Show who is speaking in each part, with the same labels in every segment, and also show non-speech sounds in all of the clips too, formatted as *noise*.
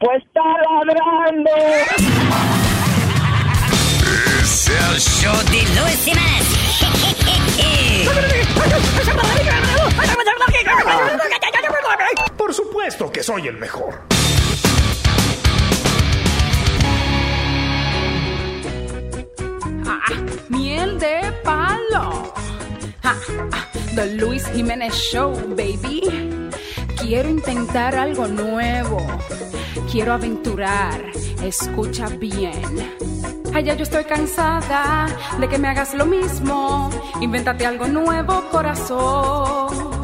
Speaker 1: Pues está ladrando.
Speaker 2: Es el show de Luis Jiménez.
Speaker 3: Por supuesto que soy el mejor.
Speaker 4: Ah, miel de palo. Ah, ah, The Luis Jiménez Show, baby. Quiero intentar algo nuevo. Quiero aventurar. Escucha bien. Ay, ya yo estoy cansada de que me hagas lo mismo. Invéntate algo nuevo, corazón.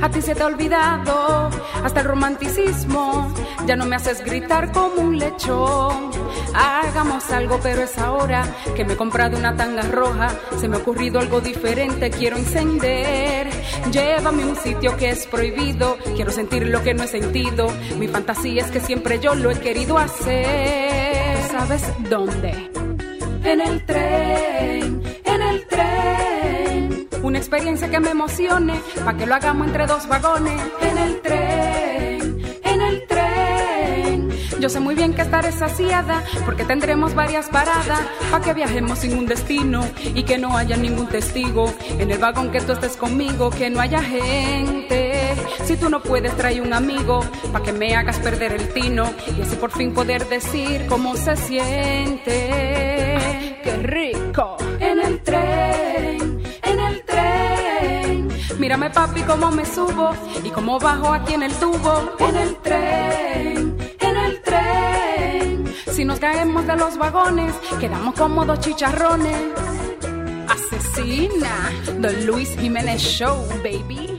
Speaker 4: A ti se te ha olvidado hasta el romanticismo. Ya no me haces gritar como un lechón. Hagamos algo, pero es ahora que me he comprado una tanga roja. Se me ha ocurrido algo diferente, quiero encender. Llévame a un sitio que es prohibido. Quiero sentir lo que no he sentido. Mi fantasía es que siempre yo lo he querido hacer. ¿Sabes dónde? En el tren, en el tren. Una experiencia que me emocione, pa' que lo hagamos entre dos vagones. En el tren, en el tren. Yo sé muy bien que estaré saciada, porque tendremos varias paradas, pa' que viajemos sin un destino y que no haya ningún testigo. En el vagón que tú estés conmigo, que no haya gente. Si tú no puedes, trae un amigo, pa' que me hagas perder el tino y así por fin poder decir cómo se siente. ¡Qué rico! En el tren, en el tren. Mírame papi cómo me subo y cómo bajo aquí en el tubo. En el tren, en el tren. Si nos caemos de los vagones, quedamos como dos chicharrones. Asesina, The Luis Jiménez Show, baby.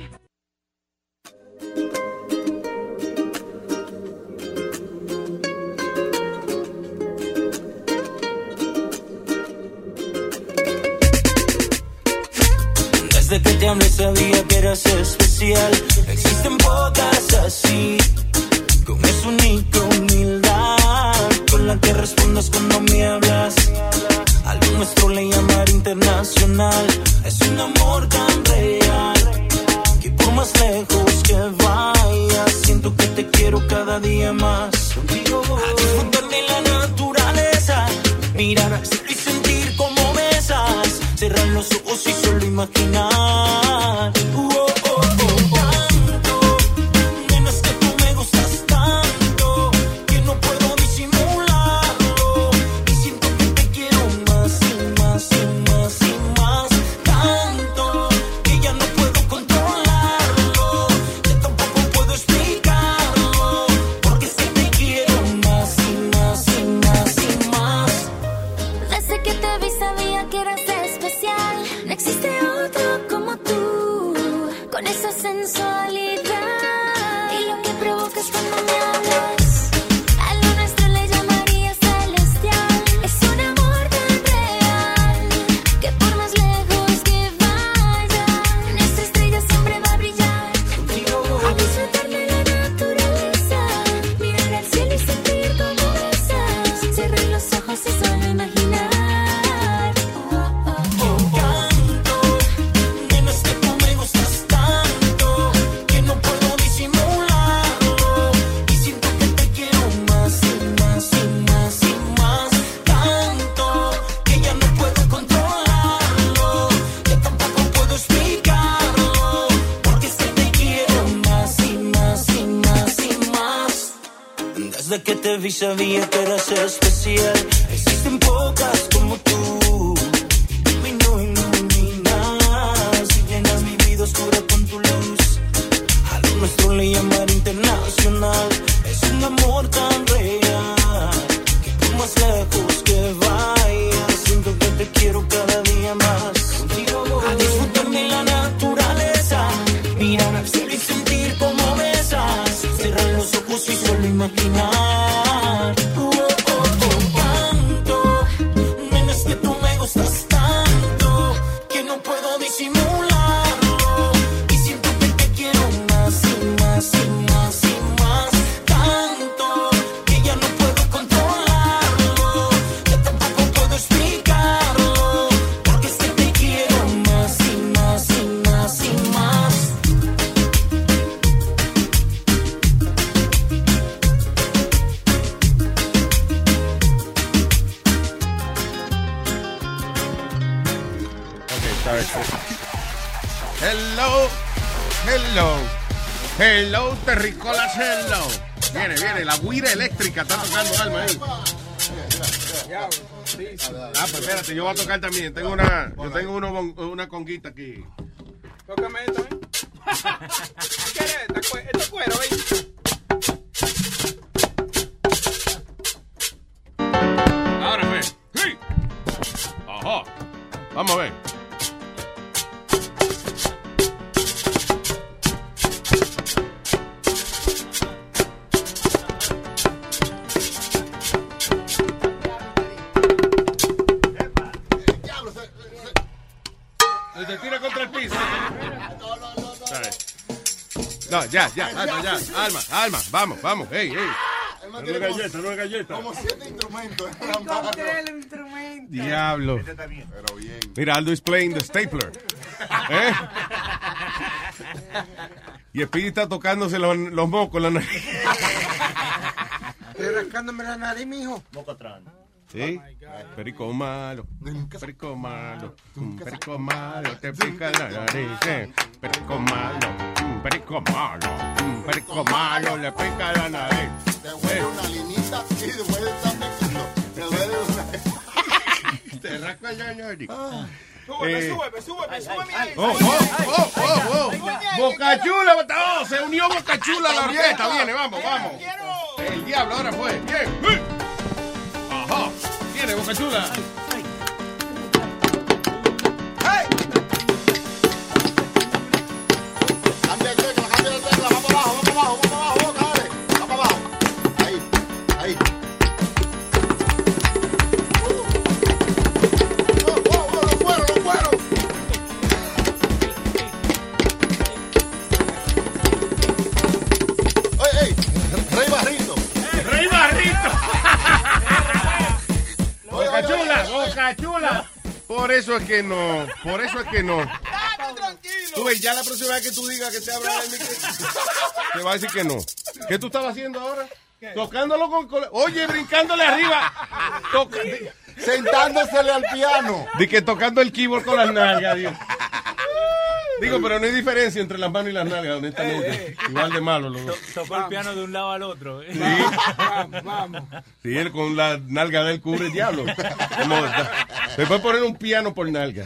Speaker 5: Desde que te hablé sabía que eras especial. Existen pocas así, con esa única humildad, con la que respondes cuando me hablas. Algo nuestro le llamar internacional. Es un amor tan real que por más lejos que vayas, siento que te quiero cada día más. Contigo a disfrutar de la naturaleza, mirar al Cerrar los ojos y solo imaginar. Uh, oh.
Speaker 6: Voy a tocar también. Vamos, vamos. Ey, ey.
Speaker 7: No es galleta, no es galleta.
Speaker 8: Como siete instrumentos. *laughs*
Speaker 6: Diablo.
Speaker 8: Pero bien.
Speaker 6: Mira, Aldo is playing the stapler. ¿Eh? Y Speedy está tocándose los, los mocos. La nariz.
Speaker 9: Estoy rascándome la nariz, mijo.
Speaker 6: ¿Sí? Perico malo. Perico malo. Perico malo. Te pica la nariz. Perico malo. un Perico malo. un Perico malo. Le pica la nariz.
Speaker 8: Te huele una linita y después de estar metiendo. Te huele una. *laughs*
Speaker 6: Te rasca la nariz.
Speaker 10: Súbeme,
Speaker 6: Eh.
Speaker 10: súbeme, súbeme, súbeme ahí.
Speaker 6: Oh, oh, oh, oh, oh. Boca Chula, oh, se unió Boca Chula a la orquesta. Viene, vamos, vamos. El diablo ahora fue. Bien. Ajá. Viene Boca eso es que no, por eso es que no. Tú ves, ya la próxima vez que tú digas que te abra el micrófono, te va a decir que no. ¿Qué tú estabas haciendo ahora? Tocándolo con... Oye, brincándole arriba. Toca...
Speaker 8: Sentándosele al piano.
Speaker 6: De que tocando el keyboard con las nalgas, Dios. Digo, pero no hay diferencia entre las manos y las nalgas, honestamente. Igual de malo los dos.
Speaker 11: Tocó el piano de un lado al otro. ¿eh? *laughs*
Speaker 10: Vamos, vamos.
Speaker 6: Sí, él con la nalga del cubre el diablo. Se puede poner un piano por nalga.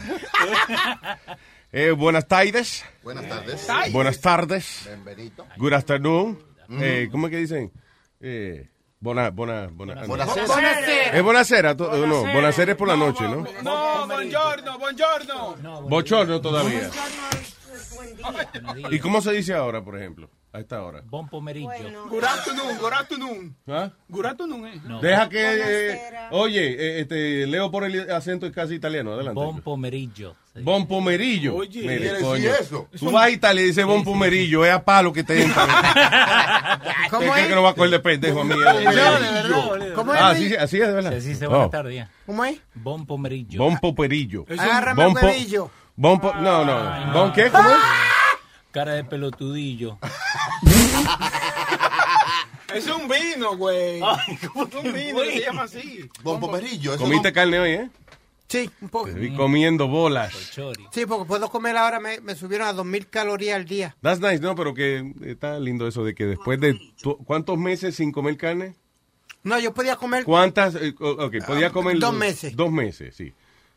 Speaker 6: Eh, buenas tardes.
Speaker 8: Buenas tardes.
Speaker 6: Buenas tardes.
Speaker 8: Bienvenido.
Speaker 6: Good afternoon. Eh, ¿Cómo es que dicen? Eh, bona, bona, bona,
Speaker 8: Buonasera.
Speaker 9: Buonasera.
Speaker 6: Es bonacera, no, bonacera es por la noche, ¿no?
Speaker 10: No, buongiorno, buongiorno.
Speaker 6: Bochorno todavía. ¿Y cómo se dice ahora, por ejemplo? A esta hora.
Speaker 11: Bon pomerillo.
Speaker 10: Good afternoon, good afternoon.
Speaker 6: ¿Ah?
Speaker 10: Good afternoon, eh.
Speaker 6: Deja que, eh, oye, eh, este, leo por el acento es casi italiano, adelante.
Speaker 11: Bon pomerillo.
Speaker 6: Bon pomerillo.
Speaker 10: Oye,
Speaker 6: Mire,
Speaker 8: ¿quiere
Speaker 6: coño.
Speaker 8: decir eso?
Speaker 6: Tú vas a Italia y dices bon pomerillo, es a palo que te entra. *laughs*
Speaker 9: ¿Cómo
Speaker 6: ¿Usted cree
Speaker 9: es?
Speaker 6: que no va a coger de pendejo a mí?
Speaker 9: No, de verdad. ¿Cómo es?
Speaker 6: Ah, así, así es, de verdad.
Speaker 11: Así se
Speaker 6: Oh.
Speaker 11: buena tarde.
Speaker 9: ¿Cómo es?
Speaker 11: Bon pomerillo.
Speaker 6: Bon poperillo.
Speaker 9: Agárrame el
Speaker 6: Bon po-
Speaker 9: huevillo.
Speaker 6: Bon po- no, no. ¿Bon qué? ¿Cómo es?
Speaker 11: Cara de pelotudillo. *laughs* *laughs*
Speaker 10: Es un vino, güey. un vino que se llama así.
Speaker 8: Eso
Speaker 6: Comiste carne hoy, ¿eh?
Speaker 9: Sí, un poco.
Speaker 6: Te vi comiendo bolas.
Speaker 9: Sí, porque puedo comer ahora, me, me subieron a 2000 calorías al día.
Speaker 6: That's nice, no, pero que está lindo eso de que después de tu- cuántos meses sin comer carne,
Speaker 9: No, yo podía comer.
Speaker 6: ¿cuántas? eh, o- ok, podía comer
Speaker 9: dos meses.
Speaker 6: Dos meses, sí.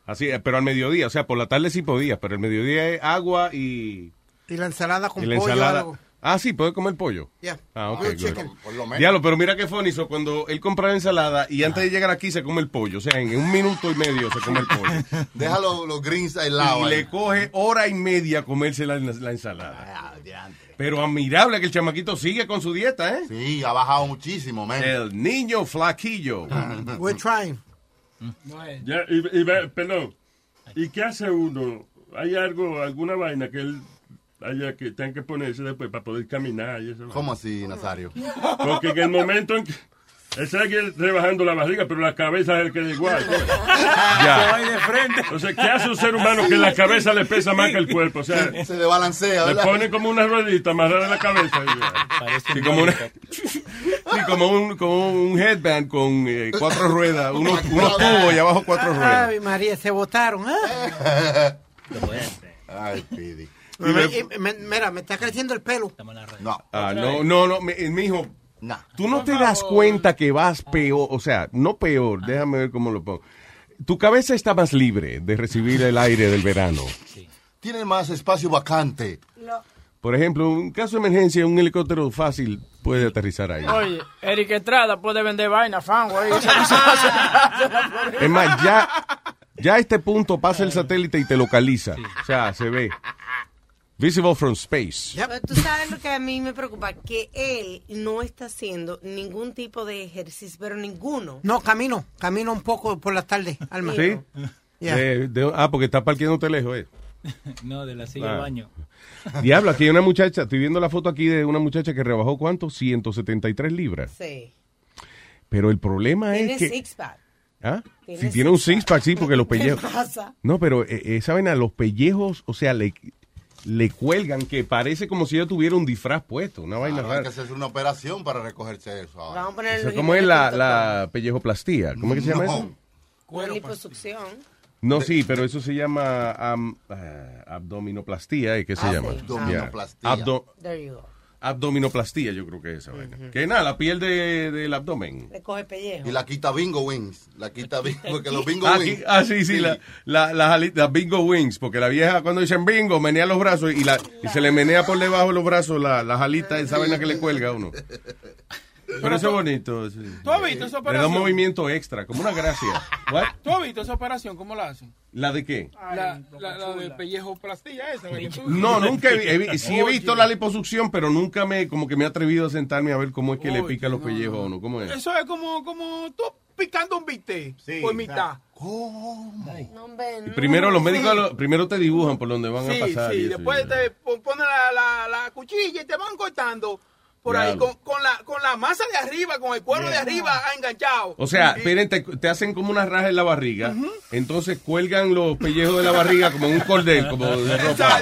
Speaker 6: Así, eh, pero al mediodía, o sea, por la tarde sí podía, pero el mediodía es agua y,
Speaker 9: Y la ensalada con
Speaker 6: y la
Speaker 9: pollo.
Speaker 6: ensalada.
Speaker 9: algo.
Speaker 6: Ah, sí, puede comer pollo.
Speaker 9: Yeah.
Speaker 6: Ah, ok.
Speaker 9: Grilled
Speaker 6: good.
Speaker 9: chicken.
Speaker 8: Por lo menos.
Speaker 6: Diablo, pero mira qué funny, so, cuando él compra la ensalada y antes de llegar aquí se come el pollo, o sea, en un minuto y medio se come el pollo. *laughs*
Speaker 8: Deja los, los greens al lado.
Speaker 6: y
Speaker 8: ahí.
Speaker 6: le coge hora y media comerse la, la ensalada. Pero admirable que el chamaquito sigue con su dieta, ¿eh?
Speaker 8: Sí, ha bajado muchísimo, man.
Speaker 6: El niño flaquillo. *laughs*
Speaker 9: We're trying.
Speaker 7: Ya, y, y perdón. ¿Y qué hace uno? ¿Hay algo, alguna vaina que él haya que tenga que ponerse después para poder caminar y eso?
Speaker 8: ¿Cómo así, Nazario?
Speaker 7: Porque en el momento en que él sigue rebajando la barriga, pero la cabeza es el que da igual. ¿no?
Speaker 6: Ya.
Speaker 11: de frente.
Speaker 7: O sea, ¿qué hace un ser humano que la cabeza le pesa más que el cuerpo? O sea,
Speaker 8: Se desbalancea,
Speaker 7: le pone como una ruedita amarrada en la cabeza. y
Speaker 11: un
Speaker 6: como, una- sí, como un, como un headband con eh, cuatro ruedas, unos, unos tubos y abajo cuatro ruedas.
Speaker 9: Ay, María, se botaron. *laughs* ¿eh?
Speaker 8: Ay, Pidi.
Speaker 9: Me- me- me- mira, me está creciendo el pelo.
Speaker 8: No.
Speaker 6: Ah, no, no, no, mi, mi hijo. Tú no te das cuenta que vas peor, o sea, no peor, déjame ver cómo lo pongo. Tu cabeza está más libre de recibir el aire del verano.
Speaker 8: Tiene más espacio vacante.
Speaker 6: Por ejemplo, en caso de emergencia, un helicóptero fácil puede aterrizar ahí.
Speaker 10: Oye, Eric Estrada puede vender vaina, fango ahí. *laughs*
Speaker 6: Es más, ya, ya a este punto pasa el satélite y te localiza. O sea, se ve. Visible from space.
Speaker 12: Pero tú sabes lo que a mí me preocupa, que él no está haciendo ningún tipo de ejercicio, pero ninguno.
Speaker 9: No, camino. Camino un poco por la tarde, Alma.
Speaker 6: ¿Sí?
Speaker 9: Ya.
Speaker 6: De- de- ah, porque está parqueándote lejos, eh. *laughs*
Speaker 11: No, de la silla
Speaker 6: Ah.
Speaker 11: del baño. *laughs*
Speaker 6: Diablo, aquí hay una muchacha, estoy viendo la foto aquí de una muchacha que rebajó cuánto, 173 libras.
Speaker 12: Sí.
Speaker 6: Pero el problema
Speaker 12: Tiene
Speaker 6: es que...
Speaker 12: six pack.
Speaker 6: ¿Ah? Si tiene un six-pack, sí, porque los *laughs*
Speaker 12: ¿Qué
Speaker 6: pellejos...
Speaker 12: pasa?
Speaker 6: No, pero eh, esa vaina, los pellejos, o sea, le, le cuelgan que parece como si ella tuviera un disfraz puesto, una vaina
Speaker 8: Claro, hay que
Speaker 6: rara.
Speaker 8: hacerse una operación para recogerse eso. ahora.
Speaker 12: Vamos a poner
Speaker 6: O sea, ¿Cómo es la, la pellejoplastía? ¿Cómo es que se llama
Speaker 8: No.
Speaker 6: eso?
Speaker 12: Liposucción.
Speaker 6: No, sí, pero eso se llama am- eh, abdominoplastía, ¿y qué se
Speaker 12: Ah,
Speaker 6: llama?
Speaker 8: Abdominoplastía.
Speaker 6: Yeah. Abdo-
Speaker 12: There you go.
Speaker 6: Abdominoplastía, yo creo que es esa vaina. Que nada, la piel de- del abdomen.
Speaker 12: Le coge pellejo.
Speaker 8: Y la quita Bingo Wings. La quita Bingo, *laughs* porque los Bingo
Speaker 6: Ah,
Speaker 8: Wings.
Speaker 6: ah, sí, sí, la, la, las ali- las bingo wings, porque la vieja cuando dicen bingo menea los brazos y, la, y se le menea por debajo de los brazos la, las alitas, esa vaina que le cuelga a uno. *laughs* Pero eso es bonito. sí.
Speaker 10: ¿Tú has visto esa
Speaker 6: Le da un
Speaker 10: operación?
Speaker 6: movimiento extra, como una gracia. What?
Speaker 10: ¿Tú has visto esa operación? ¿Cómo la hacen?
Speaker 6: ¿La de qué?
Speaker 10: La, la, pellejo plastilla esa.
Speaker 6: No, nunca he, he sí he
Speaker 10: Oye,
Speaker 6: visto la liposucción, pero nunca me como que me he atrevido a sentarme a ver cómo es que le pica los
Speaker 10: no,
Speaker 6: pellejos a uno. ¿Cómo es?
Speaker 10: Eso es como, como tú picando un bistec por mitad.
Speaker 12: No,
Speaker 6: Y
Speaker 12: no.
Speaker 6: primero los médicos lo- primero te dibujan por donde van
Speaker 10: Sí,
Speaker 6: a pasar. y
Speaker 10: sí,
Speaker 6: eso,
Speaker 10: después
Speaker 6: y-
Speaker 10: te pon- ponen la, la, la cuchilla y te van cortando por ahí con, con, la, con la masa de arriba, con el cuero de arriba enganchado.
Speaker 6: O sea, esperen, te, te hacen como una raja en la barriga, entonces cuelgan los pellejos de la barriga como en un cordel, como de ropa.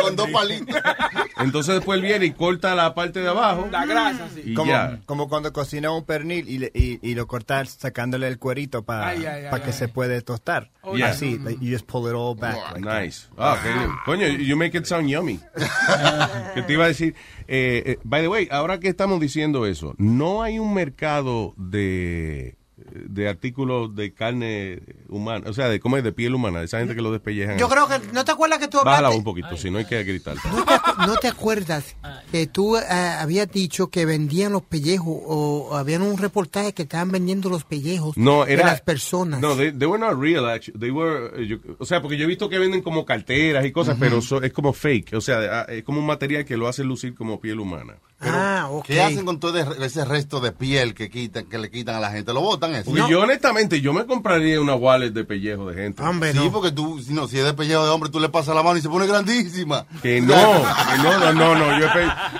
Speaker 8: Con dos palitos.
Speaker 6: Entonces después él viene y corta la parte de abajo.
Speaker 10: La grasa, sí.
Speaker 6: Y
Speaker 13: como,
Speaker 6: ya.
Speaker 13: como cuando cocina un pernil y, le- y, y lo cortas sacándole el cuerito para
Speaker 10: ay,
Speaker 13: que
Speaker 10: ay.
Speaker 13: se puede tostar.
Speaker 6: Oh, yeah.
Speaker 13: Así, like, you just pull it all back. like.
Speaker 6: Nice. Ah, qué bien. Coño, you make it sound yummy. *laughs* que te iba a decir, eh, eh, by the way, ahora que estamos diciendo eso, no hay un mercado de de artículos de carne humana, o sea, de cómo es de piel humana, de esa gente que lo despellejan.
Speaker 9: Yo creo que, ¿no te acuerdas que tú
Speaker 6: Bájala
Speaker 9: hablaste?
Speaker 6: un poquito, si no hay que gritar.
Speaker 9: ¿No te, acu- no te acuerdas que tú eh, habías dicho que vendían los pellejos o habían un reportaje que estaban vendiendo los pellejos
Speaker 6: No, era
Speaker 9: de las personas?
Speaker 6: No, they, they were not real actually. They were eh, yo- o sea, porque yo he visto que venden como carteras y cosas, pero so- es como fake, o sea, ah, es como un material que lo hace lucir como piel humana.
Speaker 9: Ah, ok.
Speaker 8: ¿Qué hacen con todo ese resto de piel que quitan, que le quitan a la gente? ¿Lo botan eso?
Speaker 6: Porque yo honestamente yo me compraría una wallet de pellejo de gente.
Speaker 9: Hombre,
Speaker 8: Sí,
Speaker 9: no.
Speaker 8: porque tú, si no, si es de pellejo de hombre, tú le pasas la mano y se pone grandísima.
Speaker 6: Que no, que no, no, no, no, yo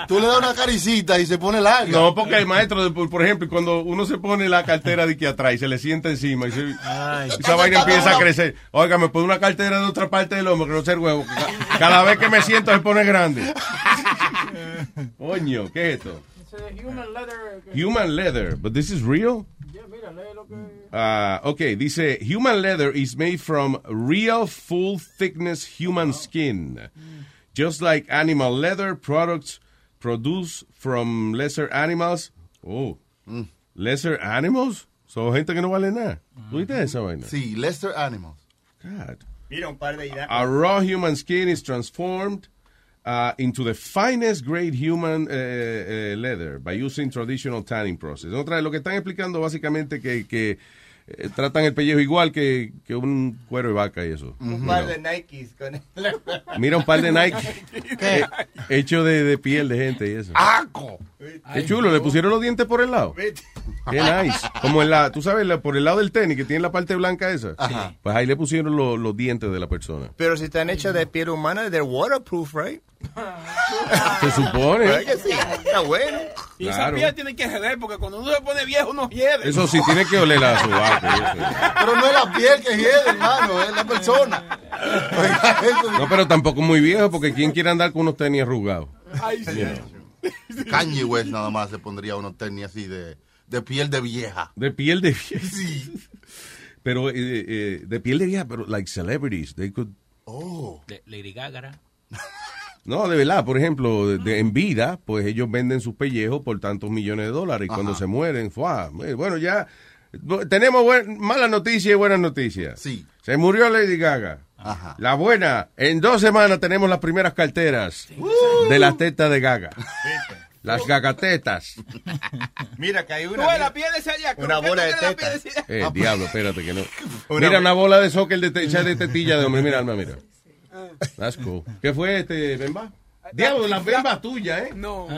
Speaker 8: Tú le das una caricita y se pone larga.
Speaker 6: No, porque el maestro, por, ejemplo, cuando uno se pone la cartera de aquí atrás y se le sienta encima y se- esa vaina empieza a crecer. Oiga, me pone una cartera de otra parte del hombro, que no sea el huevo. Ca- Cada vez que me siento se pone grande. Coño, ¿qué es esto?
Speaker 10: Human leather.
Speaker 6: Human leather, but this is real?
Speaker 10: Ya, mira, lee lo que...
Speaker 6: Ah, ok, dice, human leather is made from real full thickness human skin. Just like animal leather products produced from lesser animals. Oh, lesser animals? Son gente que no vale nada. ¿Tú viste esa vaina?
Speaker 8: Sí, Lester Animals.
Speaker 6: God.
Speaker 13: Mira, un par de ideas.
Speaker 6: A raw human skin is transformed uh, into the finest grade human uh, uh, leather by using traditional tanning process. Otra vez, lo que están explicando básicamente que, que eh, tratan el pellejo igual que, que un cuero de vaca y eso.
Speaker 13: Un par de Nikes con el... *laughs*
Speaker 6: Mira un par de Nike *laughs* eh, hecho de, de piel de gente y eso.
Speaker 8: ¡Aco!
Speaker 6: Qué chulo, le pusieron los dientes por el lado. Qué nice. Como en la, tú sabes, la- por el lado del tenis que tiene la parte blanca esa.
Speaker 8: Ajá.
Speaker 6: Pues ahí le pusieron lo- los dientes de la persona.
Speaker 13: Pero si están hechos de piel humana, they're waterproof, right?
Speaker 6: Se supone.
Speaker 13: ¿Verdad que sí? Está bueno.
Speaker 10: Y
Speaker 6: Claro.
Speaker 10: esa piel tiene que joder, porque cuando uno se pone viejo, uno hiede.
Speaker 6: Eso sí, tiene que oler a eso.
Speaker 8: Pero no es la piel que hiede, hermano, es la persona.
Speaker 6: No, pero tampoco muy viejo, porque ¿quién quiere andar con unos tenis arrugados?
Speaker 10: Ay, sí.
Speaker 8: Kanye West nada más se pondría unos tenis así de, de piel de vieja.
Speaker 6: De piel de vieja. Pero eh, eh, de piel de vieja, pero like celebrities, they could
Speaker 8: Oh.
Speaker 11: De Lady Gaga.
Speaker 6: No, de verdad, por ejemplo, de- de- en vida, pues ellos venden sus pellejos por tantos millones de dólares y cuando se mueren, ¡fua! Eh, bueno, ya tenemos buen- malas noticias y buenas noticias.
Speaker 8: Sí.
Speaker 6: Se murió Lady Gaga.
Speaker 8: Ajá.
Speaker 6: La buena, en dos semanas tenemos las primeras carteras de las tetas de Gaga. *laughs* Las gagatetas.
Speaker 13: Mira que hay una.
Speaker 10: la piel de Cruz.
Speaker 13: Una
Speaker 10: ¿Qué tú
Speaker 13: bola de teta.
Speaker 6: Eh, diablo, espérate que no.
Speaker 13: Una-
Speaker 6: Mira, una bola de soccer de, te- de tetilla de hombre. Mira, Alma, mira. That's cool. ¿Qué fue este, Bemba? Diablo, la Bemba tuya, ¿eh?
Speaker 10: No.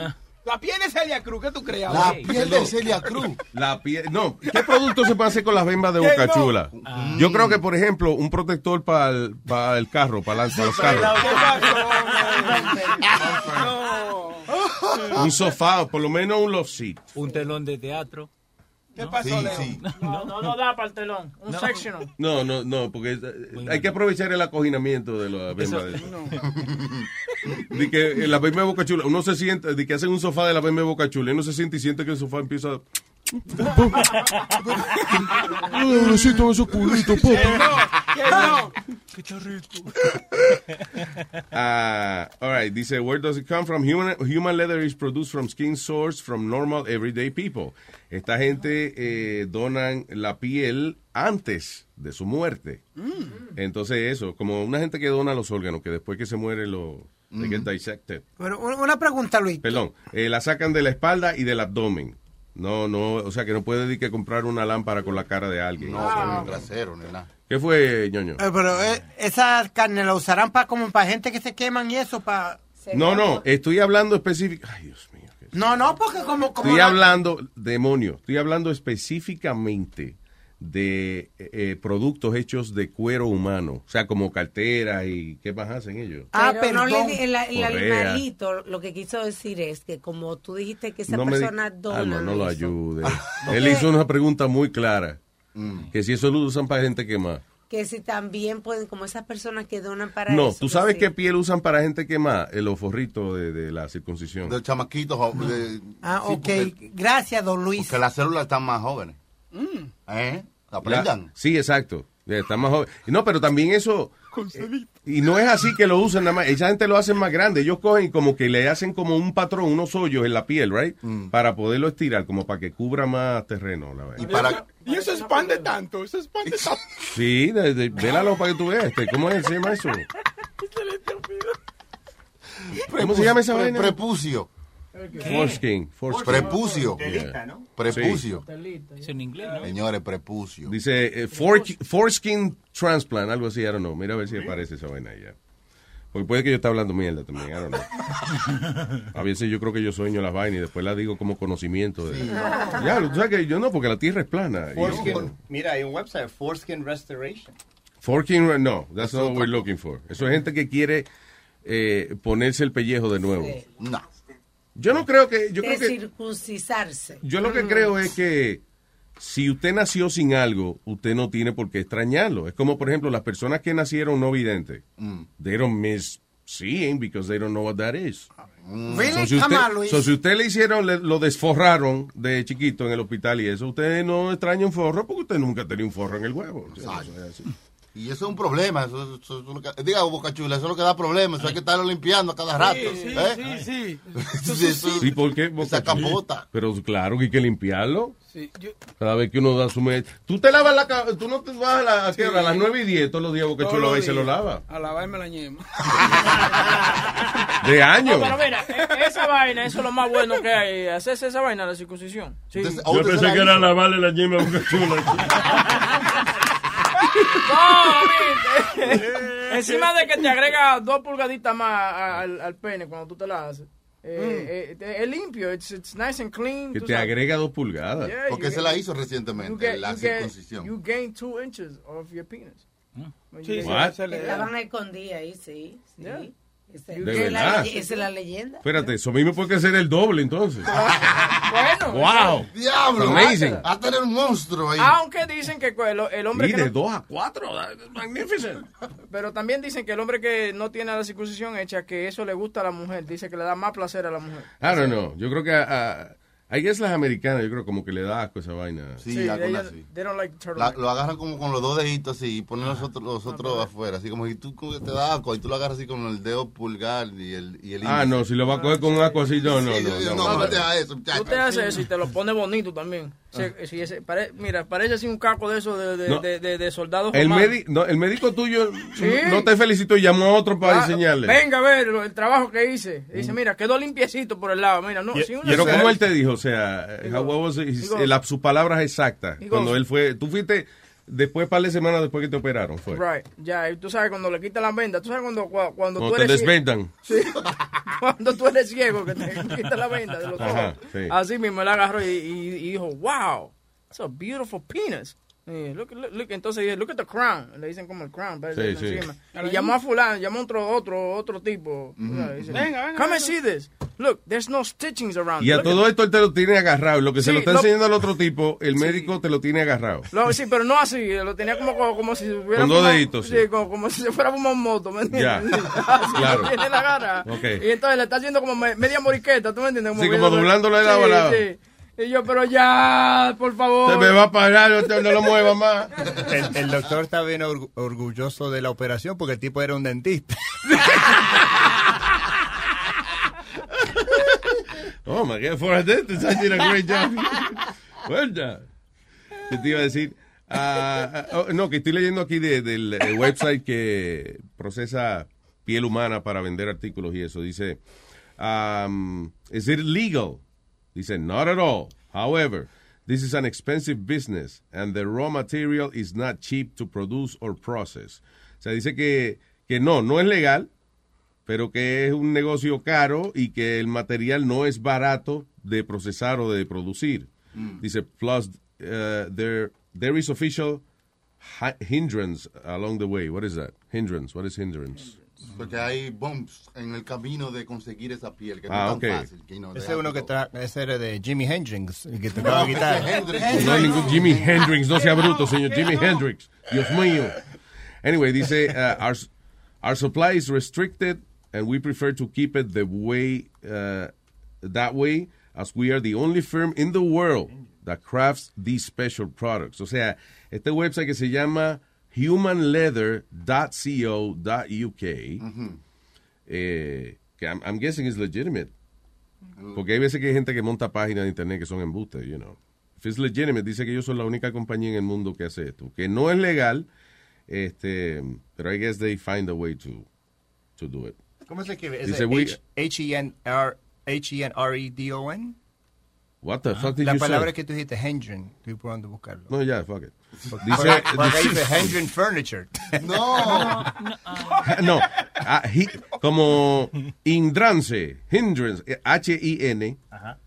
Speaker 10: La piel de Celia Cruz, ¿qué tú creías?
Speaker 8: La piel de Celia Cruz.
Speaker 6: La piel, no, ¿qué producto se puede hacer con las bembas de
Speaker 10: ¿Qué
Speaker 6: Boca
Speaker 10: no?
Speaker 6: Chula? Yo creo que, por ejemplo, un protector para el, para el carro, para los carros. Un sofá, por lo menos un love seat.
Speaker 11: Un telón de teatro.
Speaker 10: ¿Qué pasó,
Speaker 8: Sí,
Speaker 10: Leo?
Speaker 8: sí.
Speaker 14: No, no, no da para el telón. Un sectional.
Speaker 6: No, no, no, porque eh, hay que aprovechar el acoginamiento de la bemba. de *laughs* De que en la de Boca Chula, uno se siente, de que hacen un sofá de la de Boca Chula, y uno se siente y siente que el sofá empieza a... Ay, necesito esos culitos, papi.
Speaker 10: ¿Qué no?
Speaker 11: Qué charrito. *laughs*
Speaker 6: Ah, all right, dice, where does it come from? Human, human leather is produced from skin sourced from normal everyday people. Esta gente eh, donan la piel antes de su muerte. Entonces eso, como una gente que dona los órganos, que después que se muere lo they get dissected.
Speaker 9: Pero una pregunta, Luis.
Speaker 6: Perdón, eh, la sacan de la espalda y del abdomen. No, no, o sea que no puede decir que comprar una lámpara con la cara de alguien.
Speaker 8: No, con el trasero, ni nada.
Speaker 6: ¿Qué fue, ñoño?
Speaker 9: Eh, pero eh, esa carne la usarán para como para gente que se queman y eso para
Speaker 6: No, no, estoy hablando específico. Ay, Dios mío.
Speaker 9: No, no, porque como como
Speaker 6: Estoy
Speaker 9: la-
Speaker 6: hablando, demonio, estoy hablando específicamente de eh, eh, productos hechos de cuero humano. O sea, como carteras y ¿qué más hacen ellos?
Speaker 9: Ah,
Speaker 12: Pero no le el, el animalito lo que quiso decir es que como tú dijiste que esa
Speaker 6: No me
Speaker 12: persona dona
Speaker 6: Alma, no lo ayude.
Speaker 12: Porque-
Speaker 6: Él hizo una pregunta muy clara. Que si eso lo usan para gente quemada.
Speaker 12: que si también pueden como esas personas que donan para
Speaker 6: No,
Speaker 12: eso
Speaker 6: ¿tú
Speaker 12: que
Speaker 6: sabes
Speaker 12: sí.
Speaker 6: qué piel usan para gente quemada? El oforrito de, de la circuncisión.
Speaker 8: De-
Speaker 9: Ah,
Speaker 8: sí,
Speaker 9: ok.
Speaker 8: porque-
Speaker 9: Gracias, don Luis.
Speaker 8: Porque las células están más jóvenes. ¿Eh? Aprendan.
Speaker 6: La- sí, exacto. Está más joven. No, pero también eso. eh, y no es así que lo usan nada más. Esa gente lo hace más grande. Ellos cogen y como que le hacen como un patrón, unos hoyos en la piel, right? Para poderlo estirar, como para que cubra más terreno. La vaina.
Speaker 8: Y para,
Speaker 10: Y eso expande tanto, eso expande tanto. *laughs*
Speaker 6: Sí, de, de, vélalo para que tú veas. Este, ¿Cómo es, se llama eso? *laughs* ¿Cómo se llama esa vaina?
Speaker 8: Prepucio.
Speaker 6: Foreskin. foreskin.
Speaker 8: Prepucio.
Speaker 6: Yeah.
Speaker 8: Prepucio.
Speaker 11: Es en inglés, ¿no?
Speaker 8: Señores, prepucio.
Speaker 6: Dice eh, fork- foreskin transplant, algo así, I don't know. Mira a ver si aparece esa vaina ya. Porque puede que yo esté hablando mierda también, I don't know. *laughs* A veces yo creo que yo sueño las vainas y después las digo como conocimiento. De... Ya, tú sabes que yo no, porque la tierra es plana.
Speaker 13: Foreskin, mira, hay un website, Foreskin Restoration.
Speaker 6: Forking, no, that's not what we're looking for. Eso es gente que quiere eh, ponerse el pellejo de nuevo.
Speaker 8: No.
Speaker 6: Yo no creo que, yo
Speaker 12: de
Speaker 6: creo que,
Speaker 12: circuncisarse.
Speaker 6: yo lo que creo es que si usted nació sin algo, usted no tiene por qué extrañarlo. Es como, por ejemplo, las personas que nacieron no videntes. They don't miss seeing because they don't know what that is.
Speaker 9: Really?
Speaker 6: So, si
Speaker 9: Come
Speaker 6: usted,
Speaker 9: on, Luis.
Speaker 6: so, si usted le hicieron, le- lo desforraron de chiquito en el hospital y eso, usted no extraña un forro porque usted nunca tenía un forro en el huevo. O sea, eso es así.
Speaker 8: Y eso es un problema. Eso, eso- eso es lo que- diga, Boca Chula, eso es lo que da problemas. Eso hay que estarlo limpiando a cada rato.
Speaker 10: Sí, sí,
Speaker 8: ¿eh?
Speaker 10: sí,
Speaker 8: Sí, *laughs* eso-
Speaker 6: ¿Y por qué?
Speaker 8: Esa capota.
Speaker 6: Pero claro que hay que limpiarlo.
Speaker 10: sí. Yo,
Speaker 6: Cada vez que uno da su mes. Tú te lavas la cabeza. Tú no te vas a, la, ¿a qué hora? a las 9 y 10 todos los días porque
Speaker 10: todos
Speaker 6: chulo
Speaker 10: los
Speaker 6: y se lo lava.
Speaker 10: A lavarme la ñema.
Speaker 6: De años.
Speaker 14: No, pero mira, e- esa vaina, eso es lo más bueno que hay. Hacerse esa vaina, la circuncisión. Sí.
Speaker 8: Entonces,
Speaker 7: Yo pensé que era lavarle la yema a Boca Chula. *laughs*
Speaker 14: No, Encima de que te agrega dos pulgaditas más al, al pene cuando tú te la haces. Eh, eh, es limpio, it's, it's nice and clean.
Speaker 6: Que te
Speaker 14: sabes.
Speaker 6: agrega dos pulgadas.
Speaker 14: Yeah,
Speaker 8: Porque
Speaker 14: you
Speaker 8: se
Speaker 14: get-
Speaker 8: la hizo
Speaker 14: you
Speaker 8: recientemente,
Speaker 14: get-
Speaker 8: la
Speaker 14: you get-
Speaker 8: circuncisión.
Speaker 14: You gain two inches of your penis. You
Speaker 10: Sí,
Speaker 14: get-
Speaker 10: sí, se le-
Speaker 12: Estaban escondidas ahí, sí. sí.
Speaker 14: Yeah.
Speaker 12: Esa-
Speaker 6: ¿De
Speaker 12: esa es la
Speaker 6: verdad?
Speaker 12: leye- Esa es la leyenda.
Speaker 6: Espérate, eso mismo puede que ser el doble entonces. *laughs*
Speaker 14: Bueno,
Speaker 6: ¡Wow!
Speaker 8: ¡Diablo!
Speaker 6: Amazing.
Speaker 8: Va a tener un monstruo ahí.
Speaker 14: aunque dicen que el, el hombre
Speaker 6: Y
Speaker 14: que
Speaker 6: de
Speaker 14: no-
Speaker 6: 2 a 4. Magnificent.
Speaker 14: pero también dicen que el hombre que no tiene la circuncisión hecha, que eso le gusta a la mujer, dice que le da más placer a la mujer.
Speaker 6: I don't know. Yo creo que a, a- I guess las americanas, yo creo como que le da asco esa vaina.
Speaker 8: Sí, algo así.
Speaker 14: They don't like turtle
Speaker 8: La-
Speaker 14: neck.
Speaker 8: lo agarran como con los dos deditos así y ponen los otros, los otros afuera, así como si tú como que te da asco y tú lo agarras así con el dedo pulgar y el, y el
Speaker 6: Ah,
Speaker 8: índice.
Speaker 6: no, si lo va a coger con un asco así, no, no,
Speaker 8: Sí,
Speaker 6: no.
Speaker 8: yo-
Speaker 6: no,
Speaker 8: no, no te hagas eso, muchacho.
Speaker 14: Tú te haces eso y te lo *laughs* pone bonito también. Si ese- pare- mira, parece así un caco de esos de, de,
Speaker 6: No.
Speaker 14: de, de- de soldados
Speaker 6: El, no, el médico tuyo
Speaker 14: Sí.
Speaker 6: no te felicitó y llamó a otro para
Speaker 14: Ah,
Speaker 6: enseñarle.
Speaker 14: Venga a ver el trabajo que hice. Dice, mira, quedó limpiecito por el lado. Mira, no, sí, una-
Speaker 6: Pero como él te dijo, o sea, how- was
Speaker 14: digo-
Speaker 6: la- sus palabras exactas.
Speaker 14: Digo-
Speaker 6: Cuando él fue, tú fuiste después, par de semanas después que te operaron, fue.
Speaker 14: Right, ya, y tú sabes cuando le quitan las vendas, tú sabes cuando, cua- cuando,
Speaker 6: Cuando
Speaker 14: tú
Speaker 6: te
Speaker 14: eres
Speaker 6: desvendan.
Speaker 14: Sí, *laughs* cuando tú eres ciego, que te *laughs* quitan la venda de los
Speaker 6: Ajá,
Speaker 14: ojos.
Speaker 6: sí.
Speaker 14: Así mismo él agarró y, y- y dijo, wow, it's a beautiful penis. Y look, look, look, entonces look at the crown. Le dicen como el crown.
Speaker 6: Sí, sí.
Speaker 14: encima. Y llamó a fulano, llamó a otro, otro, otro tipo. Dice,
Speaker 10: Venga, venga,
Speaker 14: Come and see this. Look, there's no stitchings around.
Speaker 6: Y a
Speaker 14: Look
Speaker 6: todo esto él te lo tiene agarrado. Lo que se
Speaker 14: Sí,
Speaker 6: lo está
Speaker 14: lo-
Speaker 6: enseñando al otro tipo, el médico te lo tiene agarrado.
Speaker 14: Lo- sí, pero no así, lo tenía como, como, como si hubiera
Speaker 6: Con dos deditos, sí.
Speaker 14: Sí, como, como si se fuera a un moto, ¿me
Speaker 6: Ya,
Speaker 14: entiendes? *laughs* Así *laughs*
Speaker 6: claro. *laughs*
Speaker 14: tiene la cara.
Speaker 6: Ok.
Speaker 14: Y entonces le está haciendo como me- media moriqueta, ¿tú me entiendes?
Speaker 6: Sí, como doblándole de lado
Speaker 14: Y yo, pero ya, por favor.
Speaker 6: Se me va a parar, usted no lo mueva más.
Speaker 13: El, el doctor está bien orgu- orgulloso de la operación porque el tipo era un dentista. *laughs*
Speaker 6: Oh my God, for a dentist, I did a great job. Well done. ¿Qué te iba a decir? Oh, no, que estoy leyendo aquí de- del website que procesa piel humana para vender artículos y eso. Dice, um, is it legal? Dice, not at all. However, this is an expensive business and the raw material is not cheap to produce or process. O sea, dice que, que no, no es legal, pero que es un negocio caro y que el material no es barato de procesar o de producir. Dice, plus uh, there, there is official hindrance along the way. What is that? Hindrance. What is hindrance?
Speaker 8: Porque hay bumps en el camino de conseguir esa piel, que
Speaker 6: Ah,
Speaker 8: no es
Speaker 6: ok.
Speaker 8: tan fácil. que no,
Speaker 13: Ese es uno que ese era de Jimi Hendrix, el que *laughs* tocaba
Speaker 8: No,
Speaker 13: guitarra.
Speaker 8: Hendrix.
Speaker 6: No hay ningún Jimi Hendrix, no sea bruto, señor Jimi Hendrix. Dios mío. Anyway, dice, uh, our, our supply is restricted and we prefer to keep it the way, uh, that way, as we are the only firm in the world that crafts these special products. O sea, este website que se llama humanleather.co.uk, eh, que I'm, I'm guessing is legitimate. Porque hay veces que hay gente que monta páginas de internet que son embustes, you know. If it's legitimate, dice que ellos son la única compañía en el mundo que hace esto. Que no es legal, este, pero I guess they find a way to, to do it.
Speaker 13: ¿Cómo se escribe? ¿Es H-E-N-R-E-D-O-N?
Speaker 6: What the fuck did
Speaker 13: La
Speaker 6: you
Speaker 13: palabra
Speaker 6: say?
Speaker 13: que tú dijiste, Hendren. Estoy probando buscarlo.
Speaker 6: No, ya, fuck it. Dice,
Speaker 13: dice Hendren Furniture. *laughs*
Speaker 8: No. *laughs*
Speaker 6: no, ah, hi- como hindrance, hindrance, H-I-N,
Speaker 13: Ajá.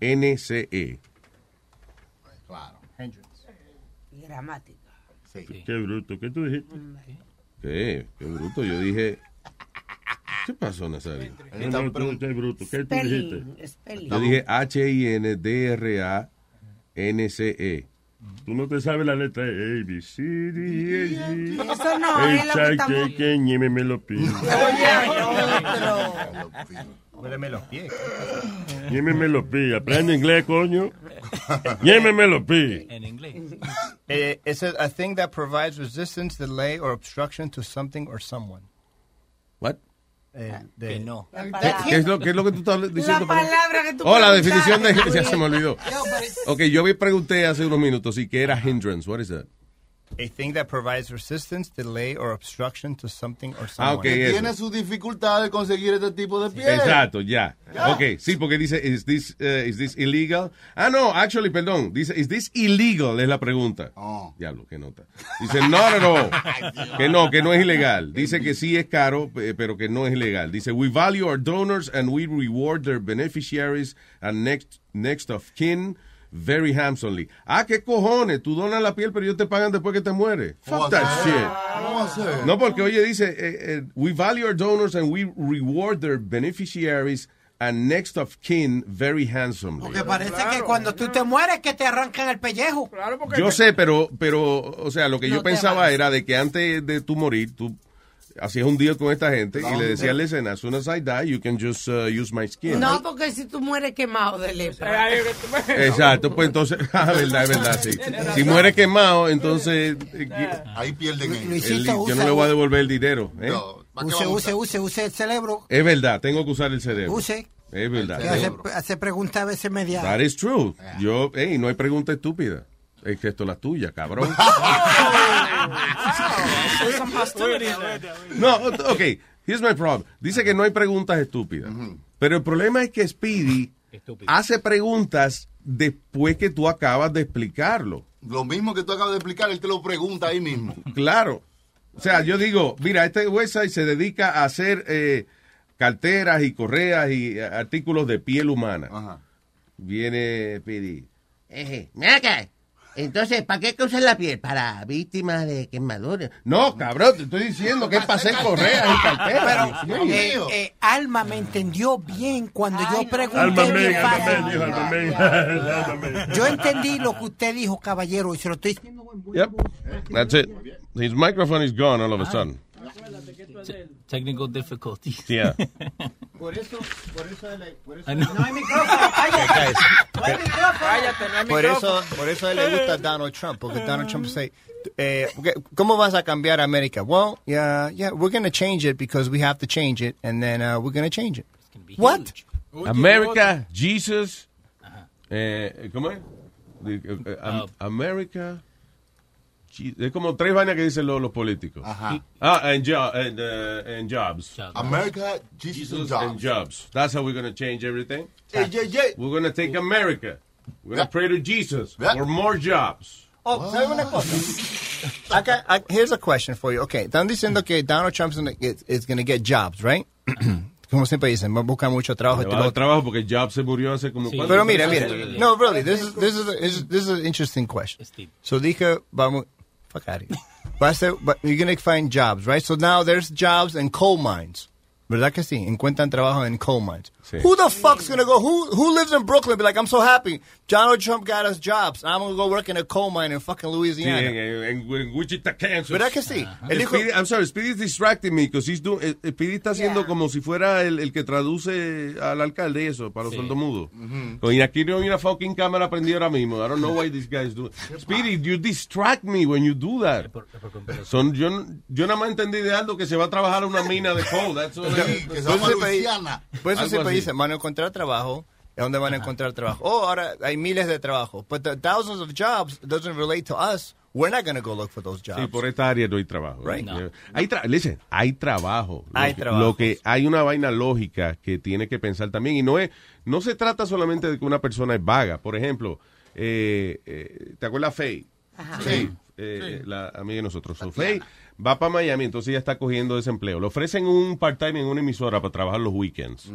Speaker 6: D-R-A-N-C-E.
Speaker 8: Claro.
Speaker 12: Gramática.
Speaker 6: Qué bruto, ¿qué tú dijiste? ¿Qué? Qué bruto, yo dije... ¿Qué pasó, Nazario? Qué bruto, ¿qué tú dijiste?
Speaker 12: Spelling, spelling.
Speaker 6: Yo dije H-I-N-D-R-A-N-C-E. Tú no te sabes la letra A, B, C, D, E, G.
Speaker 12: Eso no, es lo que estamos...
Speaker 6: que me lo pide.
Speaker 13: Huéleme los pies.
Speaker 6: Ñeme me lo pide. Aprende inglés, coño. Ñeme me lo pide.
Speaker 15: En inglés.
Speaker 13: Eh, it says a thing that provides resistance, delay, or obstruction to something or someone. Eh, de-
Speaker 15: Que no.
Speaker 6: ¿Qué, qué es lo, qué es lo que tú estás diciendo?
Speaker 12: La palabra que tú
Speaker 6: Oh, la definición de... *laughs* Ya se me olvidó. Ok, yo me pregunté hace unos minutos y que era hindrance. What is that?
Speaker 13: A thing that provides resistance, delay, or obstruction to something or
Speaker 6: Ah,
Speaker 13: someone.
Speaker 6: ok,
Speaker 8: Que tiene su dificultad de conseguir este tipo de piel.
Speaker 6: Exacto, ya. Ok, sí, porque dice, is this, uh, is this illegal? Ah, no, actually, perdón. Dice, is this illegal? Es la pregunta.
Speaker 8: Oh.
Speaker 6: Diablo, qué nota. Dice, not at all. *laughs* Que no, que no es ilegal. Dice que sí es caro, pero que no es ilegal. Dice, we value our donors and we reward their beneficiaries and next, next of kin very handsomely. Ah, qué cojones. Tú donas la piel, pero ellos te pagan después que te mueres.
Speaker 8: ¿Cómo
Speaker 6: Fuck that shit. No, porque oye, dice, eh, eh, we value our donors and we reward their beneficiaries and next of kin very handsomely.
Speaker 9: Porque parece que cuando tú te mueres que te arrancan el pellejo.
Speaker 14: Claro, porque
Speaker 6: Yo sé, pero, pero, o sea, lo que
Speaker 9: No
Speaker 6: yo pensaba era de que antes de tu morir, tú hacías un deal con esta gente y le decías, listen, as soon as I die, you can just uh, use my skin.
Speaker 12: No, porque si tú mueres quemado de lepra.
Speaker 6: Exacto, pues entonces, *laughs* ah, verdad, es verdad, sí. Si muere quemado, entonces eh, *laughs*
Speaker 8: Ahí pierden.
Speaker 9: Luisito,
Speaker 6: el- yo no le voy a devolver el dinero. ¿eh?
Speaker 9: Use, use, use, use el cerebro.
Speaker 6: Es verdad, tengo que usar el cerebro.
Speaker 9: Use.
Speaker 6: Es verdad.
Speaker 9: Hace, hace preguntas a veces media.
Speaker 6: That is true. Yo, hey, no hay pregunta estúpida. Excepto la tuya, cabrón. *laughs* No, ok. Here's my problem. Dice que no hay preguntas estúpidas. Pero el problema es que Speedy hace preguntas después que tú acabas de explicarlo.
Speaker 8: Lo mismo que tú acabas de explicar, él te lo pregunta ahí mismo.
Speaker 6: Claro. O sea, yo digo, mira, este website se dedica a hacer eh, carteras y correas y eh, artículos de piel humana. Viene Speedy.
Speaker 16: Eje, mira acá. Entonces, ¿para qué que usan la piel? Para víctimas de quemaduras.
Speaker 6: No, cabrón, te estoy diciendo que es para hacer correas y carteras.
Speaker 9: Pero eh, eh, Alma me entendió bien cuando yo pregunté.
Speaker 7: Alma men, alma dijo alma men. *laughs*
Speaker 9: Yo entendí lo que usted dijo, caballero, y se lo estoy diciendo.
Speaker 6: Yep. That's it. His microphone is gone all of a sudden.
Speaker 15: Technical difficulties.
Speaker 6: Yeah. *laughs*
Speaker 13: Por eso, por eso, él- por eso
Speaker 15: I know.
Speaker 13: no hay micrófono, *laughs* cállate.
Speaker 14: Cállate, no hay
Speaker 13: Por eso,
Speaker 14: micrófono.
Speaker 13: por eso a él le gusta *laughs* Donald Trump, porque Donald Trump dice, eh, okay, ¿cómo vas a cambiar América? Well, yeah, yeah, we're going to change it because we have to change it, and then uh, we're going to change it. What?
Speaker 6: America, Jesus. Eh, ¿Cómo es? De- eh, eh, Am- America. Es como tres vainas que dicen los, los políticos.
Speaker 8: Ajá.
Speaker 6: Ah, and, jo- and, uh, and jobs.
Speaker 8: America, Jesus, and
Speaker 6: and
Speaker 8: jobs.
Speaker 6: jobs. That's how we're going to change everything.
Speaker 8: Yeah, yeah, yeah.
Speaker 6: We're going to take America. We're going to pray to Jesus
Speaker 8: Yeah.
Speaker 6: for more jobs.
Speaker 13: Oh, ¿sabe una cosa? Acá, ah, here's a question for you. Okay, están diciendo que Donald Trump is going to get jobs, right? *clears throat* Como siempre dicen, va a buscar mucho trabajo. Y
Speaker 6: a trabajo porque Jobs se murió hace como ¿cuánto?
Speaker 13: Pero mira, mira. No, really, this is this is a, is- this is an interesting question. So dije, vamos, fuck out of here. *laughs* but, a ser, va- you're gonna find jobs, right? So now there's jobs in coal mines. ¿Verdad que sí? Encuentran trabajo en coal mines. Who the fuck's gonna go? Who who lives in Brooklyn? and Be like, I'm so happy. Donald Trump got us jobs. I'm gonna go work in a coal mine in fucking
Speaker 6: Sí,
Speaker 13: Louisiana.
Speaker 6: en, en- en Wichita, Kansas.
Speaker 13: ¿Verdad que sí? Él dijo-
Speaker 6: Speedy- I'm sorry, Speedy is distracting me because he's doing, eh, Speedy está haciendo como si fuera el, el que traduce al alcalde y eso para los sordomudos. Y aquí no hay una fucking cámara prendida ahora mismo. I don't know why this guy is doing. *laughs* Speedy, you distract me when you do that. Son, yo, yo nada más entendí de algo que se va a trabajar a una mina de coal. That's all I-
Speaker 13: Por eso siempre- Por eso
Speaker 6: Algo
Speaker 13: siempre
Speaker 6: así.
Speaker 13: Dicen, van a encontrar trabajo. ¿A dónde van a encontrar trabajo? Oh, ahora hay miles de trabajo. But the thousands of jobs doesn't relate to us. We're not going to go look for those jobs.
Speaker 6: Sí, por esta área no hay trabajo.
Speaker 13: Right.
Speaker 6: Eh, Hay tra- listen, hay trabajo. Lo
Speaker 13: Hay
Speaker 6: que-
Speaker 13: trabajo.
Speaker 6: Lo que hay una vaina lógica que tiene que pensar también y no es no se trata solamente de que una persona es vaga. Por ejemplo, eh, eh, ¿te acuerdas Faye? Faye, eh, la amiga de nosotros. So, Faye va para Miami, entonces ella está cogiendo desempleo. Le ofrecen un part-time en una emisora para trabajar los weekends.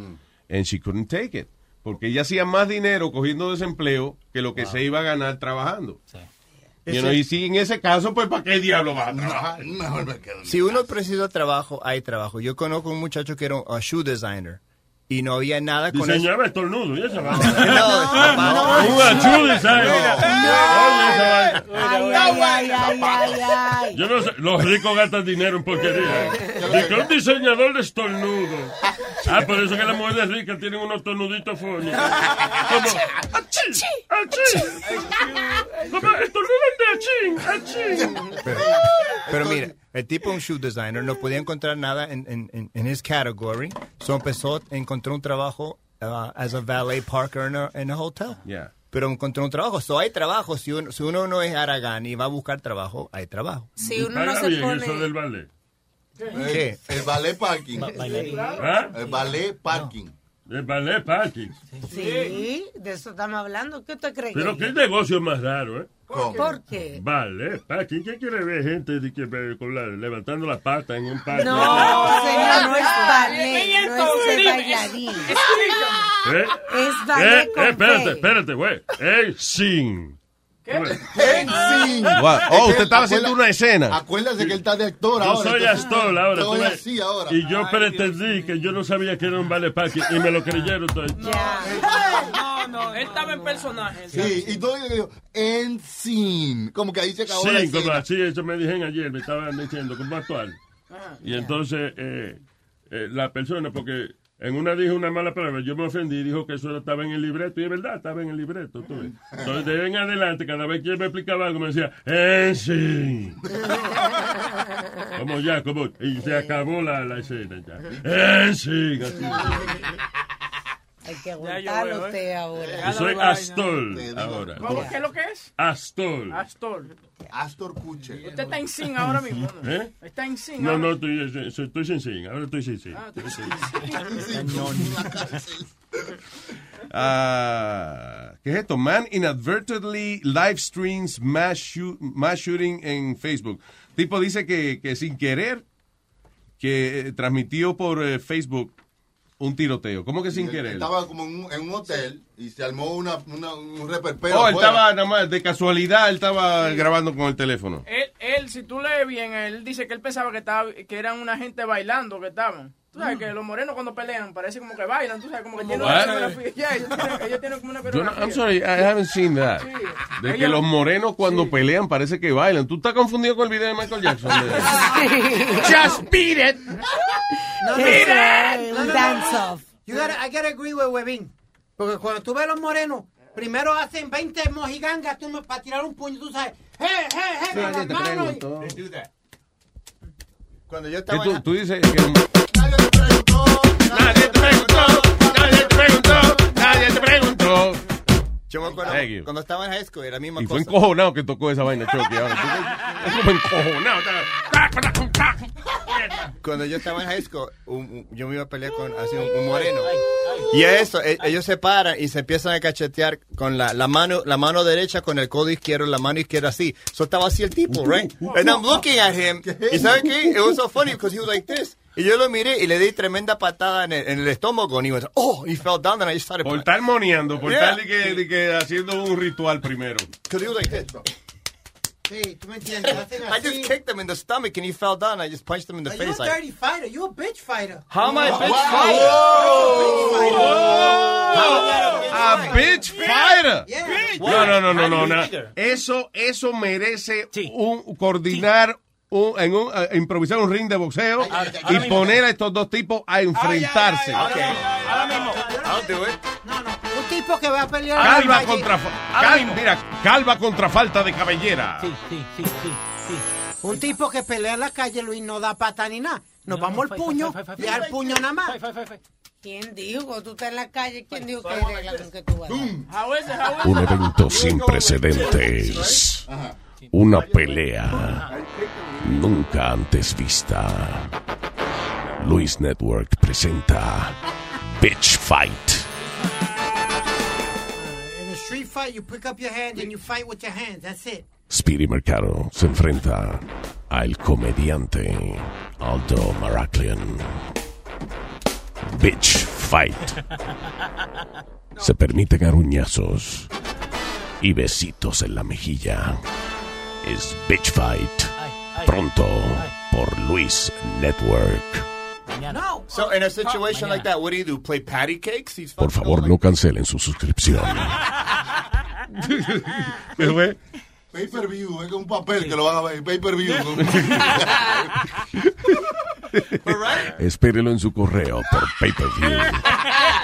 Speaker 6: And she couldn't take it. Porque ella hacía más dinero cogiendo desempleo que lo que se iba a ganar trabajando. You know, y si en ese caso, pues ¿para qué diablo vas a trabajar?
Speaker 13: Si uno precisa trabajo, hay trabajo. Yo conozco un muchacho que era un a shoe designer y no había nada con eso.
Speaker 7: Diseñaba estornudo, ¿y esa
Speaker 13: No,
Speaker 7: vaina? Un achú design. Oye, esa vaina.
Speaker 12: Ay, ay, ay, ay, ay.
Speaker 7: Yo no sé, los ricos gastan dinero en porquería. Que un diseñador de estornudo. Ah, por eso que las mujeres ricas tienen unos tornuditos fónicos. Como, achí, achí. Como, estornudan de achín, achín.
Speaker 13: Pero, pero mira, el tipo un shoe designer no podía encontrar nada en, en, en, his category. So empezó, encontró un trabajo uh, as a valet parker in a, in a hotel.
Speaker 6: Yeah.
Speaker 13: Pero encontró un trabajo. So hay trabajo. Si uno, si uno no es Aragán y va a buscar trabajo, hay trabajo.
Speaker 12: Si uno no se
Speaker 7: bien
Speaker 12: pone...
Speaker 7: eso del ballet.
Speaker 13: ¿Qué?
Speaker 8: El ballet parking.
Speaker 7: ¿Ah?
Speaker 8: El ballet parking.
Speaker 7: El ballet parking.
Speaker 12: Sí, de eso estamos hablando. ¿Qué usted cree
Speaker 7: Pero qué negocio más raro, ¿eh?
Speaker 12: ¿Por qué?
Speaker 7: Vale, parking. ¿Quién quiere ver gente de que, eh, con la- levantando la pata en un parque?
Speaker 12: No, señor, no es ballet, no es bailarín.
Speaker 7: ¿Eh?
Speaker 12: Es ballet
Speaker 7: Eh,
Speaker 12: con
Speaker 7: eh, espérate, espérate, güey. ¡Ey, sin!
Speaker 6: What? Oh, usted estaba haciendo una escena.
Speaker 8: Acuérdate que él está de actor
Speaker 7: Yo
Speaker 8: ahora.
Speaker 7: soy
Speaker 8: entonces,
Speaker 7: actor ahora. Ves.
Speaker 8: así ahora.
Speaker 7: Y yo pretendí que yo no sabía que era un ballet parking y me lo creyeron todo.
Speaker 14: No, no, él estaba en personaje.
Speaker 8: Sí, y todo digo, en scene. Como que ahí se acabó la
Speaker 7: Sí, como así, eso me dijeron ayer, me estaban diciendo, como actual. Y entonces eh, eh, la persona, porque en una dijo una mala palabra, yo me ofendí y dijo que eso estaba en el libreto. Y es verdad, estaba en el libreto. tú ves. Entonces, de ahí en adelante, cada vez que él me explicaba algo, me decía, ¡eh, sí! *laughs* como ya, como, y se acabó la, la escena ya. ¡eh, sí! Así.
Speaker 12: Hay que aguantarlo
Speaker 14: ¿eh?
Speaker 12: usted ahora.
Speaker 7: Yo soy Astol ahora.
Speaker 14: ¿Cómo qué es lo que es?
Speaker 7: Astol.
Speaker 14: Astor.
Speaker 8: Astor Kuche.
Speaker 14: Usted está en sin ahora mismo.
Speaker 7: ¿Eh?
Speaker 14: Está en sin.
Speaker 7: No, no, estoy, eh, estoy sin sin. Ahora estoy sin sin.
Speaker 14: Ah,
Speaker 6: Ah, ¿Qué es esto? Man inadvertently live streams mass, shoot- mass shooting en Facebook. Tipo dice que, que sin querer que eh, transmitió por eh, Facebook un tiroteo. ¿Cómo que sin querer?
Speaker 8: Estaba como en un, en un hotel y se armó una, una- un reperpero.
Speaker 6: Oh, él
Speaker 8: afuera.
Speaker 6: estaba nada más de casualidad, él estaba grabando con el teléfono.
Speaker 14: Él, él, si tú lees bien, él dice que él pensaba que estaba, que eran una gente bailando que estaban. Tú sabes que los morenos cuando pelean parece como que bailan, tú sabes, como que tienen una coreografía. *laughs* Ya, ellos tienen, ellos tienen como una
Speaker 6: no-
Speaker 14: coreografía.
Speaker 6: I'm sorry, I haven't seen that.
Speaker 14: Sí.
Speaker 6: De que
Speaker 14: Ellos-
Speaker 6: los morenos cuando pelean parece que bailan. ¿Tú estás confundido con el video de Michael Jackson? *laughs* *laughs*
Speaker 14: Just beat it.
Speaker 9: No, no, no, no,
Speaker 12: Dance
Speaker 9: no.
Speaker 12: off.
Speaker 9: You gotta, I gotta agree with Webin. Porque cuando tú ves a los morenos, primero hacen 20 mojigangas tú, para tirar un puño, tú sabes. ¡Hey, hey, hey! Con las manos.
Speaker 13: Cuando yo estaba
Speaker 6: tú, tú dices que...
Speaker 7: Nadie te preguntó, nadie te preguntó, nadie te preguntó.
Speaker 13: Yo me acuerdo
Speaker 6: Thank you.
Speaker 13: cuando estaba en high school, era la misma
Speaker 6: Y fue
Speaker 13: cosa.
Speaker 6: encojonado que tocó esa vaina, Chucky. Ahora, es como encojonado.
Speaker 13: Cuando yo estaba en high school, un- un- yo me iba a pelear con así, un, un moreno. Y eso, e- ellos se paran y se empiezan a cachetear con la, la mano la mano derecha con el codo izquierdo, la mano izquierda así. So estaba así el tipo, right? And I'm looking at him. ¿Y sabe qué? It was so funny because he was like this. Y yo lo miré y le di tremenda patada en el, en el estómago. He went, oh, he fell down and I just started...
Speaker 6: Por estar moneando, por
Speaker 13: Yeah.
Speaker 6: estar de que, de que haciendo un ritual primero.
Speaker 13: He was like this.
Speaker 9: Sí, tú me entiendes.
Speaker 13: I just kicked him in the stomach and he fell down. I just punched him in the
Speaker 9: Are you
Speaker 13: face.
Speaker 9: a
Speaker 13: like,
Speaker 9: dirty fighter? You a bitch fighter.
Speaker 13: How am I a bitch
Speaker 6: A bitch fighter.
Speaker 9: Yeah.
Speaker 6: No, no, no, no, no, no. Eso, eso merece un coordinar, un, en un, eh, improvisar un ring de boxeo y poner a estos dos tipos a enfrentarse.
Speaker 13: Ahora mismo. Do it.
Speaker 9: Un tipo que va a pelear.
Speaker 6: Calva contra, cal- mira, calva contra falta de cabellera.
Speaker 15: Sí, sí, sí, sí, sí.
Speaker 9: Un tipo que pelea en la calle, Luis, no da pata ni nada. Nos
Speaker 15: No,
Speaker 9: vamos
Speaker 15: no,
Speaker 9: al
Speaker 15: fight,
Speaker 9: puño y al puño nada más.
Speaker 12: ¿Quién dijo? Tú estás en la calle, ¿quién dijo que regla con que tú vas a
Speaker 17: Un evento sin precedentes. Una pelea nunca antes vista. Luis Network presenta Bitch Fight.
Speaker 9: In a street fight, you pick up your hand and you fight with your hands. That's it.
Speaker 17: Speedy Mercado se enfrenta al comediante Aldo Maraclian. Bitch Fight. Se permite garuñazos y besitos en la mejilla. Es Bitch Fight. Pronto por Luis Network.
Speaker 9: No.
Speaker 13: So in a situation like that, what do you do? Play patty cakes? He's
Speaker 17: Por favor, no cancelen su suscripción.
Speaker 8: Pay per view, es un papel que lo van a ver. Pay per view. *laughs*
Speaker 17: Espérelo en su correo por pay-per-view. *laughs*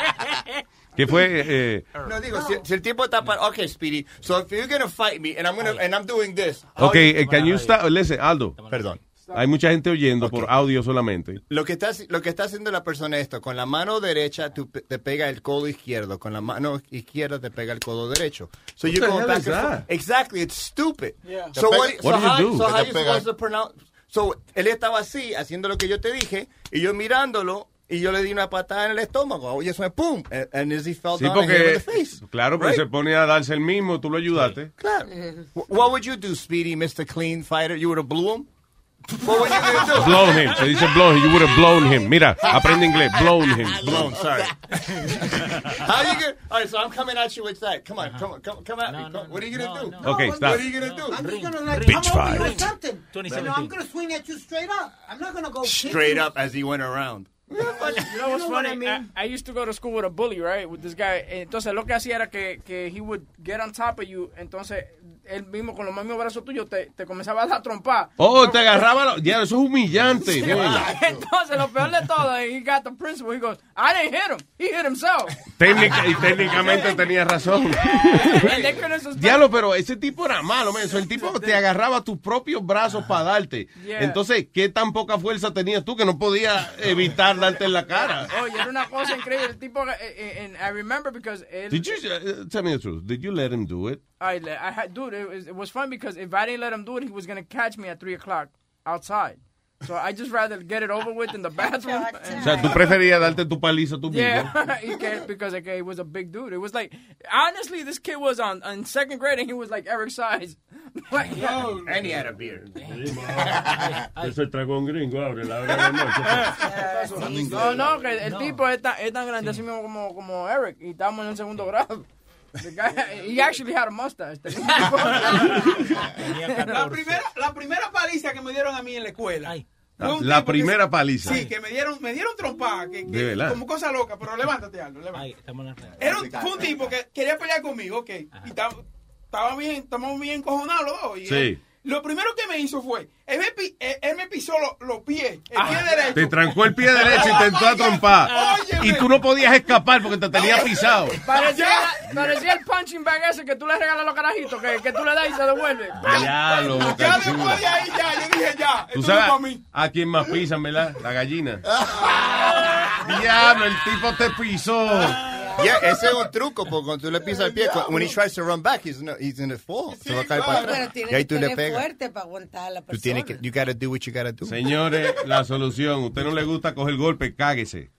Speaker 6: ¿Qué fue? Eh,
Speaker 13: No digo, si, si el tipo está para, okay, Speedy. So if you're gonna fight me and I'm gonna and I'm doing this.
Speaker 6: ok,
Speaker 13: you-
Speaker 6: eh, can you stop? Listen, Aldo.
Speaker 13: Perdón.
Speaker 6: Hay mucha gente oyendo por audio solamente.
Speaker 13: Lo que, está, lo que está haciendo la persona es esto, con la mano derecha tú te pega el codo izquierdo, con la mano izquierda te pega el codo derecho. So you go back and. Exactly, it's stupid.
Speaker 14: Yeah.
Speaker 13: So what, so
Speaker 6: What do you
Speaker 13: how,
Speaker 6: do?
Speaker 13: So
Speaker 8: Que
Speaker 13: how you supposed to pronounce? So él estaba así, haciendo lo que yo te dije, y yo mirándolo, y yo le di una patada en el estómago. Oye, eso me pum, and, and he fell
Speaker 6: Sí,
Speaker 13: down, I hit him in
Speaker 6: porque,
Speaker 13: the face.
Speaker 6: claro, pero
Speaker 13: Right?
Speaker 6: se pone a darse el mismo, tú lo ayudaste.
Speaker 13: Claro. Wh- What would you do, Speedy, Mr. Clean Fighter? You would have blew him? What would you do?
Speaker 6: Blown him, se dice blown him, you would have blown him. Mira, aprende inglés, blown him. *laughs*
Speaker 13: Blown, sorry. *laughs* How you gonna? All right, so I'm coming at you with that. Come on, come on, come, come at me. Come- what are you gonna do?
Speaker 6: Okay,
Speaker 9: No,
Speaker 6: stop.
Speaker 13: What are you gonna do?
Speaker 9: I'm just gonna like
Speaker 17: Bitch
Speaker 9: you
Speaker 17: fight.
Speaker 9: or something. You know,
Speaker 15: 2017.
Speaker 9: I'm gonna swing at you straight up. I'm not gonna go
Speaker 13: Straight up as he went around. *laughs*
Speaker 14: You know what's funny? I, I used to go to school with a bully, right? With this guy. Entonces lo que hacía era que, que he would get on top of you. Entonces él mismo con los mismos brazos tuyos te, te comenzaba a dar trompa.
Speaker 6: Oh, te agarraba. lo- Ya, eso es humillante.
Speaker 14: Sí. *laughs* Entonces lo peor de todo, he got the principal. He goes, I didn't hit him. He hit himself.
Speaker 6: Técnica- y técnicamente *laughs* tenía razón.
Speaker 14: And
Speaker 6: Diablo, pero ese tipo era malo, man. El tipo te agarraba tus propios brazos para darte.
Speaker 14: Yeah.
Speaker 6: Entonces, ¿qué tan poca fuerza tenías tú que no podías evitar darte en la cara?
Speaker 14: Oye, era una cosa increíble. El tipo, eh, eh, and I remember because él,
Speaker 6: Did you, uh, tell me the truth, did you let him do it?
Speaker 14: I, le- I had, dude, it was, it was fun because if I didn't let him do it, he was gonna catch me at three o'clock outside. So I just rather get it over with in the bathroom. *laughs*
Speaker 6: O sea, tú preferías darte tu paliza tú mismo.
Speaker 14: Yeah, *laughs* he can, because like, he was a big dude. It was like, honestly, this kid was on in second grade and he was like Eric's size. *laughs* like,
Speaker 13: And he had a beard.
Speaker 7: Ese tragón gringo abre la hora de la noche.
Speaker 14: No, no, que el tipo es tan, es tan grande así mismo como, como Eric y estábamos en el segundo grado. The guy, he actually had a mustache. *laughs*
Speaker 10: La primera, la primera paliza que me dieron a mí en la escuela. un
Speaker 6: La
Speaker 10: tipo que-
Speaker 6: primera paliza.
Speaker 10: Sí, que me dieron, me dieron trompada, que, que-
Speaker 6: De verdad.
Speaker 10: como cosa loca, pero levántate algo, levántate. Era un, fue un tipo que quería pelear conmigo, ok, y estaba, estaba bien, estamos bien encojonados los dos. y
Speaker 6: Sí.
Speaker 10: él- lo primero que me hizo fue, él me, él- me pisó lo- los pies, el pie derecho.
Speaker 6: Te trancó el pie derecho y te entró a trompar. Y tú no podías escapar porque te tenía pisado. *laughs*
Speaker 14: Parecía, parecía el punching bag ese que tú le regalas a los carajitos, que, que tú le das y se devuelve.
Speaker 6: Ya, lo
Speaker 10: Ya después de ahí, ya, yo dije ya,
Speaker 6: Tú sabes
Speaker 10: mí.
Speaker 6: a quién más pisan, ¿verdad? La gallina. *laughs* Diablo, el tipo te pisó.
Speaker 13: Yeah, ese es un truco, porque cuando tú le pisas el pie, when he tries to run back, he's, no, he's gonna fall. Se va a caer para
Speaker 12: Pero
Speaker 13: atrás. Y ahí
Speaker 12: que
Speaker 13: tú le pegas.
Speaker 12: fuerte para aguantar a la
Speaker 13: Tú
Speaker 12: persona.
Speaker 13: tienes que, you gotta do what you gotta do.
Speaker 6: Señores, la solución. Usted no le gusta coger golpe, cáguese.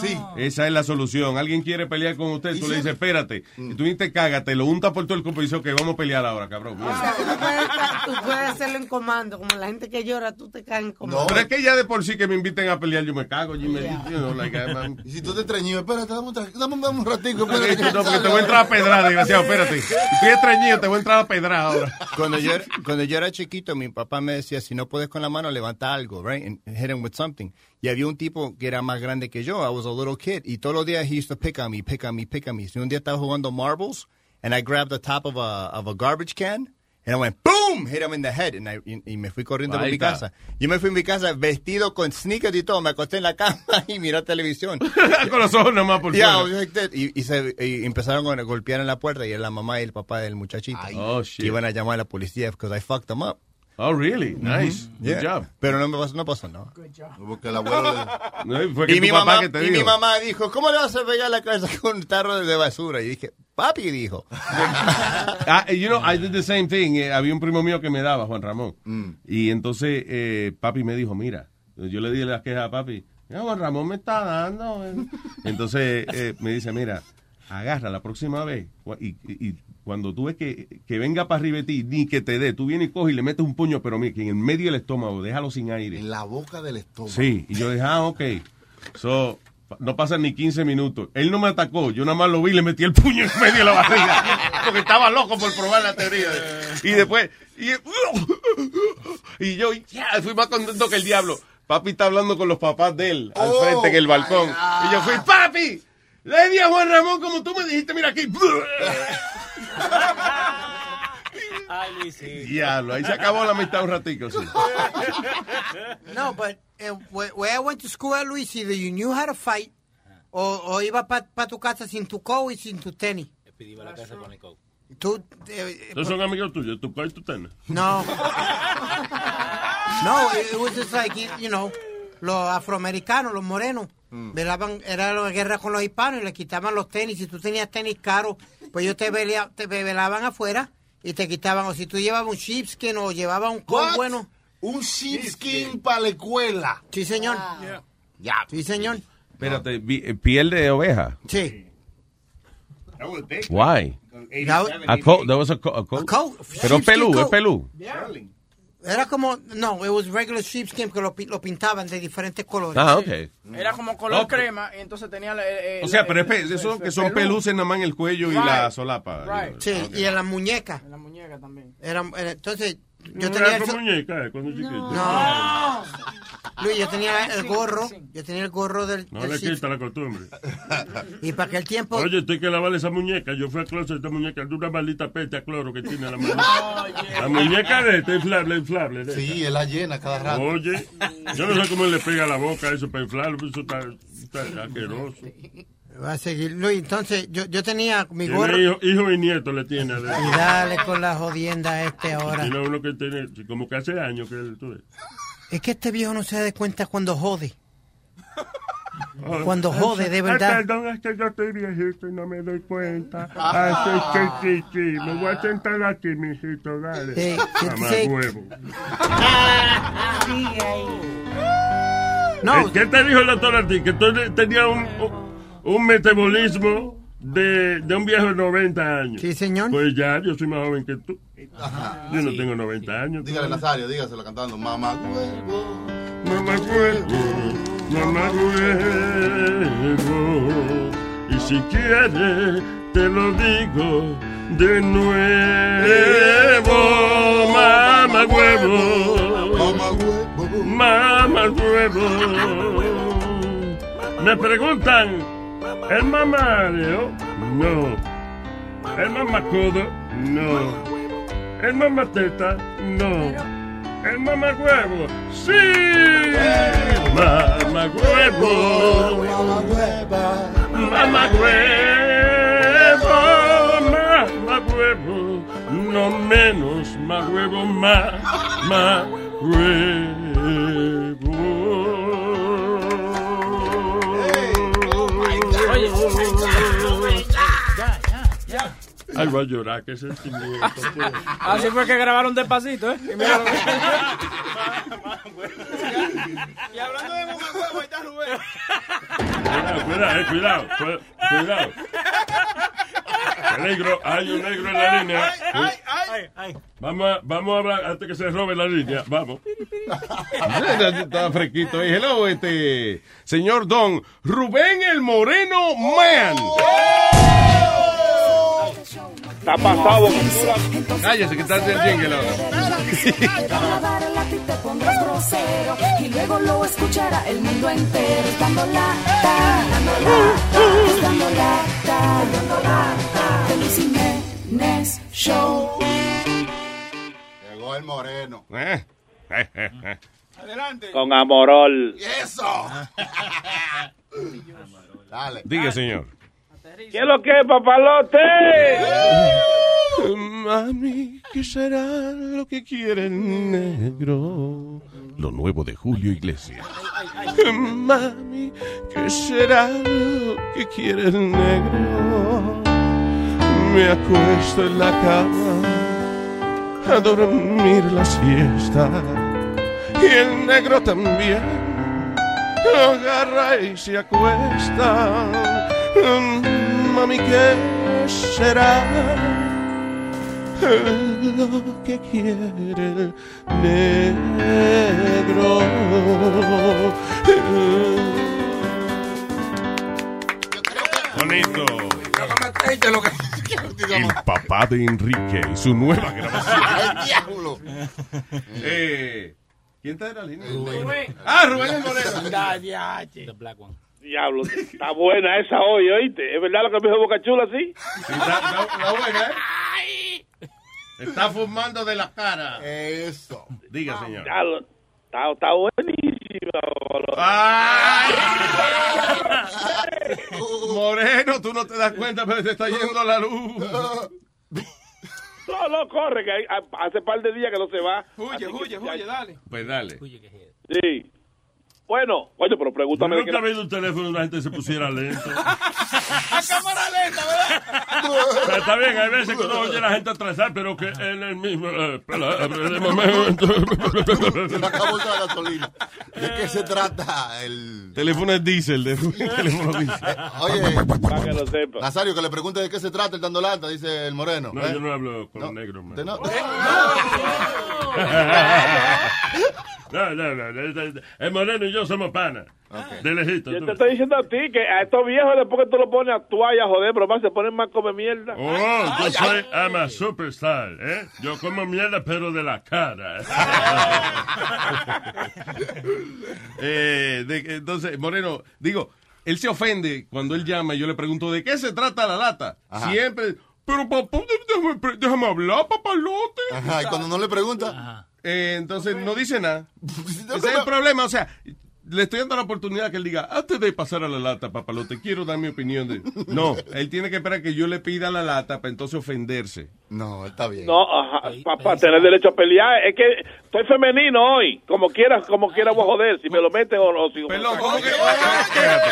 Speaker 13: Sí.
Speaker 6: Esa es la solución. Alguien quiere pelear con usted, tú le dices, espérate. Y tú dices, cágate, lo untas por todo el cuerpo y dices, ok, vamos a pelear ahora, cabrón.
Speaker 12: O sea, tú puedes, tú puedes hacerlo en comando, como la gente que llora, tú te caes en comando.
Speaker 6: Pero es que ya de por sí que me inviten a pelear, yo me cago. Yo me, you know, like, I'm-
Speaker 8: Y si tú te extrañas, espérate, dame un, tra- dame, dame un ratico.
Speaker 6: No,
Speaker 8: espérate.
Speaker 6: porque te voy a entrar a pedrar, desgraciado, espérate. Estoy estreñido, te voy a entrar a pedrar ahora.
Speaker 13: Cuando yo, era- cuando yo era chiquito, mi papá me decía, si no puedes con la mano, levanta algo, right? And hit him with something. Y había un tipo que era más grande que yo. I was a little kid. Y todos los días he used to pick on me, pick on me, pick on me. Y un día estaba jugando marbles, and I grabbed the top of a, of a garbage can, and I went, boom, hit him in the head. And I- y, y me fui corriendo por mi casa. Yo me fui a mi casa vestido con sneakers y todo. Me acosté en la cama *laughs* y miré televisión. *laughs*
Speaker 6: Con los ojos nomás por
Speaker 13: Yeah, like y, y se, y empezaron a golpear en la puerta y era la mamá y el papá del muchachito.
Speaker 6: Oh, shit.
Speaker 13: Que iban a llamar a la policía because I fucked them up.
Speaker 6: Oh, really? Nice. Good
Speaker 13: Yeah.
Speaker 6: job.
Speaker 13: Pero no me pasó, no pasó nada.
Speaker 8: Porque el abuelo le...
Speaker 6: No, fue que
Speaker 13: Y
Speaker 6: tu
Speaker 13: mi,
Speaker 6: papá
Speaker 13: mamá,
Speaker 6: que te
Speaker 13: y mi
Speaker 6: dijo.
Speaker 13: mamá dijo, ¿cómo le vas a pegar la cabeza con un tarro de basura? Y dije, papi dijo. *laughs*
Speaker 6: Ah, you know, I did the same thing. Eh, había un primo mío que me daba, Juan Ramón. Y entonces eh, papi me dijo, mira, yo le di las quejas a papi. "Ya, Juan Ramón me está dando. eh". Entonces eh, me dice, mira, agarra la próxima vez. Y, y- y cuando tú ves que, que venga para arriba de ti, ni que te dé, tú vienes y coges y le metes un puño, pero mira, que en el medio del estómago, déjalo sin aire.
Speaker 8: En la boca del estómago.
Speaker 6: Sí, y yo dije, ah, ok. So, no pasan ni 15 minutos. Él no me atacó, yo nada más lo vi y le metí el puño en medio de la barriga. *laughs* Porque estaba loco por probar la teoría. Y después, y, y yo, ya, fui más contento que el diablo. Papi está hablando con los papás de él al
Speaker 8: Oh,
Speaker 6: frente en el balcón. Y yo fui, papi, le di a Juan Ramón como tú me dijiste, mira aquí.
Speaker 15: Ay, Luis, sí.
Speaker 6: Diablo, ahí se acabó la mitad un ratico, sí.
Speaker 9: No, but uh, where, where I went to school at Luis, either you knew how to fight o, o iba para tu casa sin tu coat y sin tu tenis.
Speaker 15: Iba a la casa con el coat.
Speaker 9: Tú, eh,
Speaker 7: Esos son amigos tuyos, tu coy y tu tenis.
Speaker 9: no. No, it, it was just like, you, you know, los afroamericanos, los morenos, velaban, era la guerra con los hispanos y le quitaban los tenis. Si tú tenías tenis caros, pues ellos te, velea- te velaban afuera y te quitaban. O si tú llevabas un sheepskin o llevabas un coat bueno.
Speaker 8: Un sheepskin para la escuela.
Speaker 9: Sí, señor.
Speaker 8: Ya.
Speaker 9: Sí, señor.
Speaker 6: Espérate, eh, piel de oveja.
Speaker 9: Sí.
Speaker 6: Why? A coat, there was a, co- a coat.
Speaker 9: coat.
Speaker 6: Pero pelú, es
Speaker 9: coat.
Speaker 6: pelú.
Speaker 9: Era como, no, it was regular sheepskin que lo, pi- lo pintaban de diferentes colores.
Speaker 6: Ah, ok.
Speaker 14: Era como color
Speaker 6: Ok.
Speaker 14: crema y entonces tenía... la- eh,
Speaker 6: O
Speaker 14: la-
Speaker 6: sea, pero es
Speaker 14: el
Speaker 6: que son peluces nada más en el cuello y
Speaker 14: Right.
Speaker 6: la solapa.
Speaker 14: Right.
Speaker 9: Sí, y en las muñecas.
Speaker 14: En la muñeca también.
Speaker 9: Era- entonces, yo tenía eso.
Speaker 7: muñeca, eh, cuando chiquito.
Speaker 9: No. Luis, yo tenía el gorro, yo tenía el gorro del,
Speaker 7: No
Speaker 9: del
Speaker 7: le quita la costumbre.
Speaker 9: Y para aquel tiempo,
Speaker 7: Oye, estoy que lavar esa muñeca. Yo fui a closet esta muñeca de una maldita peste a cloro que tiene la muñeca. La muñeca de esta inflable, inflable. de
Speaker 8: Sí, él la llena cada rato.
Speaker 7: Oye, yo no sé cómo le pega la boca a eso para inflarlo, pero eso está, está asqueroso.
Speaker 9: Va a seguir. Luis, entonces, yo, yo tenía mi gorro.
Speaker 7: hijo, hijo y nieto le tiene. de-
Speaker 9: Y dale con la jodienda este ahora.
Speaker 7: Tiene uno que tiene, como que hace años que él, tú ves.
Speaker 9: Es que este viejo no se da cuenta cuando jode.
Speaker 7: Ah,
Speaker 9: Cuando jode, de
Speaker 7: Ay,
Speaker 9: verdad.
Speaker 7: perdón, es que yo estoy viejito y no me doy cuenta. Así que sí, sí, me voy a sentar aquí, mijito, dale.
Speaker 9: Sí, sí,
Speaker 7: Mamá
Speaker 9: sí.
Speaker 7: huevo.
Speaker 9: No.
Speaker 7: Eh, ¿Qué te dijo el doctor a ti? Que tú tenías un, un metabolismo de, de un viejo de 90 años.
Speaker 9: Sí, señor.
Speaker 7: Pues ya, yo soy más joven que tú. Yo no tengo 90 años.
Speaker 8: Dígale, Nazario, dígaselo cantando. Mamá huevo.
Speaker 7: Mamá huevo, mamá huevo. Y si quieres, te lo digo de nuevo. Mamá huevo. Mamá huevo. Me preguntan, ¿el mamario? No. ¿El mamacodo? No. ¿El mamateta? No. ¿El mamahuevo? ¡Sí! ¡Mamahuevo! ¡Mamahuevo! ¡Mamahuevo! No menos más huevo, más, más Ay, voy a llorar, qué sentimiento.
Speaker 14: Así fue que grabaron despacito, ¿eh? Y mira lo que- *laughs* *laughs*
Speaker 10: Y hablando de mamá huevo, ahí está Rubén.
Speaker 7: Cuidado, cuidado, eh, cuidado, negro, hay un negro en la línea. Vamos a, vamos a hablar antes que se robe la línea. Vamos.
Speaker 6: Estaba fresquito ahí. Hello, este señor Don Rubén el Moreno Man.
Speaker 18: Está pasado.
Speaker 6: Cállese, que está el jingle ahora.
Speaker 19: hablarla y te pondrás grosero y luego lo escuchará el mundo entero dando lata, dando lata, dando lata, dando lata. De Luis Jiménez Show.
Speaker 8: Llegó el moreno.
Speaker 6: Eh,
Speaker 10: Adelante.
Speaker 18: Con amorol.
Speaker 8: ¡Eso! Dale.
Speaker 6: Diga, señor.
Speaker 18: ¿Qué es lo que papalote?
Speaker 6: Mami, ¿qué será lo que quiere el negro? Lo nuevo de Julio Iglesias. Mami, ¿qué será lo que quiere el negro? Me acuesto en la cama a dormir la siesta. Y el negro también agarra y se acuesta. Mami, ¿qué será lo que quiere el negro? Bonito. El papá de Enrique y su nueva grabación. *laughs*
Speaker 8: ¡Ay, diablo!
Speaker 6: Eh, ¿Quién está en la línea?
Speaker 10: Rubén.
Speaker 6: Ah, Rubén el Moreno.
Speaker 15: The black one.
Speaker 18: Diablo, está buena esa hoy, ¿oíste? ¿Es verdad lo que me dijo Boca Chula, sí?
Speaker 6: Está, está- está buena, ¿eh? Está fumando de la cara.
Speaker 8: Eso.
Speaker 6: Diga, señor.
Speaker 18: Diablo, está, está buenísima.
Speaker 6: Moreno, tú no te das cuenta, pero te está yendo la luz.
Speaker 18: No, no, corre, que hay- hace par de días que no se va.
Speaker 10: Huye,
Speaker 18: que-
Speaker 10: huye, huye, dale.
Speaker 6: Pues dale.
Speaker 18: Sí. Bueno, oye, pero
Speaker 7: Yo
Speaker 18: pregúntame de
Speaker 7: nunca visto un teléfono donde la gente se pusiera lento.
Speaker 10: A cámara lenta, ¿verdad?
Speaker 7: Pero está bien, hay veces que uno oye a la gente atrasar, pero que en el mismo eh, momento.
Speaker 8: Se me acabó la gasolina. ¿De qué se trata el...?
Speaker 6: Teléfono es diésel, de teléfono diésel.
Speaker 8: Oye,
Speaker 18: Para que lo sepa.
Speaker 8: Nazario, que le pregunte de qué se trata el dando lata, dice el moreno.
Speaker 7: No,
Speaker 8: ¿eh?
Speaker 7: yo no hablo con negros, man.
Speaker 8: De no-
Speaker 7: No, no, no. no, no, El moreno y yo somos panas. De lejito.
Speaker 18: Yo
Speaker 7: tú.
Speaker 18: te estoy diciendo a ti que a estos viejos después que tú lo pones a actuar y a joder, pero más se ponen más come mierda.
Speaker 7: Oh, yo soy I'm a superstar, ¿eh? Yo como mierda, pero de la cara. *laughs* *laughs*
Speaker 6: Eh, de- entonces, Moreno, digo, él se ofende cuando él llama y yo le pregunto, ¿de qué se trata la lata?
Speaker 8: Ajá.
Speaker 6: Siempre, pero papá, déjame, hablar, papalote.
Speaker 8: Ajá, y cuando no le pregunta.
Speaker 6: Eh, entonces no dice nada. Ese es el problema, o sea, le estoy dando la oportunidad que él diga, antes de pasar a la lata, papalote, quiero dar mi opinión de... No, él tiene que esperar que yo le pida la lata para entonces ofenderse.
Speaker 8: No, está bien.
Speaker 18: No, para tener derecho a pelear. Es que estoy femenino hoy. Como quieras, como quiera voy a joder. Si me lo meten o no. Si
Speaker 6: Perdón, ¿cómo que?
Speaker 8: Espérate,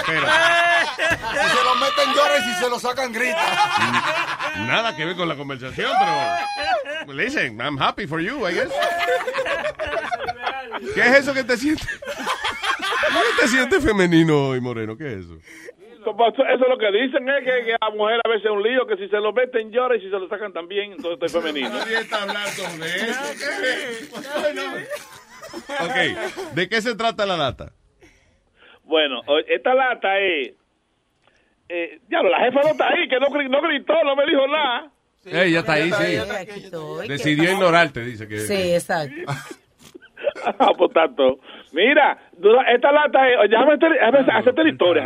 Speaker 8: Si se lo meten llora y si se lo sacan grita.
Speaker 6: Nada que ver con la conversación, pero... Listen, I'm happy for you, I guess. ¿Qué es eso que te sientes? ¿Cómo te sientes femenino hoy, Moreno? ¿Qué es eso?
Speaker 18: Eso es lo que dicen, es que, que la mujer a veces es un lío, que si se lo meten llora y si se lo sacan también, entonces estoy femenino.
Speaker 6: Nadie está hablando de eso. Ok, ¿de qué se trata la lata?
Speaker 18: Bueno, esta lata es... Eh, ya, la jefa no está ahí, que no, no gritó, no me dijo nada.
Speaker 6: Ey, ya está ahí, sí. Decidió ignorarte, dice que...
Speaker 12: Sí, exacto. *laughs*
Speaker 18: Por tanto. Mira, esta lata es... Déjame hacer- la historia.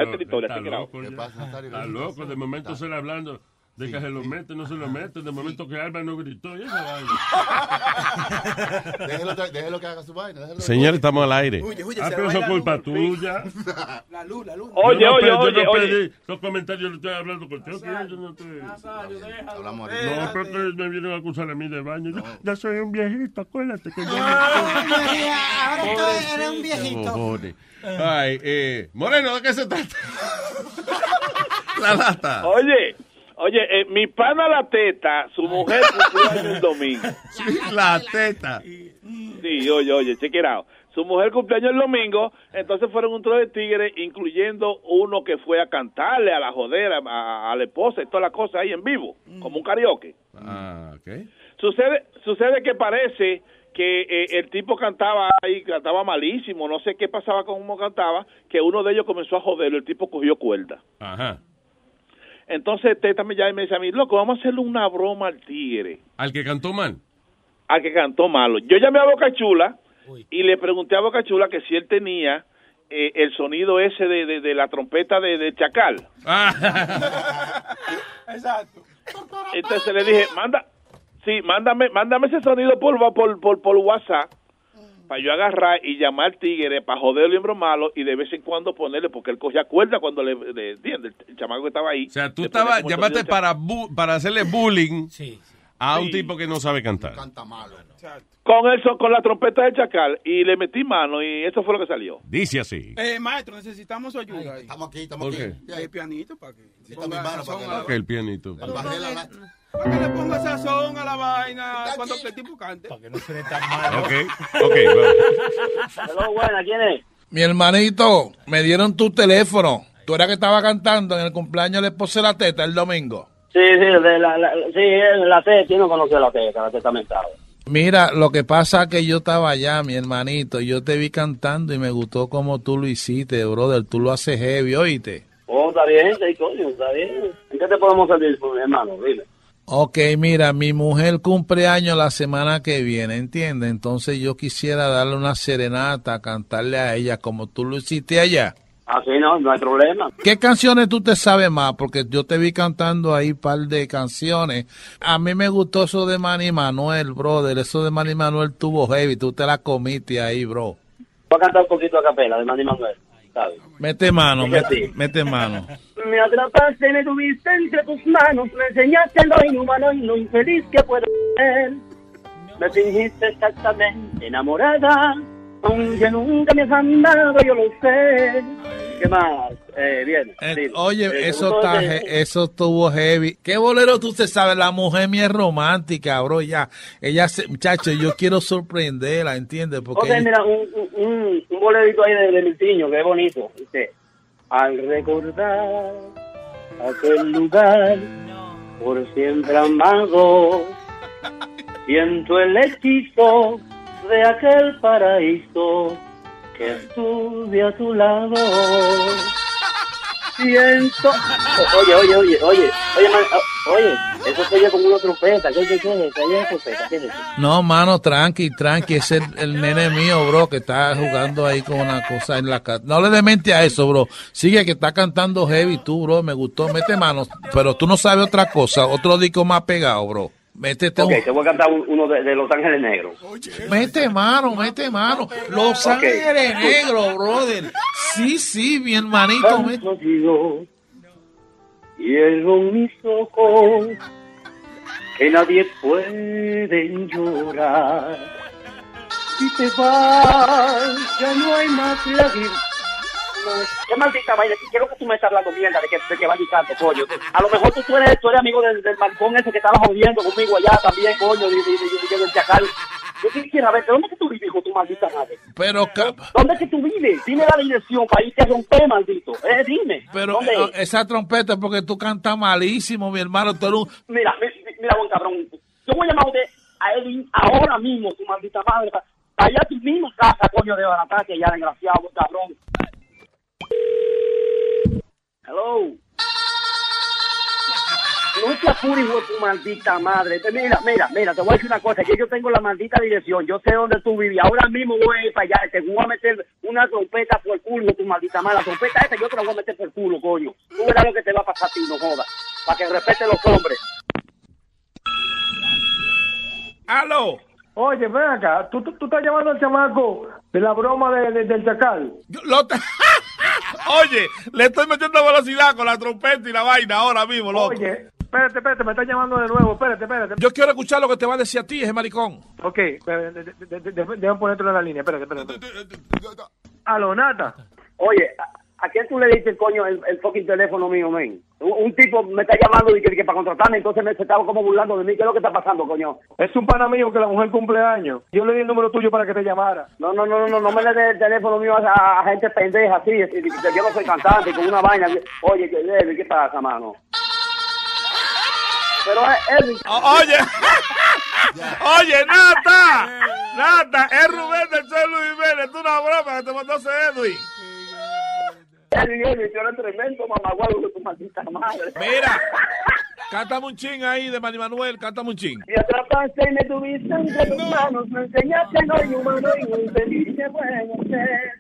Speaker 7: Está loco, de momento se le hablando de que se lo mete, no se lo mete, de momento que Alba no gritó, y esa vaina.
Speaker 8: Déjelo, que- déjelo que haga su vaina.
Speaker 6: Señor, estamos al aire.
Speaker 7: Ah, pero eso es culpa tuya.
Speaker 10: La luz, la luz.
Speaker 18: Oye,
Speaker 7: Yo no
Speaker 18: oye,
Speaker 7: pe- yo
Speaker 18: oye,
Speaker 7: no
Speaker 18: oye.
Speaker 7: pedí Los comentarios los estoy hablando contigo. que yo no estoy...
Speaker 8: Hablamos
Speaker 7: No, porque me vienen a acusar a mí de baño. Yo, ya soy un viejito, acuérdate que yo...
Speaker 9: Ahora tú eres un viejito.
Speaker 6: Ay, eh, Moreno, ¿de qué se trata? *laughs* la lata.
Speaker 18: Oye, oye, eh, mi pana la teta, su mujer cumplió años el domingo. *laughs*
Speaker 6: La teta.
Speaker 18: Sí, oye, oye, check it out. Su mujer cumpleaños el domingo, entonces fueron un tro de tigres, incluyendo uno que fue a cantarle a la jodera, a, a la esposa y toda la cosa ahí en vivo, como un karaoke.
Speaker 6: Ah, ok.
Speaker 18: Sucede, sucede que parece que eh, el tipo cantaba ahí, cantaba malísimo, no sé qué pasaba con cómo cantaba, que uno de ellos comenzó a joderlo, el tipo cogió cuerda.
Speaker 6: Ajá.
Speaker 18: Entonces Teta me llama y me dice a mí, loco, vamos a hacerle una broma al tigre,
Speaker 6: Al que cantó mal.
Speaker 18: al que cantó malo. Yo llamé a Boca Chula y le pregunté a Boca Chula que si él tenía eh, el sonido ese de, de- de la trompeta de, de Chacal. *laughs*
Speaker 10: Exacto.
Speaker 18: Entonces le dije, manda, sí, mándame, mándame ese sonido por, por, por, por WhatsApp para yo agarrar y llamar al tigre para joderlo y bromarlo y de vez en cuando ponerle, porque él cogía cuerda cuando le, le entiende, el chamaco que estaba ahí.
Speaker 6: O sea, tú estabas,
Speaker 18: el
Speaker 6: llamaste
Speaker 18: de
Speaker 6: para, bu- para hacerle bullying a un
Speaker 18: Sí.
Speaker 6: tipo que no sabe cantar.
Speaker 18: con el son- con la trompeta del chacal y le metí mano y eso fue lo que salió.
Speaker 6: Dice así.
Speaker 10: Eh, maestro, necesitamos su ayuda. ahí.
Speaker 8: Estamos aquí, estamos
Speaker 6: ¿Por
Speaker 8: aquí.
Speaker 10: El pianito para que
Speaker 8: mano para que
Speaker 6: el pianito.
Speaker 8: La-
Speaker 10: para que le ponga sazón a la vaina cuando el tipo cante. Para que no suene tan mal.
Speaker 6: Ok, ok.
Speaker 20: Hello, buena, ¿quién es?
Speaker 21: Mi hermanito, me dieron tu teléfono. Tú eras que estaba cantando en el cumpleaños de esposa de la teta el domingo.
Speaker 20: Sí, sí, de la, la, sí, la teta, ¿quién no conoció la teta? La teta mental.
Speaker 21: Mira, lo que pasa es que yo estaba allá, mi hermanito, y yo te vi cantando y me gustó como tú lo hiciste, brother. Tú lo haces heavy, oíste.
Speaker 20: Oh, está bien, sí, coño, está bien. ¿En qué te podemos servir, hermano? Dime.
Speaker 21: Ok, mira, mi mujer cumple años la semana que viene, ¿entiendes? Entonces yo quisiera darle una serenata, cantarle a ella como tú lo hiciste allá.
Speaker 20: Así no, no hay problema.
Speaker 21: ¿Qué canciones tú te sabes más? Porque yo te vi cantando ahí un par de canciones. A mí me gustó eso de Manny Manuel, brother. Eso de Manny Manuel tuvo heavy. Tú te la comiste ahí, bro.
Speaker 20: Voy a cantar un poquito a capela de Manny Manuel, ¿sabes?
Speaker 21: Mete mano, mete, mete mano.
Speaker 20: Me atrapaste, me tuviste entre tus manos, me enseñaste lo inhumano y lo infeliz que puedo ser. Me fingiste exactamente enamorada, aunque nunca me has amado, yo lo sé. ¿Qué más? Eh, bien.
Speaker 21: Eh,
Speaker 20: dime.
Speaker 21: oye,
Speaker 20: Eh, ¿te
Speaker 21: eso está, eso estuvo heavy. ¿Qué bolero tú te sabes? La mujer mía es romántica, bro. Ya, ella, se, muchacho, yo quiero sorprenderla, ¿entiendes? Porque ella-
Speaker 20: mira, un, un, un, bolerito ahí de, de Miltiño, que es bonito. Dice, al recordar aquel lugar por siempre amado, siento el hechizo de aquel paraíso que estuve a tu lado. Siento. Oye, oye, oye, oye, oye, man, oh, oye, eso se oye como una trompeta. ¿Qué, qué, qué es eso? ¿Qué es trompeta? ¿Qué?
Speaker 21: No, mano, tranqui, tranqui. Es el, el nene mío, bro, que está jugando ahí con una cosa en la casa. No le demente a eso, bro. Sigue que está cantando heavy tú, bro. Me gustó. Mete mano. Pero tú no sabes otra cosa. Otro disco más pegado, bro. Métete
Speaker 20: Ok,
Speaker 21: un...
Speaker 20: te voy a cantar un- uno de, de Los Ángeles Negros.
Speaker 21: Mete mano, mete mano. Los
Speaker 20: Ok.
Speaker 21: Ángeles Negros, brother. Sí, sí, mi hermanito. mete-
Speaker 20: Contigo, Cierro mis ojos, que nadie puede llorar. Si te vas, ya no hay más lágrimas. Qué maldita vaina, quiero que tú me estás hablando mierda de que, de que va a coño. A lo mejor tú, tú eres, tú eres amigo del, del ese que estaba jodiendo conmigo allá también, coño, de, de, de, de- del chacal. Yo quisiera ver, ¿de dónde es que tú vives, hijo, tu maldita madre?
Speaker 21: Pero,
Speaker 20: ¿Dónde es que tú vives? Dime la dirección para irte a romper, maldito. Eh, dime.
Speaker 21: pero
Speaker 20: ¿Dónde
Speaker 21: eh,
Speaker 20: es?
Speaker 21: esa trompeta es porque tú cantas malísimo, mi hermano. Tú eres un-
Speaker 20: Mira, mi- mi- mira, buen cabrón. Yo voy a llamar a usted a Edwin ahora mismo, tu maldita madre. pa- Allá tu misma casa, coño, de barataque, ya desgraciado, buen cabrón. Hello. No te apures, hijo de tu maldita madre. Mira, mira, mira, te voy a decir una cosa, que yo tengo la maldita dirección, yo sé dónde tú vives, ahora mismo voy a ir para allá, te voy a meter una trompeta por el culo, tu maldita madre. La trompeta esta yo te la voy a meter por el culo, coño. Tú verás lo que te va a pasar a ti, no jodas, para que respete los hombres.
Speaker 22: ¡Aló! Oye, ven acá, ¿tú, tú, tú estás llamando al chamaco de la broma de, de- del chacal.
Speaker 23: Lo *laughs* te- Oye, le estoy metiendo velocidad con la trompeta y la vaina ahora mismo, loco.
Speaker 22: Oye, espérate, espérate, me estás llamando de nuevo, espérate, espérate.
Speaker 23: Yo quiero escuchar lo que te va a decir a ti, ese maricón.
Speaker 22: Ok, déjame ponértelo en la línea, espérate, espérate. espérate. Aló, Nata.
Speaker 20: Oye, ¿a, quién tú le diste, coño, el, el fucking teléfono mío, men? Un, un tipo me está llamando y que, que para contratarme, entonces me se estaba como burlando de mí. ¿Qué es lo que está pasando, coño?
Speaker 22: Es un pana mío que la mujer cumple años. Yo le di el número tuyo para que te llamara.
Speaker 20: No, no, no, no, no, no me le dé el teléfono mío a, a gente pendeja así, así, que yo no soy cantante, con una vaina. Oye, ¿qué, Edwin, ¿qué pasa, mano? Pero, eh, Edwin...
Speaker 23: Oye, *laughs* oye, Nata, Nata, es Rubén del Sol Luis Jiménez, tú una broma que te mandó ese Edwin. *laughs*
Speaker 20: Tremendo mamaguado de tu maldita madre.
Speaker 23: Mira, *laughs* cántame un ching ahí de Manny Manuel, cántame un ching.
Speaker 20: Me atrapaste y me tuviste entre tus manos, me enseñaste no hay humano y muy feliz que puedo ser.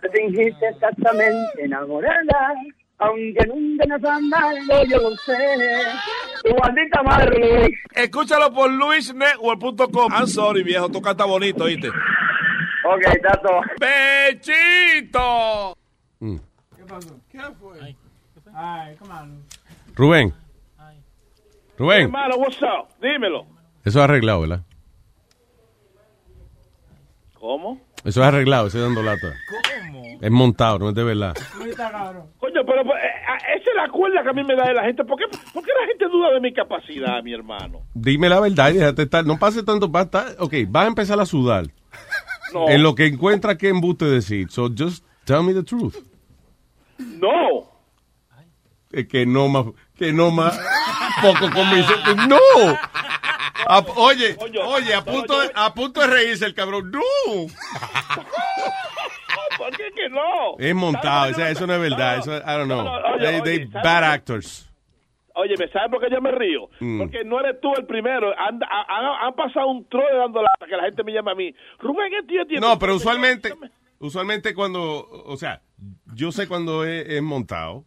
Speaker 20: Te fingiste exactamente enamorada, aunque nunca has amado, yo lo sé. Tu maldita madre, Luis.
Speaker 23: Escúchalo por luisnetwork.com. I'm sorry, viejo, tú cantas bonito, ¿oíste?
Speaker 20: Ok, tato.
Speaker 23: ¡Bechito!
Speaker 14: ¿Qué ¿Qué.
Speaker 6: Rubén. Rubén,
Speaker 18: Hermano, what's up? Dímelo.
Speaker 6: eso es arreglado, ¿verdad?
Speaker 18: ¿Cómo?
Speaker 6: Eso es arreglado, ese dando lata.
Speaker 18: ¿Cómo?
Speaker 6: Es montado, no es de verdad.
Speaker 18: Coño, pero pues, eh, eh, esa es la cuerda que a mí me da de la gente. ¿Por qué, por qué la gente duda de mi capacidad, mi hermano?
Speaker 6: Dime la verdad y déjate estar. No pase tanto. Va a estar, ok, vas a empezar a sudar.
Speaker 18: No.
Speaker 6: En lo que encuentra que embuste decir. So just tell me the truth.
Speaker 18: No.
Speaker 6: Que no más. Que no más. Poco convincente. ¡No! A- oye, oye, a punto, de, a punto de reírse el cabrón. ¡No! *laughs*
Speaker 18: ¿Por qué que no?
Speaker 6: Es montado. o sea, eso no es verdad. Eso, I don't know.
Speaker 18: Oye,
Speaker 6: They, they
Speaker 18: ¿sabes
Speaker 6: bad actors.
Speaker 18: Oye, ¿me sabes por qué yo me río?
Speaker 6: Mm.
Speaker 18: Porque no eres tú el primero. Han, han- han pasado un trole dando lata que la gente me llama a mí. Rubén, ¿qué tío tiene?
Speaker 6: No, pero usualmente, usualmente cuando, o sea, yo sé cuando es, es montado.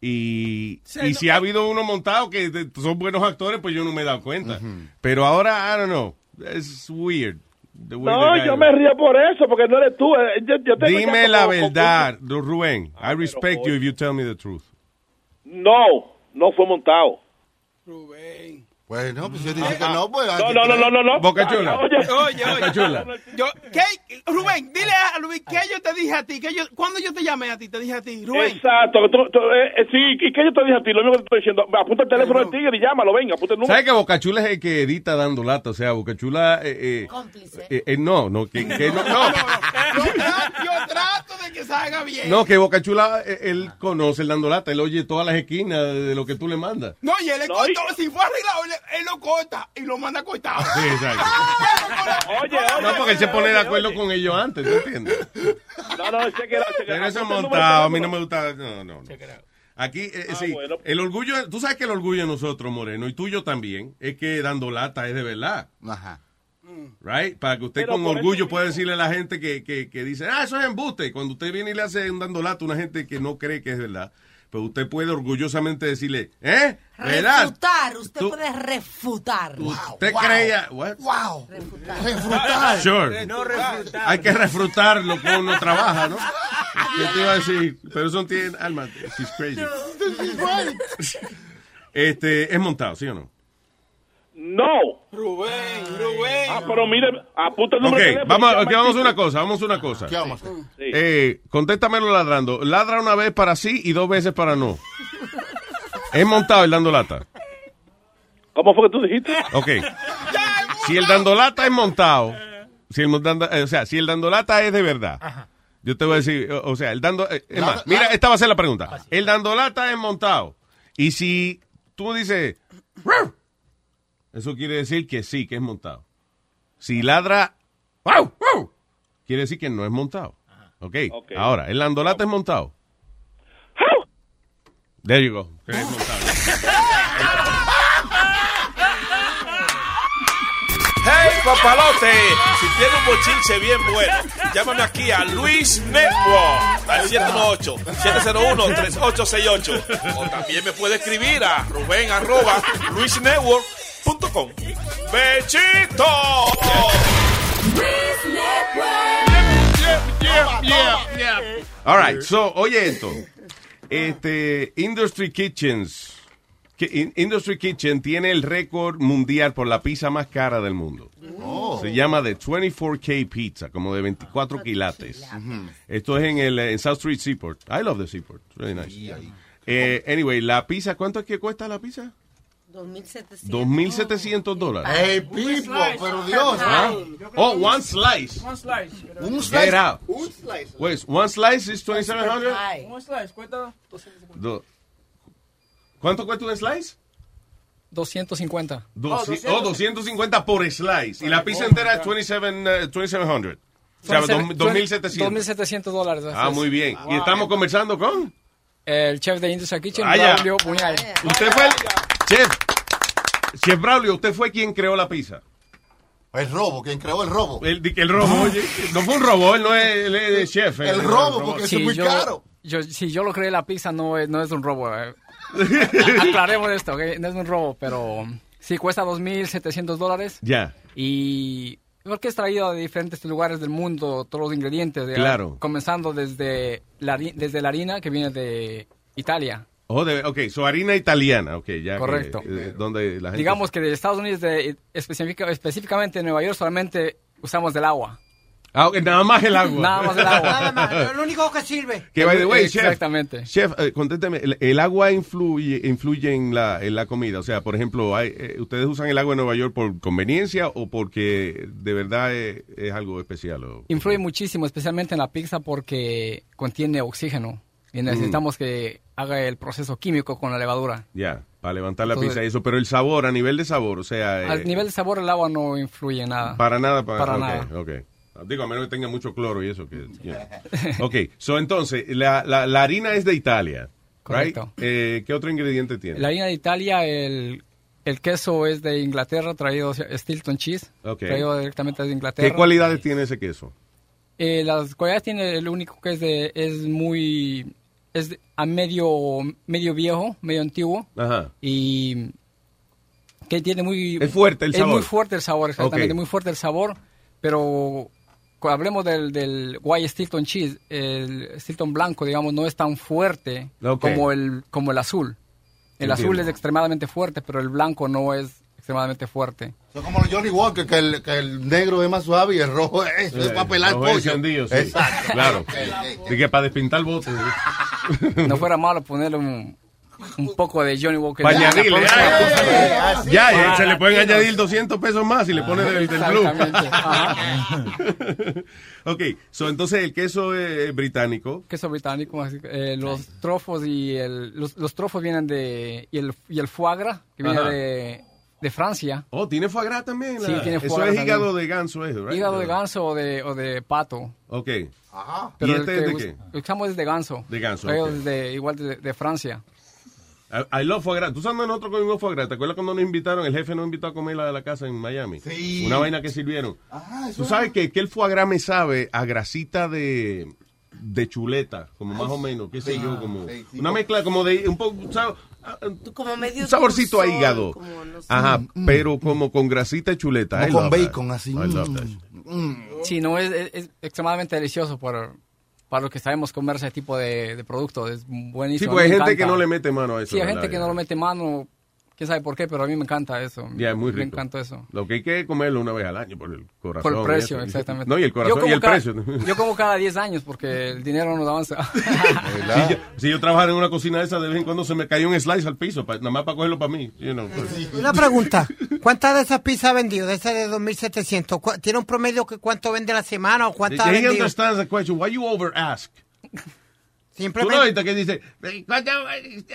Speaker 6: Y, y si ha habido uno montado que de- son buenos actores, pues yo no me he dado cuenta. Pero ahora, I don't know. Es weird. the way
Speaker 18: No,
Speaker 6: the guy-
Speaker 18: yo me río por eso, porque no eres tú. Eh, Yo, yo tengo
Speaker 6: Dime la
Speaker 18: como-
Speaker 6: verdad, Rubén. I respect you if you tell me the truth.
Speaker 18: No, no fue montado.
Speaker 8: Bueno, pues yo dije que no, pues.
Speaker 18: No, no, no, no, no, no.
Speaker 6: Boca Chula.
Speaker 18: Oye,
Speaker 10: Oye,
Speaker 6: Boca
Speaker 10: oye.
Speaker 6: Chula.
Speaker 10: Yo, ¿qué? Rubén, dile a Luis que yo te dije a ti. Que yo, ¿Cuándo yo te llamé a ti? Te dije a ti, Rubén.
Speaker 18: Exacto. tú- tú- eh, eh, sí, ¿y qué yo te dije a ti? Lo mismo que te estoy diciendo. Apunta el teléfono del tigre y llámalo, venga, apunta el número.
Speaker 6: ¿Sabes que Bocachula es el que edita dando lata? O sea, Bocachula... Eh, eh, eh, eh, no, no, que, que no, no. *laughs*
Speaker 10: Yo, tra- yo trato de que salga bien.
Speaker 6: No, que Boca Chula, eh, él conoce el dando lata, él oye todas las esquinas de lo que tú le mandas.
Speaker 10: No, y él le cortó, si fue arreglado, él, lo corta y lo manda cortado.
Speaker 6: Sí, exacto.
Speaker 18: Oye, oye.
Speaker 6: No, porque él se pone de acuerdo
Speaker 18: oye.
Speaker 6: con ellos antes, ¿tú entiendes?
Speaker 18: No, no, chequera, chequera.
Speaker 6: Pero eso
Speaker 18: Apunta el número
Speaker 6: montado, a mí no me gusta. No, no, no. Aquí, eh,
Speaker 18: Ah,
Speaker 6: sí,
Speaker 18: bueno.
Speaker 6: el orgullo, tú sabes que el orgullo de nosotros, Moreno, y tuyo también, es que dando lata es de verdad.
Speaker 8: Ajá.
Speaker 6: Right? Para que usted
Speaker 18: Pero
Speaker 6: con orgullo
Speaker 18: eso
Speaker 6: pueda decirle a la gente que, que, que dice, ah, eso es embuste. Cuando usted viene y le hace un dando lata a una gente que no cree que es verdad, pues usted puede orgullosamente decirle, ¿eh? ¿Verdad?
Speaker 12: Refutar, usted
Speaker 6: Tú-
Speaker 12: puede refutar.
Speaker 6: ¿Usted creía? What?
Speaker 12: Wow.
Speaker 8: Refutar.
Speaker 6: Sure.
Speaker 10: No refutar.
Speaker 6: Hay que refrutar lo que uno trabaja, ¿no? Yo te iba a decir, pero eso no tiene alma. She's crazy. Este, es montado, ¿sí o no?
Speaker 18: No.
Speaker 10: Rubén, Rubén.
Speaker 18: Ah, pero mire, apunta el
Speaker 6: Ok,
Speaker 18: número de teléfono.
Speaker 6: vamos,
Speaker 18: llama
Speaker 6: ok, vamos a una cosa, vamos a una cosa.
Speaker 8: ¿Qué vamos a hacer?
Speaker 18: Sí.
Speaker 6: Eh, contéstamelo ladrando. Ladra una vez para sí y dos veces para no. Es montado el dando lata.
Speaker 18: ¿Cómo fue que tú dijiste?
Speaker 6: Ok. Si el dando lata es montado, si el, dando- eh, o sea, si el dando lata es de verdad, yo te voy a decir, o, o sea, el dando, eh, es
Speaker 8: La-
Speaker 6: más, mira, esta va a ser la pregunta. El dando lata es montado. Y si tú dices, eso quiere decir que sí, que es montado. Si ladra, "Wow, wow", quiere decir que no es montado. Ok.
Speaker 18: Ok.
Speaker 6: Ahora, el dando lata es montado. There you go. que es montado.
Speaker 24: ¡Hey, papalote! Si tiene un bochinche bien bueno, llámame aquí a Luis Network al 718-701-3868. O también me puede escribir a Rubén arroba luisnetwork.com. ¡Bechito!
Speaker 6: All right, so, oye esto. Este, Industry Kitchens. que In- Industry Kitchen tiene el récord mundial por la pizza más cara del mundo.
Speaker 8: Oh.
Speaker 6: Se llama de 24K Pizza, como de 24 quilates. Esto es en el en South Street Seaport. I love the Seaport. It's really nice. Eh, anyway, la pizza, ¿cuánto es que cuesta la pizza?
Speaker 12: 2700.
Speaker 6: 2.700 dólares.
Speaker 8: Hey, Pipo, pero Dios.
Speaker 6: ¿Ah? Oh, one slice.
Speaker 14: One slice.
Speaker 8: Un
Speaker 6: Get
Speaker 8: slice.
Speaker 6: out.
Speaker 8: Un slice.
Speaker 6: Pues, one slice is 2700.
Speaker 14: Un slice cuesta 250.
Speaker 6: Do- ¿Cuánto cuesta un slice?
Speaker 15: 250.
Speaker 6: Doci- oh, 250 por slice. Y la pizza entera es 27, eh, 2700. O sea, dos- 2700.
Speaker 15: 2700 dólares.
Speaker 6: Ah, muy bien. Y estamos conversando con.
Speaker 15: El chef de Industria Kitchen,
Speaker 6: Ah, ya.
Speaker 15: Braulio Puñal.
Speaker 6: Usted fue el. Chef. Chef Braulio, usted fue quien creó la pizza.
Speaker 8: El robo, quien creó el robo.
Speaker 6: El, el robo, oye. No fue un robo, él no es, él es chef.
Speaker 8: El
Speaker 6: es
Speaker 8: robo, porque es muy
Speaker 15: yo,
Speaker 8: caro.
Speaker 15: yo- si yo lo creé la pizza, no es, no es un robo. eh. *laughs* Aclaremos esto. No es un robo, pero sí cuesta 2.700 dólares.
Speaker 6: Ya.
Speaker 15: Y porque es traído de diferentes lugares del mundo, todos los ingredientes.
Speaker 6: Claro.
Speaker 15: Comenzando desde la, desde la harina que viene de Italia.
Speaker 6: Oh, de, ok, su harina italiana, ok, ya. que-
Speaker 15: Correcto.
Speaker 6: eh, donde la gente.
Speaker 15: Digamos que de Estados Unidos, de, específica- específicamente en Nueva York, solamente usamos del agua.
Speaker 6: Ah, ok, nada más el agua.
Speaker 15: Nada más el agua. *laughs*
Speaker 9: Nada más, lo único que sirve.
Speaker 6: Que by the way, chef.
Speaker 15: Exactamente.
Speaker 6: Chef, eh, conténteme, ¿el, el agua influye, influye en, la, en la comida? O sea, por ejemplo, hay, eh, ¿ustedes usan el agua de Nueva York por conveniencia o porque de verdad es, es algo especial? o-
Speaker 15: Influye muchísimo, especialmente en la pizza porque contiene oxígeno y necesitamos que haga el proceso químico con la levadura.
Speaker 6: Ya, para levantar la
Speaker 15: Entonces-
Speaker 6: pizza y eso. Pero el sabor, a nivel de sabor, o sea... eh,
Speaker 15: Al nivel de sabor el agua no influye nada.
Speaker 6: Para nada, para,
Speaker 15: Para
Speaker 6: ok,
Speaker 15: nada.
Speaker 6: ok. Digo, a menos que tenga mucho cloro y eso. que yeah. Ok, so entonces, la, la, la harina es de Italia, right?
Speaker 15: Correcto.
Speaker 6: Eh, ¿Qué otro ingrediente tiene?
Speaker 15: La harina de Italia, el, el queso es de Inglaterra, traído Stilton Cheese,
Speaker 6: Ok.
Speaker 15: traído directamente de Inglaterra.
Speaker 6: ¿Qué cualidades tiene ese queso?
Speaker 15: Eh, las cualidades tiene el único que es de es muy es de- a medio medio viejo, medio antiguo
Speaker 6: Ajá.
Speaker 15: y que tiene muy
Speaker 6: Es fuerte el
Speaker 15: es
Speaker 6: sabor.
Speaker 15: muy fuerte el sabor, exactamente, muy fuerte el sabor, pero hablemos del, del White Stilton Cheese, el Stilton blanco, digamos, no es tan fuerte como el como el azul. El azul es extremadamente fuerte, pero el blanco no es extremadamente fuerte.
Speaker 8: Son como los Johnny Walker, que el, que el negro es más suave y el rojo es, es para pelar
Speaker 6: es
Speaker 8: pollo.
Speaker 6: sí.
Speaker 8: Exacto.
Speaker 6: Claro. De que para despintar botes.
Speaker 15: No fuera malo ponerle un un poco de Johnny Walker.
Speaker 6: Para
Speaker 15: Ya,
Speaker 6: añadirle. ah, ya, se le pueden añadir 200 pesos más y le ponen del, del blue. Ok, so, entonces el queso eh, británico.
Speaker 15: queso británico, eh, los trofos y el, los, los trofos vienen de y el, y el foie gras que viene
Speaker 6: Ajá.
Speaker 15: de, de Francia.
Speaker 6: Oh, tiene foie gras también.
Speaker 15: Sí,
Speaker 6: la-
Speaker 15: tiene foie
Speaker 6: Eso es
Speaker 15: también.
Speaker 6: hígado de ganso, eso, right?
Speaker 15: Hígado de ganso o de, o de pato.
Speaker 6: Ok.
Speaker 8: Ajá.
Speaker 15: Pero
Speaker 6: ¿Y este es de
Speaker 15: us-
Speaker 6: qué?
Speaker 15: usamos es de ganso.
Speaker 6: De ganso,
Speaker 15: Pero
Speaker 6: ok.
Speaker 15: es de, igual de, de Francia.
Speaker 6: I, love foie gras. Tú sabes nosotros comimos foie gras. ¿Te acuerdas cuando nos invitaron? El jefe nos invitó a comer la de la casa en Miami.
Speaker 8: Sí.
Speaker 6: Una vaina que sirvieron.
Speaker 8: Ah, eso
Speaker 6: Tú
Speaker 8: es.
Speaker 6: sabes que, que el foie gras me sabe a grasita de, de chuleta, como más o menos, qué sé yo, como
Speaker 8: Sí, sí.
Speaker 6: una mezcla como de un poco, ¿sabes?
Speaker 12: Como medio
Speaker 6: un saborcito a hígado.
Speaker 12: como no sé.
Speaker 6: Ajá, pero como con grasita y chuleta.
Speaker 8: Como con
Speaker 6: that.
Speaker 8: bacon, así. Mm.
Speaker 15: Sí, no, es, es- es extremadamente delicioso para, para los que sabemos comer ese tipo de, de producto. Es buenísimo.
Speaker 6: Sí,
Speaker 15: mí
Speaker 6: hay gente que no le mete mano a eso.
Speaker 15: Sí, hay gente que no lo mete mano. ¿Quién sabe por qué? Pero a mí me encanta eso.
Speaker 6: Ya, es muy
Speaker 15: Me
Speaker 6: rico.
Speaker 15: encanta eso.
Speaker 6: Lo que hay que comerlo una vez al año por el corazón.
Speaker 15: Por el precio, exactamente.
Speaker 6: No, y el corazón y el
Speaker 15: cada-
Speaker 6: precio.
Speaker 15: Yo como cada 10 años porque *laughs* el dinero no nos avanza. *laughs*
Speaker 6: Si yo, si yo trabajara en una cocina de esa, de vez en cuando se me caía un slice al piso, pa- nada más para cogerlo para mí. you know. *laughs*
Speaker 9: Una pregunta. ¿Cuántas de esas pizzas ha vendido? De esas de 2700. ¿Cu- ¿Tiene un promedio que cuánto vende a la semana o cuántas ha vendido?
Speaker 6: understands the question. Why you over ask? Tú no
Speaker 9: Simplemente.
Speaker 6: oíste que dice,
Speaker 16: ¿Cuánto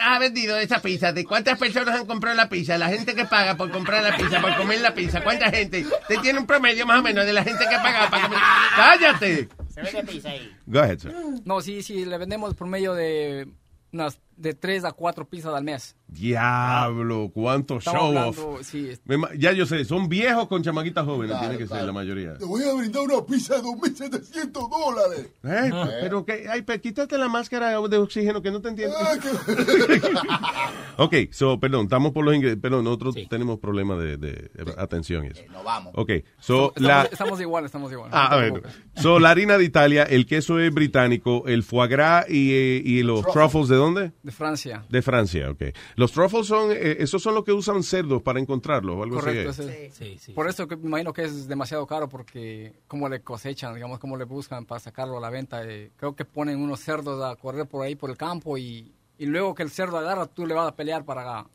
Speaker 16: ha vendido esa pizza? ¿De cuántas personas han comprado la pizza? La gente que paga por comprar la pizza, por comer la pizza. ¿Cuánta gente? Usted tiene un promedio más o menos de la gente que paga para comer. ¡Cállate!
Speaker 15: Se vende pizza ahí.
Speaker 6: Go ahead, sir.
Speaker 15: No, sí, sí, le vendemos por medio de unas de 3 a 4 pizzas al mes.
Speaker 6: Diablo, cuánto
Speaker 15: Estamos
Speaker 6: show
Speaker 15: hablando,
Speaker 6: off.
Speaker 15: sí, es-
Speaker 6: Ya yo sé, son viejos con chamaquitas jóvenes,
Speaker 8: Claro,
Speaker 6: tiene que ser la mayoría.
Speaker 8: Te voy a brindar una pizza de 2.700 dólares.
Speaker 6: Eh,
Speaker 8: Ah.
Speaker 6: Pero que, ay, pero quítate la máscara de oxígeno que no te entiendo. *laughs* ok, so, perdón, estamos por los ingredientes, perdón, nosotros tenemos problemas de, de atención y eso.
Speaker 8: No vamos.
Speaker 6: Ok, so,
Speaker 15: estamos,
Speaker 6: la,
Speaker 15: estamos igual, estamos igual.
Speaker 6: ah,
Speaker 15: No
Speaker 6: a
Speaker 15: te
Speaker 6: ver, so, la harina de Italia, el queso es británico, el foie gras y, eh, y los truffles, ¿de dónde?
Speaker 15: De Francia.
Speaker 6: De Francia, ok. Los truffles son, eh, esos son los que usan cerdos para encontrarlos o algo
Speaker 15: Correcto,
Speaker 6: así.
Speaker 15: ese- Por eso que me imagino que es demasiado caro porque cómo le cosechan, digamos, cómo le buscan para sacarlo a la venta. eh, creo que ponen unos cerdos a correr por ahí por el campo y, y luego que el cerdo agarra, tú le vas a pelear para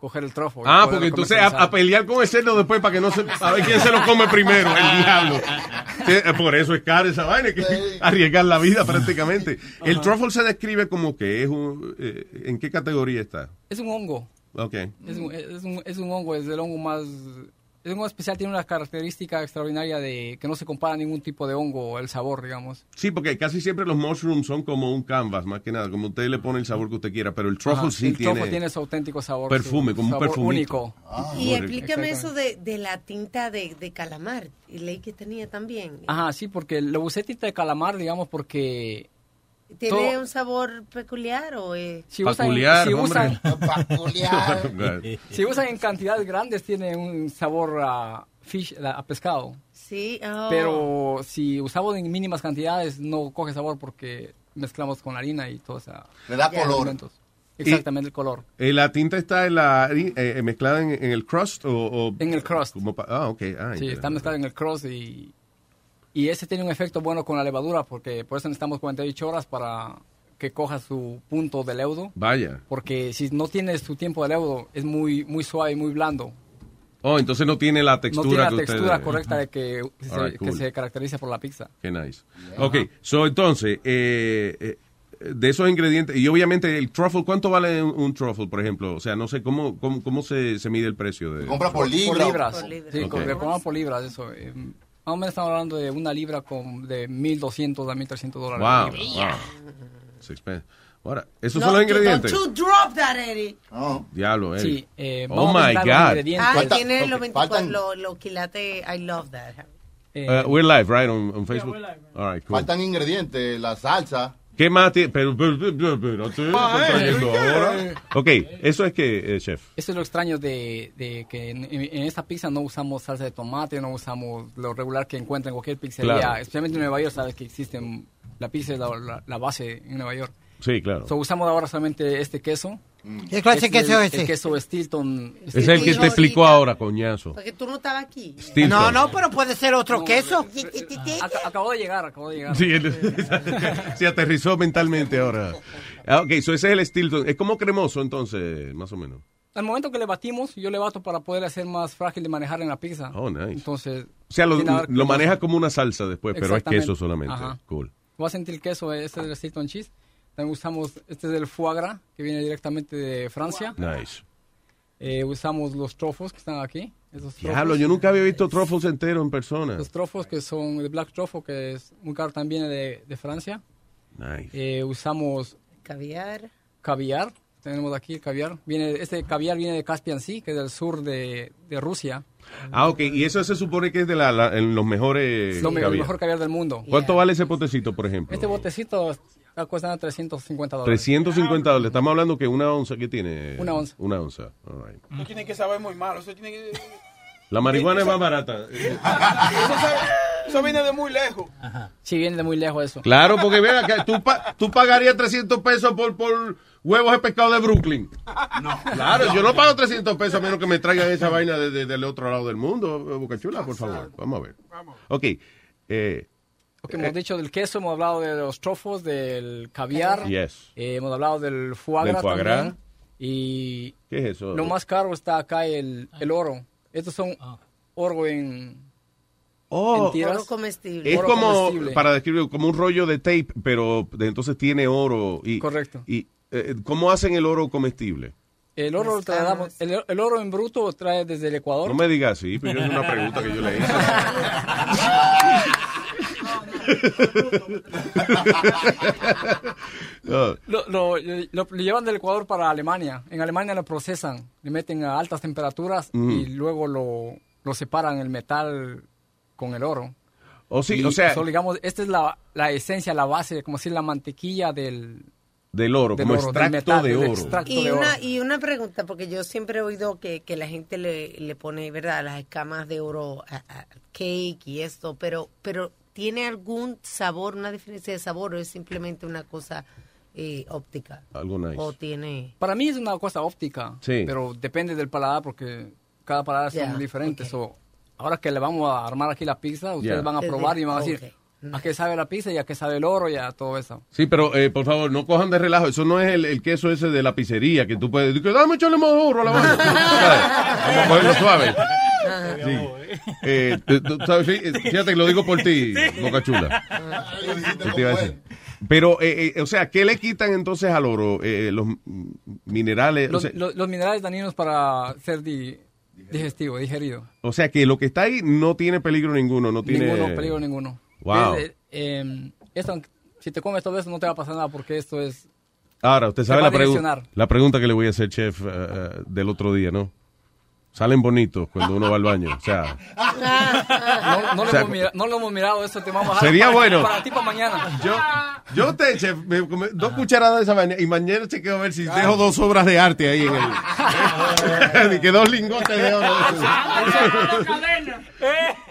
Speaker 15: coger el trofo. y
Speaker 6: Ah, porque entonces a, pelear con el cerdo después para que no se... A ver quién se lo come primero, el diablo. Eh, Por eso es caro esa vaina, que arriesgar la vida prácticamente. El truffle se describe como que es un... eh, ¿En qué categoría está?
Speaker 15: Es un hongo.
Speaker 6: Ok.
Speaker 15: Es un, es, un, es un hongo, es el hongo más... Es un hongo especial, tiene una característica extraordinaria de que no se compara a ningún tipo de hongo, el sabor, digamos.
Speaker 6: Sí, porque casi siempre los mushrooms son como un canvas, más que nada. Como usted le pone el sabor que usted quiera, pero el truffle
Speaker 15: Ajá,
Speaker 6: sí
Speaker 15: el
Speaker 6: tiene...
Speaker 15: truffle tiene su auténtico sabor.
Speaker 6: perfume,
Speaker 15: su
Speaker 6: como un perfumito.
Speaker 15: único.
Speaker 12: Y explícame eso de, de la tinta de, de calamar. Y leí que tenía también.
Speaker 15: Ajá, sí, porque lo usé tinta de calamar, digamos, porque...
Speaker 12: ¿Tiene un sabor peculiar o es...?
Speaker 15: Si usan,
Speaker 6: Peculiar,
Speaker 15: si
Speaker 6: hombre.
Speaker 15: usan, *laughs*
Speaker 8: Peculiar. *laughs*
Speaker 15: si usan en cantidades grandes, tiene un sabor a, fish, a pescado.
Speaker 12: Sí, oh.
Speaker 15: Pero si usamos en mínimas cantidades, no coge sabor porque mezclamos con la harina y todo eso.
Speaker 8: Le da color.
Speaker 15: Exactamente, el color.
Speaker 6: Eh, ¿La tinta está en la, hari- eh, mezclada en, en el crust o, o-
Speaker 15: En el crust.
Speaker 6: como ah, ok. Ah,
Speaker 15: Sí, está mezclado en el cross y, y ese tiene un efecto bueno con la levadura porque por eso necesitamos 48 horas para que coja su punto de leudo.
Speaker 6: Vaya.
Speaker 15: Porque si no tiene su tiempo de leudo, es muy, muy suave y muy blando.
Speaker 6: Oh, entonces no tiene la textura
Speaker 15: no tiene la
Speaker 6: que usted-
Speaker 15: textura correcta de que, se,
Speaker 6: right,
Speaker 15: que
Speaker 6: cool.
Speaker 15: se caracteriza por la pizza.
Speaker 6: Qué nice. Ok, so entonces, eh, eh, de esos ingredientes, y obviamente el truffle, ¿cuánto vale un, un truffle, por ejemplo? O sea, no sé cómo, cómo, cómo se, se mide el precio de...
Speaker 8: Compra por
Speaker 15: Por
Speaker 8: libra.
Speaker 15: libras.
Speaker 12: Por libras.
Speaker 15: Sí,
Speaker 6: Ok.
Speaker 15: con- le cobramos por libras, eso. eh, más o menos estamos hablando de una libra con de 1.200 a 1.300 dólares.
Speaker 6: Wow, wow. It's expensive. Ahora, esos
Speaker 12: No,
Speaker 6: son los ingredientes.
Speaker 12: Don't you drop that, Eddie.
Speaker 6: Diablo, eh.
Speaker 15: Sí, eh,
Speaker 6: oh my
Speaker 15: los
Speaker 6: God.
Speaker 15: ingredientes.
Speaker 12: Ah,
Speaker 8: Falta-
Speaker 12: tiene los 24,
Speaker 8: faltan-
Speaker 12: lo, lo quilates. I love that.
Speaker 15: Eh,
Speaker 6: Uh, we're live, right, on, on Facebook?
Speaker 14: we're live.
Speaker 6: All right, cool.
Speaker 8: Faltan ingredientes, la salsa.
Speaker 6: ¿Qué más tiene? Pero, pero, pero, pero, ¿qué
Speaker 8: Ah,
Speaker 6: está
Speaker 8: eh,
Speaker 6: trayendo
Speaker 8: ¿qué?
Speaker 6: ahora? Ok, eso es que, eh, chef.
Speaker 15: Eso es lo extraño de, de que en, en- en esta pizza no usamos salsa de tomate, no usamos lo regular que encuentra en cualquier pizzería.
Speaker 6: Claro.
Speaker 15: Especialmente en Nueva York, sabes que existen, la pizza es la, la- la base en Nueva York.
Speaker 6: Sí, claro.
Speaker 15: So, usamos ahora solamente este queso
Speaker 9: ¿Qué clase de queso es ese?
Speaker 15: El queso Stilton.
Speaker 6: Es el que te explicó ahora, coñazo.
Speaker 12: Porque tú no estabas aquí.
Speaker 6: Stilton.
Speaker 9: No, no, pero puede ser otro queso.
Speaker 15: Ac- acabó de llegar, acabó de llegar.
Speaker 6: Sí, *laughs* se aterrizó mentalmente ahora. Ah, ok, so ese es el Stilton. Es como cremoso entonces, más o menos.
Speaker 15: Al momento que le batimos, yo le bato para poder hacer más frágil de manejar en la pizza.
Speaker 6: Oh, nice.
Speaker 15: Entonces,
Speaker 6: O sea, lo, lo maneja como una salsa después, pero es queso solamente.
Speaker 15: Ajá.
Speaker 6: Cool.
Speaker 15: Voy a sentir el queso, este es el Stilton Cheese. También usamos, este es el foie gras, que viene directamente de Francia.
Speaker 6: Nice.
Speaker 15: Eh, usamos los trofos que están aquí. Esos
Speaker 6: Diablo,
Speaker 15: trofos.
Speaker 6: yo nunca había visto truffles enteros en persona.
Speaker 15: Los trofos que son de Black Truffle, que es muy caro también de, de Francia.
Speaker 6: Nice.
Speaker 15: Eh, usamos
Speaker 12: Caviar.
Speaker 15: caviar. Tenemos aquí el caviar. Viene, este caviar viene de Caspian Sea, que es del sur de, de Rusia.
Speaker 6: Ah, ok. Y eso se supone que es de la, la- en los mejores
Speaker 15: Lo el mejor caviar del mundo.
Speaker 6: ¿Cuánto vale ese potecito, por ejemplo?
Speaker 15: Este botecito está costando 350 dólares.
Speaker 6: 350 dólares. Estamos hablando que una onza, ¿qué tiene?
Speaker 15: Una onza.
Speaker 6: Una onza. All right.
Speaker 10: Eso tiene que saber muy malo. Eso tiene que...
Speaker 6: La marihuana es más barata. *laughs*
Speaker 10: Eso, sabe- eso viene de muy lejos.
Speaker 15: Sí, viene de muy lejos eso.
Speaker 6: Claro, porque vea que tú, pa- tú pagarías 300 pesos por, por huevos de pescado de Brooklyn.
Speaker 10: No.
Speaker 6: Claro, yo no pago 300 pesos a menos que me traigan esa vaina de- de- del otro lado del mundo. Boca Chula, por favor. Vamos a ver. Ok. Eh,
Speaker 15: Ok, hemos dicho del queso, hemos hablado de los trofos, del caviar.
Speaker 6: Yes.
Speaker 15: eh, hemos hablado del foie
Speaker 6: Del
Speaker 15: gras
Speaker 6: foie gras.
Speaker 15: también. Y
Speaker 6: ¿Qué es eso?
Speaker 15: lo más caro está acá el, el oro. Estos son oro en,
Speaker 6: Oh.
Speaker 12: Oro comestible.
Speaker 6: es
Speaker 15: Oro
Speaker 6: como,
Speaker 15: comestible.
Speaker 6: para describirlo, como un rollo de tape, pero de- entonces tiene oro. Y,
Speaker 15: Correcto.
Speaker 6: ¿Y eh, cómo hacen el oro comestible?
Speaker 15: El oro, lo traemos- el, el oro en bruto trae desde el Ecuador.
Speaker 6: No me digas así, pero es una pregunta que yo le hice. *laughs* No.
Speaker 15: Lo, lo- lo- lo llevan del Ecuador para Alemania. En Alemania lo procesan, le meten a altas temperaturas
Speaker 6: Mm.
Speaker 15: y luego lo, lo separan el metal con el oro.
Speaker 6: O sí,
Speaker 15: Y
Speaker 6: o sea,
Speaker 15: eso, digamos, esta es la, la esencia, la base, como decir, la mantequilla del,
Speaker 6: del oro,
Speaker 15: del
Speaker 6: como
Speaker 15: oro, del
Speaker 6: extracto
Speaker 15: metal,
Speaker 6: de oro.
Speaker 15: extracto
Speaker 12: Y
Speaker 15: de oro.
Speaker 12: una, y una pregunta, porque yo siempre he oído que, que la gente le, le pone, ¿verdad?, las escamas de oro a, a cake y esto, pero, pero ¿tiene algún sabor, una diferencia de sabor o es simplemente una cosa eh, óptica?
Speaker 6: Algo nice.
Speaker 12: ¿O tiene...?
Speaker 15: Para mí es una cosa óptica,
Speaker 6: Sí.
Speaker 15: pero depende del paladar porque cada paladar
Speaker 12: Ya,
Speaker 15: son diferentes. O ahora que le vamos a armar aquí la pizza, ustedes van a probar y van a decir a qué sabe la pizza y a qué sabe el oro y a todo eso.
Speaker 6: Sí, pero eh, por favor, no cojan de relajo. Eso no es el, el queso ese de la pizzería que tú puedes decir, dame echarle más oro a la vaina. *laughs* Vamos a cogerlo suave. Sí. Eh, tú- tú sabes, fí- eh, fíjate que lo digo por ti, Boca Chula. Pero, eh, eh, o sea, ¿qué le quitan entonces al oro? Eh, los minerales.
Speaker 15: Los,
Speaker 6: o, sea,
Speaker 15: los- los minerales dañinos para ser di- digestivo, digerido.
Speaker 6: o sea, que lo que está ahí no tiene peligro ninguno. No tiene...
Speaker 15: Ninguno, peligro ninguno.
Speaker 6: Wow.
Speaker 15: Eh, esto, si te comes todo eso no te va a pasar nada porque esto es...
Speaker 6: Ahora, usted
Speaker 15: Te
Speaker 6: sabe la, pregu- la pregunta que le voy a hacer, chef, eh, del otro día, ¿no? Salen bonitos cuando uno va al baño. O sea,
Speaker 15: No, no,
Speaker 6: O
Speaker 15: lo,
Speaker 6: sea,
Speaker 15: hemos mira- no lo hemos mirado, eso te vamos a
Speaker 6: Sería
Speaker 15: para,
Speaker 6: bueno.
Speaker 15: para ti para mañana.
Speaker 6: Yo, yo te eché me comí dos cucharadas de esa vaina y mañana chequeo a ver si dejo dos obras de arte ahí en el. *laughs* *laughs* y que dos lingotes de oro.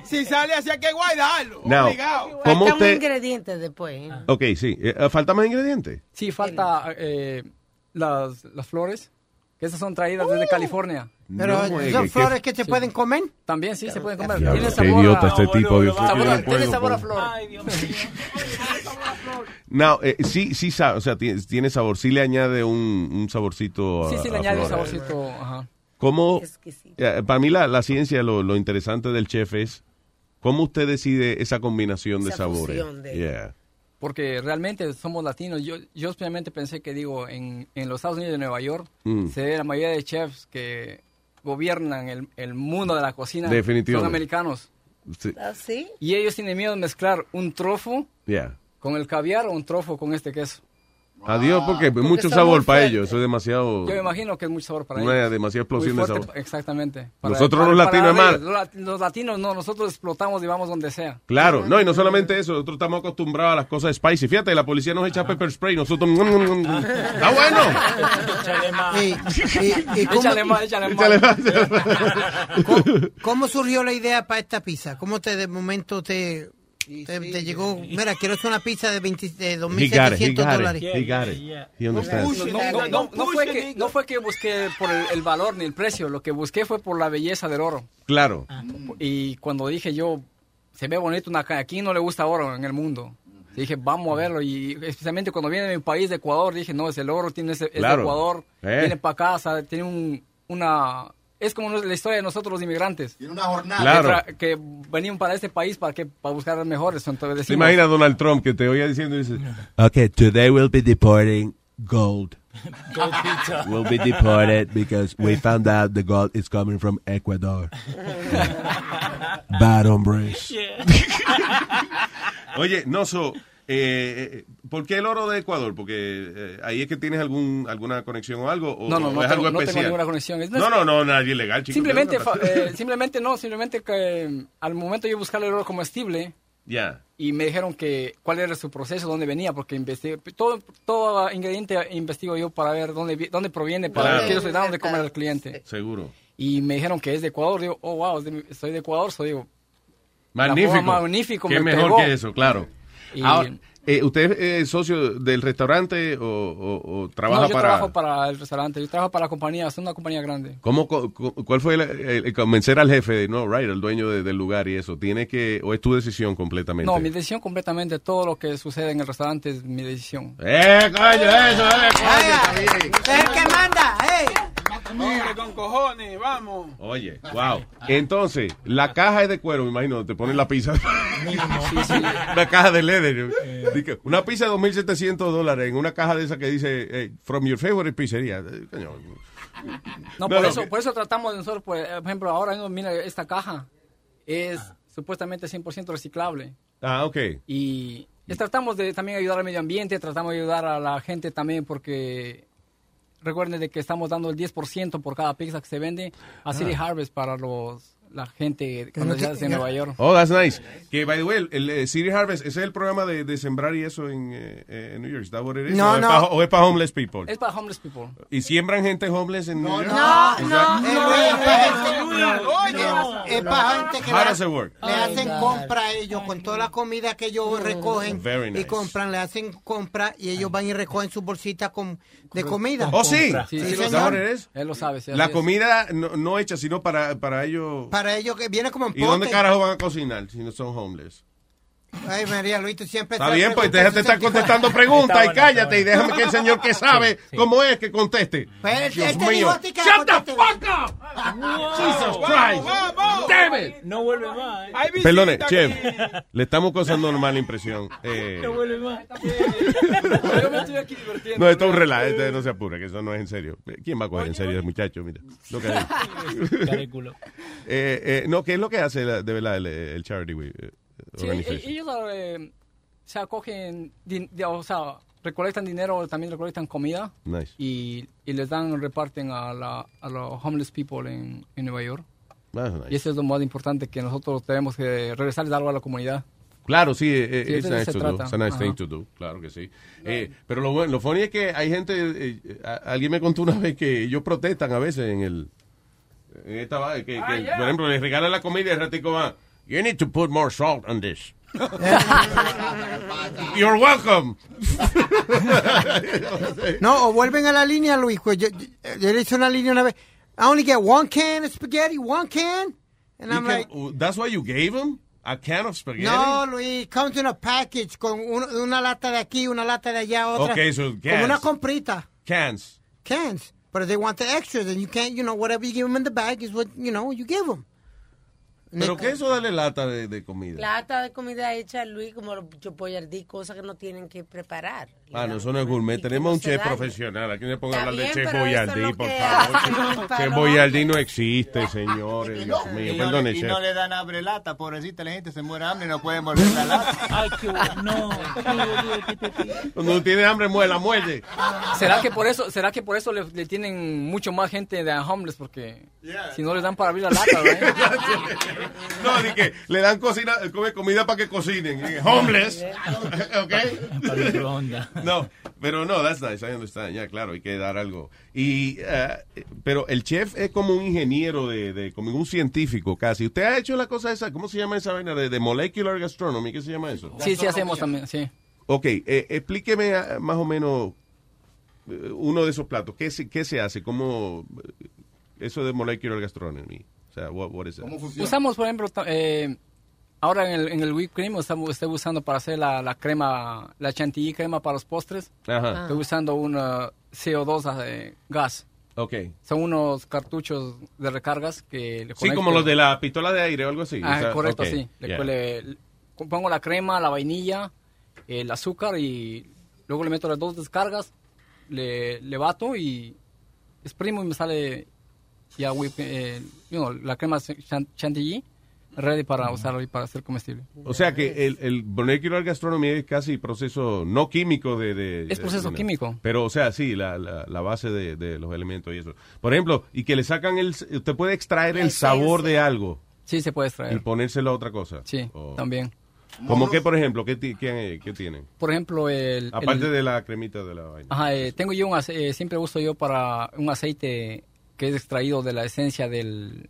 Speaker 10: Si sale así hay que guardarlo.
Speaker 6: ¿cómo
Speaker 12: Faltan
Speaker 6: usted-
Speaker 12: ingredientes después. ¿eh?
Speaker 6: Ok, sí. Eh, ¿Falta más ingredientes?
Speaker 15: Sí, falta eh, las, las flores, que esas son traídas desde California.
Speaker 9: Pero son flores que se pueden comer.
Speaker 15: También sí se pueden comer.
Speaker 6: Diablo,
Speaker 15: Tiene
Speaker 6: qué
Speaker 15: sabor
Speaker 6: idiota
Speaker 15: a,
Speaker 6: este tipo, Dios mío,
Speaker 15: sabor
Speaker 6: yo
Speaker 15: a-
Speaker 6: no
Speaker 15: tiene
Speaker 6: puedo,
Speaker 15: sabor a flor.
Speaker 6: No, eh, sí, sí sabe, o sea, tiene, tiene sabor. Sí le añade un, un saborcito a
Speaker 15: Sí, sí, le
Speaker 6: a
Speaker 15: añade un
Speaker 6: flor.
Speaker 15: saborcito. Ajá.
Speaker 6: ¿Cómo? eh, para mí la, la ciencia, lo, lo interesante del chef es cómo usted decide esa combinación de
Speaker 15: Esa
Speaker 6: sabores.
Speaker 15: fusión de-
Speaker 6: Yeah.
Speaker 15: Porque realmente somos latinos. Yo, yo especialmente pensé que, digo, en, en los Estados Unidos de Nueva York,
Speaker 6: Mm.
Speaker 15: se ve la mayoría de chefs que gobiernan el, el mundo de la cocina
Speaker 6: Definitivamente.
Speaker 15: son americanos.
Speaker 6: Sí.
Speaker 12: ¿Ah, sí?
Speaker 15: Y ellos tienen miedo de mezclar un trofo
Speaker 6: Yeah.
Speaker 15: con el caviar o un trofo con este queso.
Speaker 6: Adiós, porque es mucho sabor para ellos. Eso es demasiado.
Speaker 15: Yo me imagino que es mucho sabor para
Speaker 6: Una
Speaker 15: ellos.
Speaker 6: demasiada explosión de sabor.
Speaker 15: Exactamente.
Speaker 6: Nosotros los latinos, hermano.
Speaker 15: Los, lat- los latinos no, nosotros explotamos y vamos donde sea.
Speaker 6: Claro, no, y no solamente eso, nosotros estamos acostumbrados a las cosas spicy. Fíjate, la policía nos echa pepper spray, nosotros. ¡Está bueno!
Speaker 9: Y, y- y cómo,
Speaker 15: Échale más, échale más.
Speaker 6: Échale más. *laughs*
Speaker 9: ¿cómo, cómo surgió la idea para esta pizza? ¿Cómo te de momento te Te, te llegó, mira, quiero hacer una pizza de, 20, de
Speaker 6: He got it, he
Speaker 9: 2.700
Speaker 6: got it,
Speaker 9: dólares.
Speaker 15: No,
Speaker 6: understands.
Speaker 15: no, no, no fue que, no fue que busqué por el, el valor ni el precio, lo que busqué fue por la belleza del oro.
Speaker 6: Claro.
Speaker 15: Y cuando dije yo, se ve bonito una aquí no le gusta oro en el mundo. Dije, vamos a verlo. Y especialmente cuando viene de mi país, de Ecuador, dije, no, es el oro, tiene ese, es de
Speaker 6: Claro.
Speaker 15: Ecuador,
Speaker 6: Eh.
Speaker 15: viene para casa, tiene un, una... Es como la historia de nosotros los inmigrantes. Tiene
Speaker 8: una jornada.
Speaker 6: Claro.
Speaker 15: Que, que venimos para este país para, que, para buscar mejores. Entonces
Speaker 6: ¿Te
Speaker 15: decimos,
Speaker 6: imaginas a Donald Trump que te oía diciendo dice, *laughs*
Speaker 17: Okay, today we'll be deporting gold. *laughs*
Speaker 11: Gold pizza.
Speaker 17: We'll be deported because we found out the gold is coming from Ecuador. *laughs* Bad hombres.
Speaker 6: Oye, no, so, eh, eh, ¿por qué el oro de Ecuador? Porque eh, ahí es que tienes algún, alguna conexión o algo. O,
Speaker 15: No, no, no
Speaker 6: es
Speaker 15: tengo-
Speaker 6: algo
Speaker 15: no tengo ninguna conexión. Es-
Speaker 6: No, no, no, nadie ilegal, chico.
Speaker 15: Simplemente, eh, simplemente no, simplemente que mm, al momento yo buscar el oro comestible
Speaker 6: Ya.
Speaker 15: y me dijeron que cuál era su proceso, dónde venía, porque investigué, todo, todo ingrediente investigo yo para ver dónde, dónde proviene, para
Speaker 6: Claro.
Speaker 15: ver qué le estoy dando de comer al cliente.
Speaker 6: Seguro.
Speaker 15: Y me dijeron que es de Ecuador, digo, oh, wow, soy de Ecuador, soy digo,
Speaker 6: Magnífico.
Speaker 15: Magnífico
Speaker 6: Qué
Speaker 15: me
Speaker 6: mejor
Speaker 15: pegó.
Speaker 6: que eso, claro.
Speaker 15: Y-
Speaker 6: Ahora, eh, ¿Usted es socio del restaurante o, o- o trabaja
Speaker 15: no, yo
Speaker 6: para...?
Speaker 15: trabajo para el restaurante, yo trabajo para la compañía, es una compañía grande.
Speaker 6: ¿Cómo, co- co- ¿Cuál fue el, el- el convencer al jefe de, no, right, el dueño de- del lugar y eso? ¿Tiene que, o es tu decisión completamente?
Speaker 15: No, mi decisión completamente, todo lo que sucede en el restaurante es mi decisión.
Speaker 6: ¡Eh, coño, eso, eh,
Speaker 9: Es el que manda, hey.
Speaker 10: Hombre, con cojones, vamos.
Speaker 6: Oye, wow. Entonces, la caja es de cuero, me imagino, te ponen la pizza. *laughs* Una caja de leather. Dice, Una pizza de 2.700 dólares en una caja de esa que dice, eh, from your favorite pizzería. Eh.
Speaker 15: No,
Speaker 6: No,
Speaker 15: por,
Speaker 6: no,
Speaker 15: eso,
Speaker 6: que-
Speaker 15: por eso tratamos de nosotros, pues, por ejemplo, ahora mismo, mira, esta caja es supuestamente 100% reciclable.
Speaker 6: Ah, ok.
Speaker 15: Y tratamos de también ayudar al medio ambiente, tratamos de ayudar a la gente también porque recuerden de que estamos dando el 10% por cada pizza que se vende a City
Speaker 6: Ah.
Speaker 15: Harvest para los la gente cuando
Speaker 9: no
Speaker 15: se hace en Nueva York.
Speaker 6: Oh, that's nice. Que, by the way, el, el, eh, City Harvest, ¿ese es el programa de, de sembrar y eso en, eh, eh, en New York? ¿Is that what it is?
Speaker 15: No,
Speaker 6: ¿O es
Speaker 15: no.
Speaker 6: pa- ¿O es para homeless people?
Speaker 15: Es para homeless people.
Speaker 6: ¿Y siembran gente homeless en New York?
Speaker 9: No, no, no, es para gente, es para gente que
Speaker 6: How
Speaker 9: le,
Speaker 6: does it work?
Speaker 9: le hacen compra a ellos con toda la comida que ellos recogen
Speaker 6: Very nice.
Speaker 9: y compran, le hacen compra y ellos van y recogen su bolsita con, de comida.
Speaker 6: Oh, sí.
Speaker 15: Sí,
Speaker 9: Sí,
Speaker 15: sí, lo
Speaker 9: señor.
Speaker 15: sabe.
Speaker 6: what it is?
Speaker 15: Él lo sabe.
Speaker 6: La
Speaker 15: es.
Speaker 6: comida no, no hecha, sino para, para ellos.
Speaker 9: Para ellos que viene como en
Speaker 6: ¿Y dónde carajo van a cocinar si no son homeless?
Speaker 9: Ay, María Luis, tú siempre
Speaker 6: Está
Speaker 9: estás
Speaker 6: bien, pues déjate estar contestando preguntas y cállate y déjame que el señor que sabe cómo es que conteste.
Speaker 9: Pues él-
Speaker 6: Dios
Speaker 9: él te
Speaker 6: mío. Shut the fuck up! Jesus Christ. Damn it.
Speaker 11: No vuelve más. ¿eh?
Speaker 6: Perdone, chef, le estamos causando una mala impresión. Eh,
Speaker 11: No vuelve más. *laughs*
Speaker 15: Yo me estoy aquí divirtiendo.
Speaker 6: no, esto es un relajo, este no se apure, que eso no es en serio. ¿Quién va a coger en serio ese muchacho? Mira, lo que *laughs* *laughs* eh, eh, No, ¿qué es lo que hace de verdad el, el charity we- eh,
Speaker 15: Sí, e- ellos eh, se acogen, o sea, recolectan dinero, también recolectan comida
Speaker 6: Nice.
Speaker 15: y, y les dan, reparten a, la, a los homeless people en, en Nueva York.
Speaker 6: Ah, nice.
Speaker 15: Y eso es lo más importante, que nosotros tenemos que regresarles algo a la comunidad.
Speaker 6: Claro, sí, eh,
Speaker 15: Sí,
Speaker 6: it's nice to do.
Speaker 15: trata.
Speaker 6: It's a nice
Speaker 15: Ajá.
Speaker 6: thing to do, claro que sí. Eh, pero lo bueno, lo funny es que hay gente, eh, eh, a- alguien me contó una *laughs* vez que ellos protestan a veces en el, en esta que, que, por ejemplo, les regalan la comida y el ratico va, you need to put more salt on this. *laughs* You're welcome. *laughs*
Speaker 9: No, o vuelven a la línea, Luis. Pues yo, yo- yo le hice una línea una vez. I only get one can of spaghetti, one can. And
Speaker 6: You
Speaker 9: I'm
Speaker 6: can-
Speaker 9: like, oh,
Speaker 6: that's why you gave them a can of spaghetti?
Speaker 9: no, Luis, comes in a package con un- una lata de aquí, una lata de allá, otra.
Speaker 6: Okay, so
Speaker 9: Como
Speaker 6: cans.
Speaker 9: una comprita.
Speaker 6: Cans.
Speaker 9: Cans. But if they want the extras, then you can't, you know, whatever you give them in the bag is what, you know, you give them.
Speaker 6: ¿Pero qué eso darle lata de, de comida?
Speaker 12: Lata de comida hecha, Luis, como los chopoyardí, cosas que no tienen que preparar.
Speaker 6: Ah, no, eso no es gourmet. Tenemos un chef
Speaker 12: daña.
Speaker 6: profesional. Aquí me pongo a
Speaker 12: Está
Speaker 6: hablar de
Speaker 12: bien,
Speaker 6: Chef
Speaker 12: es lo
Speaker 6: por
Speaker 12: que
Speaker 6: favor. *laughs*
Speaker 12: para
Speaker 6: Chef
Speaker 12: los
Speaker 6: Boyardee no existe, señores. Dios mío,
Speaker 13: Y no,
Speaker 6: perdone,
Speaker 13: le, y
Speaker 6: chef.
Speaker 13: no le dan hambre lata, pobrecita la gente se muere de hambre y no pueden volver la lata. *laughs*
Speaker 11: Ay, qué bueno. *laughs*
Speaker 6: Cuando uno tiene hambre, muerde la muerde.
Speaker 15: ¿Será que por eso, será que por eso le, le tienen mucho más gente de homeless? Porque si no les dan para abrir la lata, ¿verdad?
Speaker 6: No, ni que le dan cocina, come comida para que cocinen. Homeless. ¿Ok? No, pero no, that's nice, I understand. Ya, claro, hay que dar algo. Y, eh, pero el chef es como un ingeniero de, de, como un científico casi. ¿Usted ha hecho la cosa esa, cómo se llama esa vaina? De, de molecular gastronomy, ¿qué se llama eso?
Speaker 15: Sí, sí hacemos también, sí.
Speaker 6: Ok, eh, explíqueme ah, más o menos eh, uno de esos platos. ¿Qué se, qué se hace? ¿Cómo eso de molecular gastronomy? O sea, what, what is it?
Speaker 15: Usamos, por ejemplo, eh, ahora en el, en el whipped cream estamos, estoy usando para hacer la, la crema, la chantilly crema para los postres.
Speaker 6: Ajá.
Speaker 15: Estoy usando un uh, CO2 eh, gas.
Speaker 6: Ok.
Speaker 15: Son unos cartuchos de recargas que le
Speaker 6: Sí, como los de la pistola de aire o algo así.
Speaker 15: Ah,
Speaker 6: O sea,
Speaker 15: correcto,
Speaker 6: ok,
Speaker 15: sí. Le-
Speaker 6: yeah.
Speaker 15: le- le- pongo la crema, la vainilla, el azúcar y luego le meto las dos descargas, le, le bato y exprimo y me sale ya whip- eh, you know, la crema chan- chantilly ready para usarlo y para hacer comestible.
Speaker 6: O sea que el, el molecular gastronomy es casi proceso no químico de... de-
Speaker 15: Es proceso
Speaker 6: de-
Speaker 15: químico.
Speaker 6: Pero, o sea, sí, la, la, la base de, de los elementos y eso. Por ejemplo, y que le sacan el... Usted puede extraer el sabor de algo.
Speaker 15: Sí, se puede
Speaker 6: Y
Speaker 15: extraer.
Speaker 6: ponérselo a otra cosa.
Speaker 15: Sí,
Speaker 6: O-
Speaker 15: también.
Speaker 6: Como que, por ejemplo, ¿qué, ti- qué, qué tienen?
Speaker 15: Por ejemplo, el...
Speaker 6: Aparte
Speaker 15: el-
Speaker 6: de la cremita de la vaina.
Speaker 15: Ajá, eh, tengo yo un ace- eh, siempre uso yo para un aceite que es extraído de la esencia del,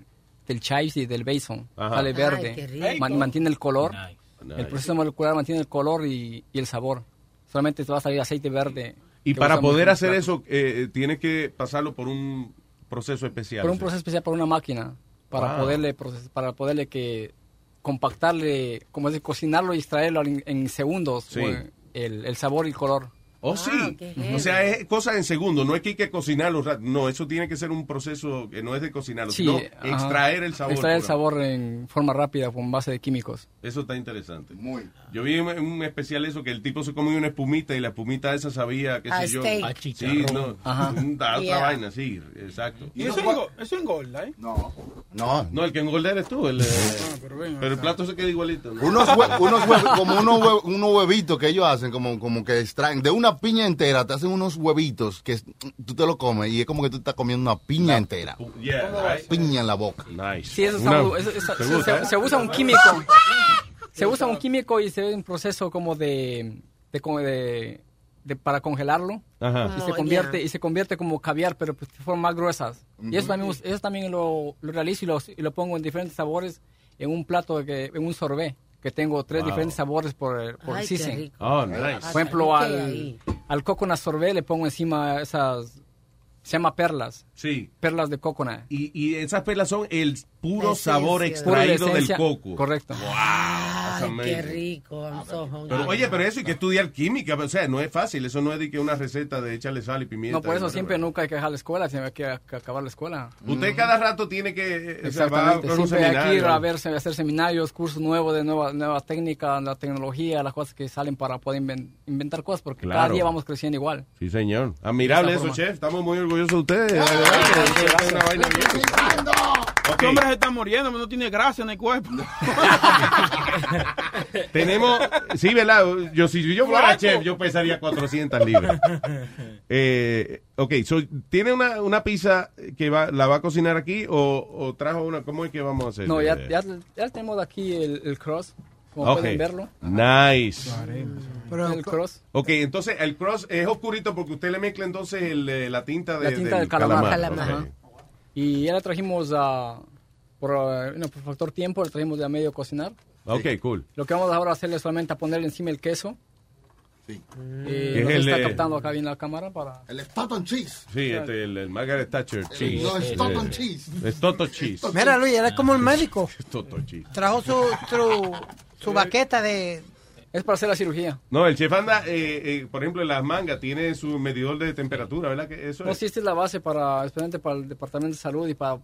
Speaker 15: del chives y del basil.
Speaker 6: Ajá.
Speaker 15: Sale
Speaker 6: Ay,
Speaker 15: verde.
Speaker 6: qué rico.
Speaker 15: Man- mantiene el color.
Speaker 6: Nice.
Speaker 15: El proceso molecular mantiene el color y, y el sabor. Solamente te va a salir aceite verde.
Speaker 6: Y para poder hacer eso, eh, tiene que pasarlo por un proceso especial.
Speaker 15: Por un proceso especial, por una máquina. Para
Speaker 6: Wow.
Speaker 15: poderle para poderle que compactarle, como decir, cocinarlo y extraerlo en, en segundos.
Speaker 6: Sí.
Speaker 15: el, el sabor y el color.
Speaker 6: Oh, sí. O sea, es cosa en segundo. No es que hay que cocinarlo. No, eso tiene que ser un proceso que no es de cocinarlo,
Speaker 15: Sí,
Speaker 6: sino
Speaker 15: ajá.
Speaker 6: extraer el sabor.
Speaker 15: Extraer el sabor en forma rápida con base de químicos.
Speaker 6: Eso está interesante. Muy. Yo vi un, un especial eso que el tipo se comió una espumita y la espumita esa sabía, qué
Speaker 10: A
Speaker 6: sé yo.
Speaker 10: steak. A
Speaker 6: Sí, no.
Speaker 10: Ajá.
Speaker 6: Otra
Speaker 10: Yeah.
Speaker 6: vaina, sí, exacto.
Speaker 10: Y eso, engo- eso engorda, ¿eh?
Speaker 8: No. No.
Speaker 6: No, el que engorda eres tú. El, eh,
Speaker 10: pero ven
Speaker 6: pero el plato se queda igualito. ¿no?
Speaker 8: Unos, hue- unos hue- como unos, hue- unos huevitos que ellos hacen, como, como que extraen de una piña entera, te hacen unos huevitos que tú te lo comes y es como que tú estás comiendo una piña entera.
Speaker 6: Yeah, right.
Speaker 8: Piña en la boca.
Speaker 6: Nice.
Speaker 15: Sí, eso, es
Speaker 8: Una-
Speaker 15: algo- eso- eso-
Speaker 8: ¿Te
Speaker 15: se,
Speaker 8: gusta,
Speaker 15: se- se usa un químico. Se usa un químico y se ve un proceso como de, de, de, de- para congelarlo.
Speaker 6: Ajá.
Speaker 15: Y se
Speaker 6: Oh,
Speaker 15: convierte
Speaker 6: yeah.
Speaker 15: y se convierte como caviar, pero pues, de formas más gruesas. Y eso también, eso también lo, lo realizo y lo, y lo pongo en diferentes sabores en un plato, que, en un sorbet, que tengo tres
Speaker 6: Wow.
Speaker 15: diferentes sabores por, por
Speaker 6: Ay,
Speaker 15: season.
Speaker 6: Oh, nice.
Speaker 15: Por ejemplo, al, al coconut sorbet le pongo encima esas, se llama perlas.
Speaker 6: Sí.
Speaker 15: Perlas de coconut.
Speaker 6: Y, y esas perlas son el puro
Speaker 15: Esencia.
Speaker 6: sabor extraído del coco.
Speaker 15: Correcto.
Speaker 6: That's
Speaker 12: Ay, qué rico. So.
Speaker 6: Pero, oye, pero eso hay que estudiar química, o sea, no es fácil, eso no es de que una receta de echarle sal y pimienta.
Speaker 15: No, por eso siempre nunca hay que dejar la escuela, siempre hay que, acabar la escuela.
Speaker 6: Usted cada rato tiene que eh, o sea, va
Speaker 15: Exactamente,
Speaker 6: un
Speaker 15: siempre hay que ir a, ver, a hacer seminarios, cursos nuevos de nuevas nuevas técnicas, la tecnología, las cosas que salen para poder inven- inventar cosas, porque cada
Speaker 6: Claro.
Speaker 15: día vamos creciendo igual.
Speaker 6: Sí, señor. Admirable eso,
Speaker 15: forma.
Speaker 6: chef. Estamos muy orgullosos de ustedes. verdad, hacen una vaina bien.
Speaker 10: Este hombre se está muriendo, no tiene gracia en el cuerpo. *laughs*
Speaker 6: Tenemos, sí, ¿verdad? Yo, si yo fuera
Speaker 10: Flaco.
Speaker 6: chef, yo pesaría 400 libras. Eh, ok, so, ¿tiene una, una pizza que va, la va a cocinar aquí o, o trajo una? ¿Cómo es que vamos a hacer?
Speaker 15: No, ya,
Speaker 6: Eh,
Speaker 15: ya, ya tenemos aquí el, el cross, como
Speaker 6: ok.
Speaker 15: pueden verlo.
Speaker 6: Nice.
Speaker 15: el cross.
Speaker 6: Ok, entonces el cross es oscurito porque usted le mezcla entonces el, eh, la tinta, de,
Speaker 15: La tinta del calamar.
Speaker 6: Ok.
Speaker 15: Ajá. Y ya la trajimos a, por, eh, no, por factor tiempo, la trajimos de a medio cocinar.
Speaker 6: Ok, cool.
Speaker 15: Lo que vamos ahora a hacer es solamente a ponerle encima el queso.
Speaker 6: Que
Speaker 15: Eh,
Speaker 6: es
Speaker 15: no
Speaker 6: el,
Speaker 15: está captando acá bien la cámara para...
Speaker 8: El Stoughton Cheese.
Speaker 6: Sí, este, el, el Margaret Thatcher cheese.
Speaker 8: No, es Stoughton
Speaker 6: Eh,
Speaker 8: cheese.
Speaker 6: Es Toto cheese.
Speaker 9: Mira, Luis, él es como el médico. *laughs*
Speaker 6: Es Toto cheese.
Speaker 9: Trajo su, su, su baqueta de...
Speaker 15: Es para hacer la cirugía.
Speaker 6: No, el chef anda, eh, eh, por ejemplo, en las mangas tiene su medidor de temperatura, ¿verdad? Que eso
Speaker 15: No,
Speaker 6: es.
Speaker 15: sí, esta es la base para, especialmente para el Departamento de Salud y para,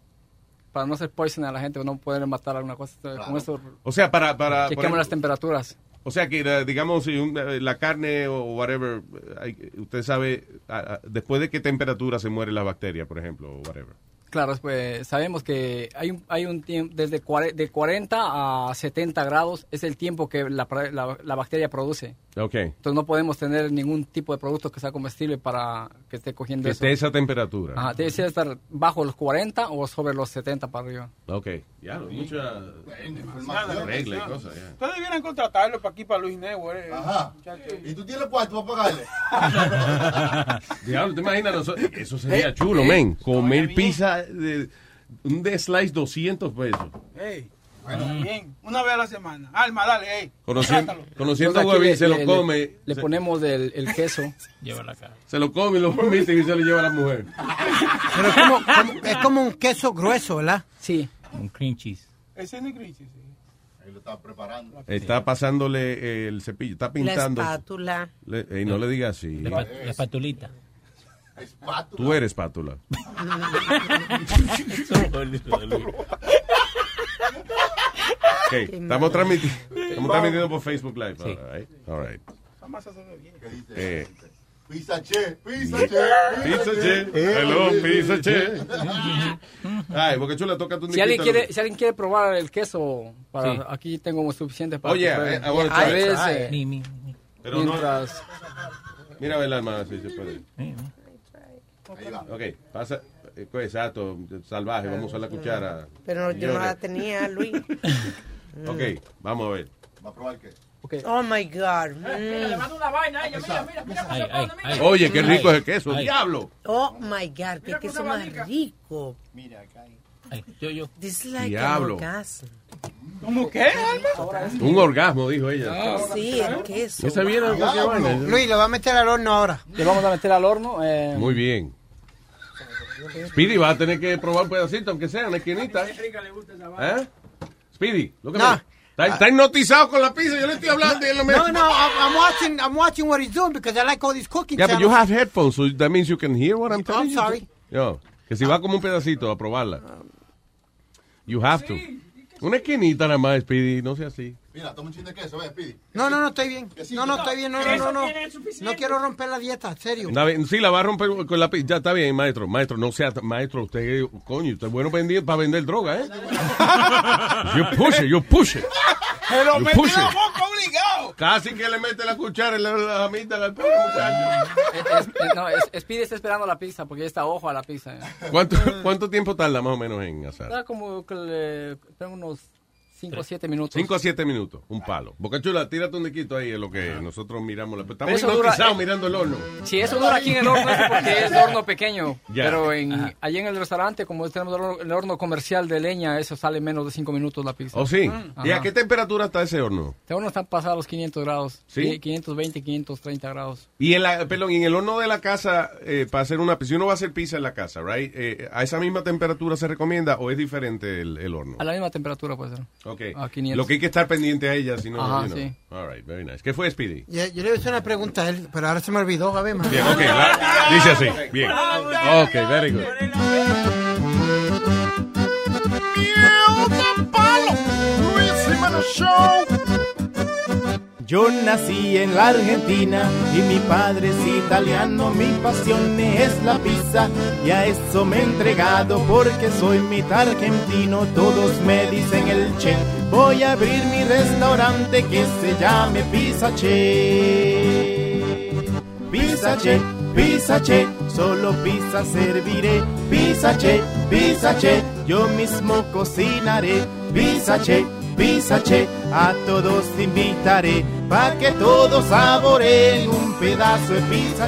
Speaker 15: para no hacer poison a la gente, no poder matar alguna cosa. Con esto
Speaker 6: O sea, para... para
Speaker 15: chequeamos las
Speaker 6: ejemplo,
Speaker 15: temperaturas.
Speaker 6: O sea, que eh, digamos, si un- eh, la carne o whatever, eh, hay- usted sabe después de qué temperatura se muere la bacteria, por ejemplo, o whatever.
Speaker 15: Claro, pues sabemos que hay un, hay un tiempo, desde cuare- de 40 a 70 grados es el tiempo que la, la- la bacteria produce.
Speaker 6: Ok.
Speaker 15: Entonces no podemos tener ningún tipo de producto que sea comestible para que esté cogiendo
Speaker 6: Que
Speaker 15: eso.
Speaker 6: esté esa temperatura.
Speaker 15: Ajá, debe ser estar bajo los 40 o sobre los 70 para arriba.
Speaker 6: Ok. Ya, mucha regla y cosas. ya.
Speaker 10: Ustedes debieran contratarlo para aquí, para Luis Network. eh.
Speaker 8: Ajá. ¿Y tú tienes cuarto para pagarle? *laughs*
Speaker 6: Diablo, ¿te imaginas? Eso sería chulo, men. Comer pizza de un de slice 200 pesos.
Speaker 10: Ey, bueno, bien. Una vez a la semana. Alma, dale, ey.
Speaker 6: Conociendo,
Speaker 10: Trátalo.
Speaker 6: conociendo a Huevín, se lo
Speaker 15: le-
Speaker 6: come.
Speaker 15: Le, le
Speaker 6: se-
Speaker 15: ponemos el, el queso. *laughs*
Speaker 11: Lleva la cara.
Speaker 6: Se lo come y lo vomita y se lo lleva a la mujer.
Speaker 9: Pero es como, como- es como un queso grueso, ¿verdad?
Speaker 15: Sí.
Speaker 11: Un cream cheese.
Speaker 10: Ese es el Grinch, sí.
Speaker 8: Ahí lo está preparando.
Speaker 6: Está pasándole el cepillo, está pintando.
Speaker 12: La espátula.
Speaker 6: Le- ey, no le digas así.
Speaker 11: La, la espatulita.
Speaker 6: Tú eres espátula. *laughs* Ok, estamos, transmiti- estamos transmitiendo por Facebook Live.
Speaker 11: Sí.
Speaker 6: All right. All right. Eh,
Speaker 8: Pizza che, pizza che.
Speaker 6: pizza che. Hello, pizza che. Ay, porque chula, toca tu
Speaker 15: Si alguien, quiere, si alguien quiere probar el queso, para,
Speaker 6: Sí.
Speaker 15: aquí tengo suficiente para
Speaker 6: Oye, I wanna
Speaker 15: A veces.
Speaker 6: Pero no-
Speaker 15: mientras...
Speaker 6: Mira a ver la hermana si se puede.
Speaker 8: Ahí va.
Speaker 6: Ok, pasa. eh, pues, Exacto, salvaje, vamos a usar la cuchara.
Speaker 12: Pero yo no la tenía, Luis. *laughs*
Speaker 6: Ok, vamos a ver.
Speaker 8: ¿Va a probar qué?
Speaker 12: Oh my God.
Speaker 14: Mira, le mando una vaina a ella. Mira, mira, mira.
Speaker 11: Ay, ay, ay.
Speaker 6: Oye, qué rico es el queso,
Speaker 11: Ay.
Speaker 6: diablo.
Speaker 12: Oh my God, qué
Speaker 14: Mira
Speaker 12: queso más rico.
Speaker 11: Ay, yo, yo.
Speaker 12: Like
Speaker 6: Diablo.
Speaker 10: ¿Cómo qué, Alma?
Speaker 6: Un orgasmo, dijo ella.
Speaker 12: Sí, el queso.
Speaker 6: Esa viene vaina.
Speaker 9: Luis, lo va a meter al horno ahora.
Speaker 15: Le vamos a meter al horno. eh,
Speaker 6: Muy bien. Speedy va a tener que probar un pedacito, aunque sea una esquinita. ¿Eh? Speedy, lo que
Speaker 9: No.
Speaker 6: Está, está hipnotizado con la pizza, yo le estoy hablando y él no me...
Speaker 9: No, no, I'm, I'm watching, I'm watching what he's doing because I like all these cooking
Speaker 6: Yeah, but you
Speaker 9: channels.
Speaker 6: have headphones, so that means you can hear what I'm telling
Speaker 9: I'm
Speaker 6: you.
Speaker 9: sorry.
Speaker 6: Yo, que si va como un pedacito a probarla. You have to. Una esquinita nada más, Speedy, no sea así.
Speaker 8: Mira, toma un chin de queso, ve, pidi.
Speaker 9: No, no, no, estoy bien. No, no, estoy bien. No, no, no, no. No quiero romper la dieta, en serio.
Speaker 6: Sí, la va a romper con la pizza. Ya está bien, maestro. Maestro, no sea maestro. Usted, coño, usted es bueno vendiendo, para vender droga, ¿eh? *laughs* You push it, you push it.
Speaker 10: Pero
Speaker 6: You
Speaker 10: me
Speaker 6: push
Speaker 10: la
Speaker 6: it.
Speaker 10: boca obligado.
Speaker 6: Casi que le mete la cuchara en la, la jamita al pobre muchacho.
Speaker 15: no, Speedy está esperando la pizza porque ya está ojo a la pizza. eh.
Speaker 6: ¿Cuánto, ¿Cuánto tiempo tarda más o menos en asar?
Speaker 15: Está como que le, tengo unos 5 o 7 minutos.
Speaker 6: 5 a 7 minutos, un palo. Boca Chula, tírate un dequito ahí en lo que nosotros miramos. la- Estamos hipnotizados
Speaker 15: eh,
Speaker 6: mirando el horno.
Speaker 15: Si eso dura aquí en el horno es porque es *laughs* horno pequeño.
Speaker 6: Ya.
Speaker 15: Pero en, allí en el restaurante, como tenemos el horno, el horno comercial de leña, eso sale menos de 5 minutos la pizza.
Speaker 6: ¿Oh, sí? ¿Y a qué temperatura está ese horno?
Speaker 15: Este horno está pasado a los 500 grados.
Speaker 6: ¿Sí?
Speaker 15: 520, 530 grados.
Speaker 6: Y en la, perdón, y en el horno de la casa, eh, para hacer una pizza, si uno va a hacer pizza en la casa, right? Eh, ¿A esa misma temperatura se recomienda o es diferente el, el horno?
Speaker 15: A la misma temperatura puede ser.
Speaker 6: Ok.
Speaker 15: A 500.
Speaker 6: Lo que hay que estar pendiente a ella, si no,
Speaker 15: Ajá,
Speaker 6: you know.
Speaker 15: sí.
Speaker 6: All right, very nice. ¿Qué fue, Speedy?
Speaker 9: Yo, yo le hacer una pregunta a él, pero ahora se me olvidó, a ver, man.
Speaker 6: Bien, ok. la- dice así. Bien. Ok, very good.
Speaker 25: Yo nací en la Argentina y mi padre es italiano, mi pasión es la pizza y a eso me he entregado porque soy mitad argentino, todos me dicen el che. Voy a abrir mi restaurante que se llame Pizza Che. Pizza Che, Pizza Che, solo pizza serviré. Pizza Che, Pizza Che, yo mismo cocinaré. Pizza Che, Pizza Che, a todos invitaré pa' que todos saboreen un pedazo de Pizza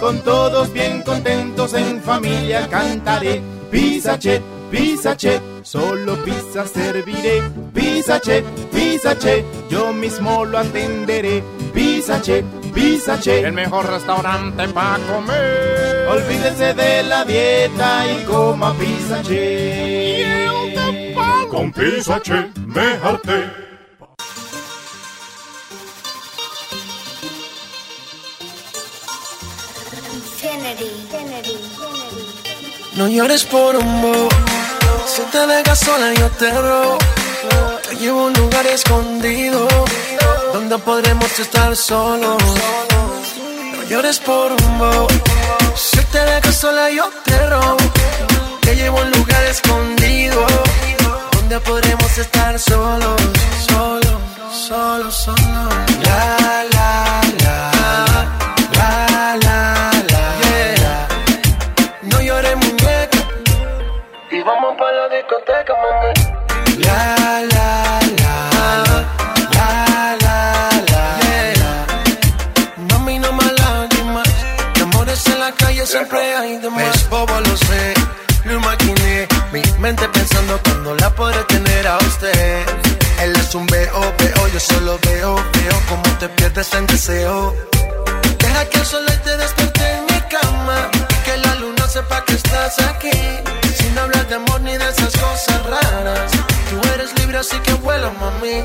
Speaker 25: Con todos bien contentos en familia cantaré. Pizza che, pizza che. Solo pizza serviré. Pizza che, pizza che. Yo mismo lo atenderé. Pizza che, Pizza Che.
Speaker 10: El mejor restaurante para comer.
Speaker 25: Olvídese de la dieta y coma Pizza Che.
Speaker 7: Con Pizza Che me harté.
Speaker 5: No llores por un bo. Si te dejas sola, yo te robo. Te llevo un lugar escondido donde podremos estar solos. No llores por un bo. Si te dejas sola, yo te robo. Te llevo un lugar escondido donde podremos estar solos, solos, solos. La, la, la. La, Es bobo, lo sé. Lo imaginé. Mi mente pensando cuando la podré tener a usted. Él es un veo, veo. Yo solo veo, veo como te pierdes en deseo. Deja que el sol te despierte en mi cama. Que la luna sepa que estás aquí. Sin hablar de amor ni de esas cosas raras. Tú eres libre, así que vuela, mami.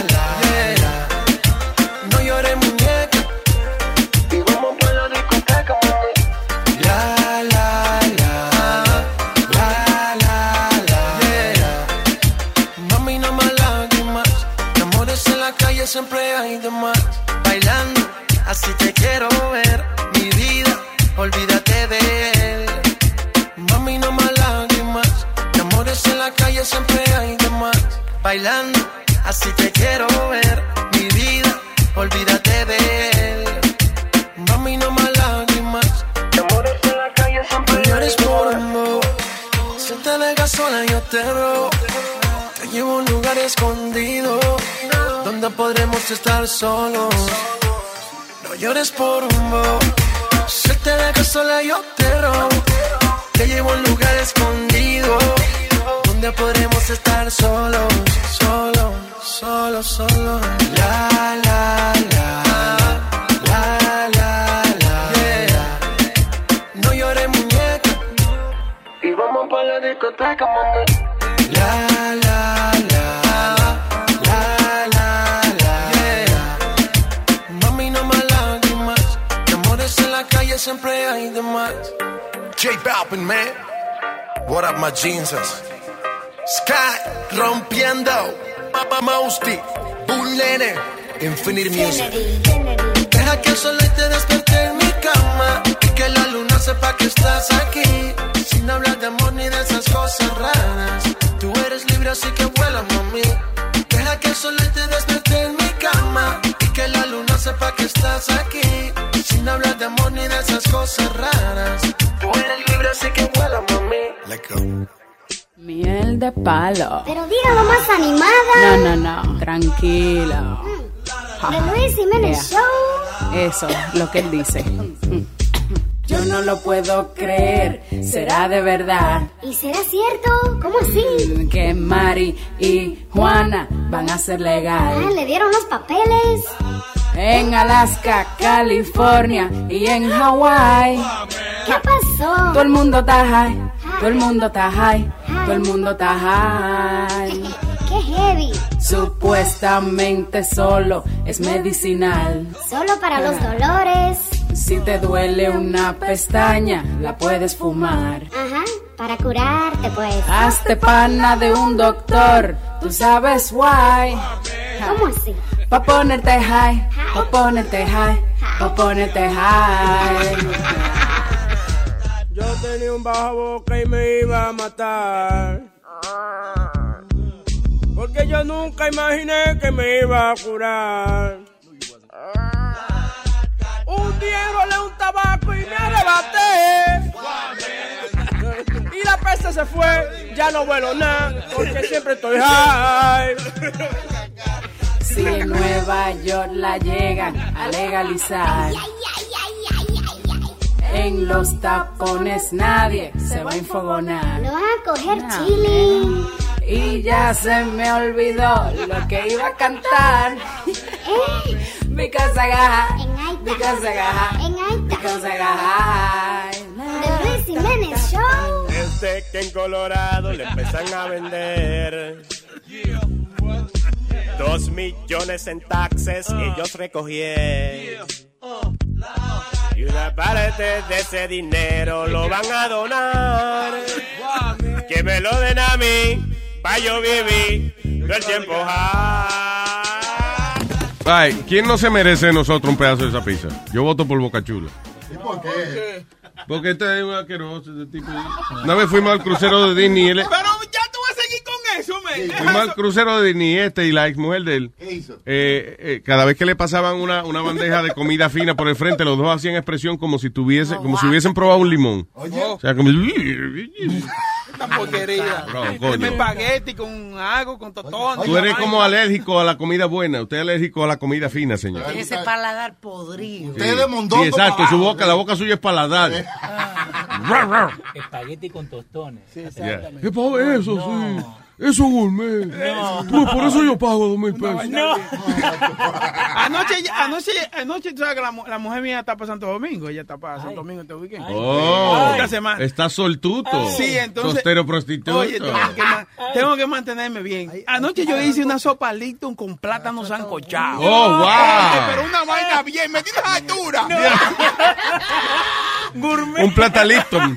Speaker 5: Siempre hay de más. Bailando, así te quiero ver. Mi vida, olvídate de él. Mami, no más lágrimas. De amores en la calle siempre hay de más. Bailando, así te quiero ver. Mi vida, olvídate de él. Mami, no más lágrimas. De amores en la calle siempre hay llores por amor. Si te dejas sola, yo te robo. Te llevo a un lugar escondido donde podremos estar solos. No llores por un bo. Si te dejas sola, yo te robo. Te llevo a un lugar escondido donde podremos estar solos, solos, solos, solos. La, la, la. La, la, la. No llores, muñeca. Y vamos para la discoteca, mami. Siempre hay de más. J Balvin, man. What up, my jeans? Sky rompiendo. Papa Mousty. Bull Nene. Infinite Music. Deja que el sol te despierte en mi cama. Y que la luna sepa que estás aquí. De
Speaker 26: palo.
Speaker 27: Pero dígalo más animada.
Speaker 26: No, no, no. Tranquila.
Speaker 27: De Luis Jiménez
Speaker 26: Yeah.
Speaker 27: Show.
Speaker 26: Eso, lo que él dice. Yo no lo puedo creer. Será de verdad
Speaker 27: ¿Y será cierto? ¿Cómo así?
Speaker 26: que Mari y Juana van a ser
Speaker 27: Ah,
Speaker 26: legal.
Speaker 27: le dieron los papeles.
Speaker 26: En Alaska, California y en Hawái.
Speaker 27: ¿Qué pasó?
Speaker 26: Todo el mundo está high. Todo el mundo está high. Todo el mundo está high.
Speaker 27: Qué heavy.
Speaker 26: Supuestamente solo es medicinal.
Speaker 27: Solo para los dolores.
Speaker 26: Si te duele una pestaña, la puedes fumar.
Speaker 27: Ajá, para curarte pues.
Speaker 26: Hazte pana de un doctor, tú sabes why.
Speaker 27: ¿Cómo así?
Speaker 26: Pa' ponerte high, pa' ponerte high, pa' ponerte high.
Speaker 10: Yo tenía un bajo boca y me iba a matar. Porque yo nunca imaginé que me iba a curar. Un día enrolé un tabaco y me arrebaté. Y la peste se fue, ya no vuelo nada, porque siempre estoy high.
Speaker 26: Si en Nueva York la llegan a legalizar. En los tapones nadie se va a enfogonar.
Speaker 27: No vas a coger
Speaker 26: Ah,
Speaker 27: chile.
Speaker 26: Y ya se me olvidó lo que iba a cantar. Because I got, because I got, because I got.
Speaker 27: The Luis Jiménez Show.
Speaker 28: Desde que en Colorado le empiezan a vender dos millones en taxes ellos recogieron. Y una parte de ese dinero lo van a donar. Que me lo den a mí, pa' yo vivir todo el tiempo.
Speaker 6: Ay, ¿quién no se merece de nosotros un pedazo de esa pizza? Yo voto por Boca Chula.
Speaker 8: ¿Y por qué?
Speaker 6: Porque este es un asqueroso tipo. Una vez fuimos al crucero de Disney. y él-
Speaker 10: Pero ya tú vas a seguir con eso, men.
Speaker 6: Fuimos al crucero de este y la ex mujer de él.
Speaker 8: ¿Qué hizo?
Speaker 6: eh, eh, cada vez que le pasaban una, una bandeja de comida fina por el frente, los dos hacían expresión como si tuviese, como si hubiesen probado un limón.
Speaker 10: Oye.
Speaker 6: O sea, como
Speaker 10: Esta porquería. Espagueti con algo, con totones.
Speaker 6: Tú eres como alérgico a la comida buena. Usted es alérgico a la comida fina, señor.
Speaker 12: Tiene ese paladar podrido.
Speaker 6: Sí, Sí, exacto. Su boca, la boca suya es paladar.
Speaker 11: Espagueti con tostones.
Speaker 6: Yeah. ¿Qué pago eso? Sí. Eso es gourmet.
Speaker 11: No.
Speaker 6: Tú, por eso yo pago dos mil pesos.
Speaker 10: No. *laughs* anoche, ya- anoche, anoche, tú sabes que la, mu- la mujer mía está para Santo Domingo. Ella está para Santo Domingo este weekend.
Speaker 6: Oh,
Speaker 10: Esta semana.
Speaker 6: está soltuto.
Speaker 10: Sí, entonces.
Speaker 6: Sostero prostituto.
Speaker 10: Oye, tengo que, ma- tengo que mantenerme bien. Anoche yo hice una sopa Lipton con plátano sancochado.
Speaker 6: Oh, wow.
Speaker 10: Oye, Pero una vaina bien, me tienes altura. *laughs* Gourmet.
Speaker 6: Un platalito. *laughs*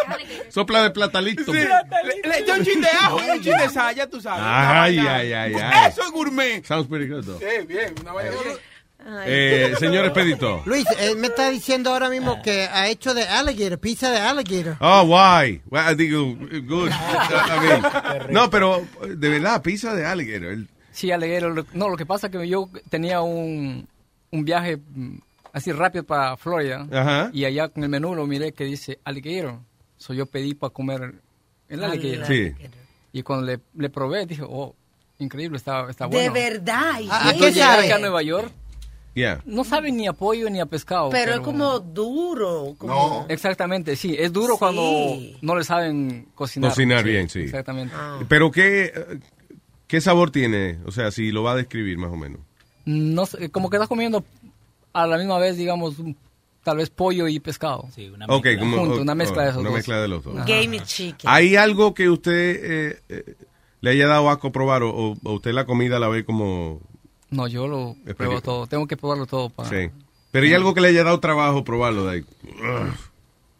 Speaker 6: *laughs* Sopla de platalito.
Speaker 10: Sí, le, eché un chin de ajo y un chin de sal, ya tú sabes.
Speaker 6: Ay, ay, ay, ay.
Speaker 10: Eso es gourmet.
Speaker 6: Sounds pretty good, though.
Speaker 10: Sí, bien, una vaina.
Speaker 6: Eh, señor Expedito.
Speaker 9: Luis, él me está diciendo ahora mismo que ha hecho de alligator, pizza de alligator.
Speaker 6: Oh, why? Well, I digo, good. *laughs* I mean, no, pero de verdad, pizza de alligator. El-
Speaker 15: Sí, lo- No, lo que pasa es que yo tenía un, un viaje mm, así rápido para Florida.
Speaker 6: Ajá.
Speaker 15: Y allá con el menú lo miré que dice alligator. So yo pedí para comer el alligator.
Speaker 6: Sí.
Speaker 15: Y cuando le, le probé, dije, oh, increíble, está, está
Speaker 12: De
Speaker 15: bueno.
Speaker 12: verdad. ¿y
Speaker 15: ¿A
Speaker 12: qué?
Speaker 15: sabe? Acá en Nueva York.
Speaker 6: Yeah.
Speaker 15: No sabe ni a pollo ni a pescado.
Speaker 12: Pero es como duro. Como...
Speaker 6: No.
Speaker 15: Exactamente, sí. Es duro
Speaker 12: Sí.
Speaker 15: cuando no le saben cocinar.
Speaker 6: Cocinar bien, sí.
Speaker 15: Exactamente.
Speaker 6: Pero ¿qué, ¿qué sabor tiene? O sea, si lo va a describir más o menos.
Speaker 15: No sé, como que estás comiendo a la misma vez, digamos, un- tal vez pollo y pescado. Sí, una
Speaker 6: Ok, como-
Speaker 15: Junto, una mezcla de esos
Speaker 6: una
Speaker 15: dos.
Speaker 6: mezcla de los dos.
Speaker 15: Ajá.
Speaker 12: Game chicken.
Speaker 6: ¿Hay algo que usted eh, eh, le haya dado asco probar o, o- o usted la comida la ve como...
Speaker 15: No, yo lo pruebo todo. Tengo que probarlo todo para...
Speaker 6: Sí. Pero ¿hay algo que le haya dado trabajo probarlo? De ahí? Ugh.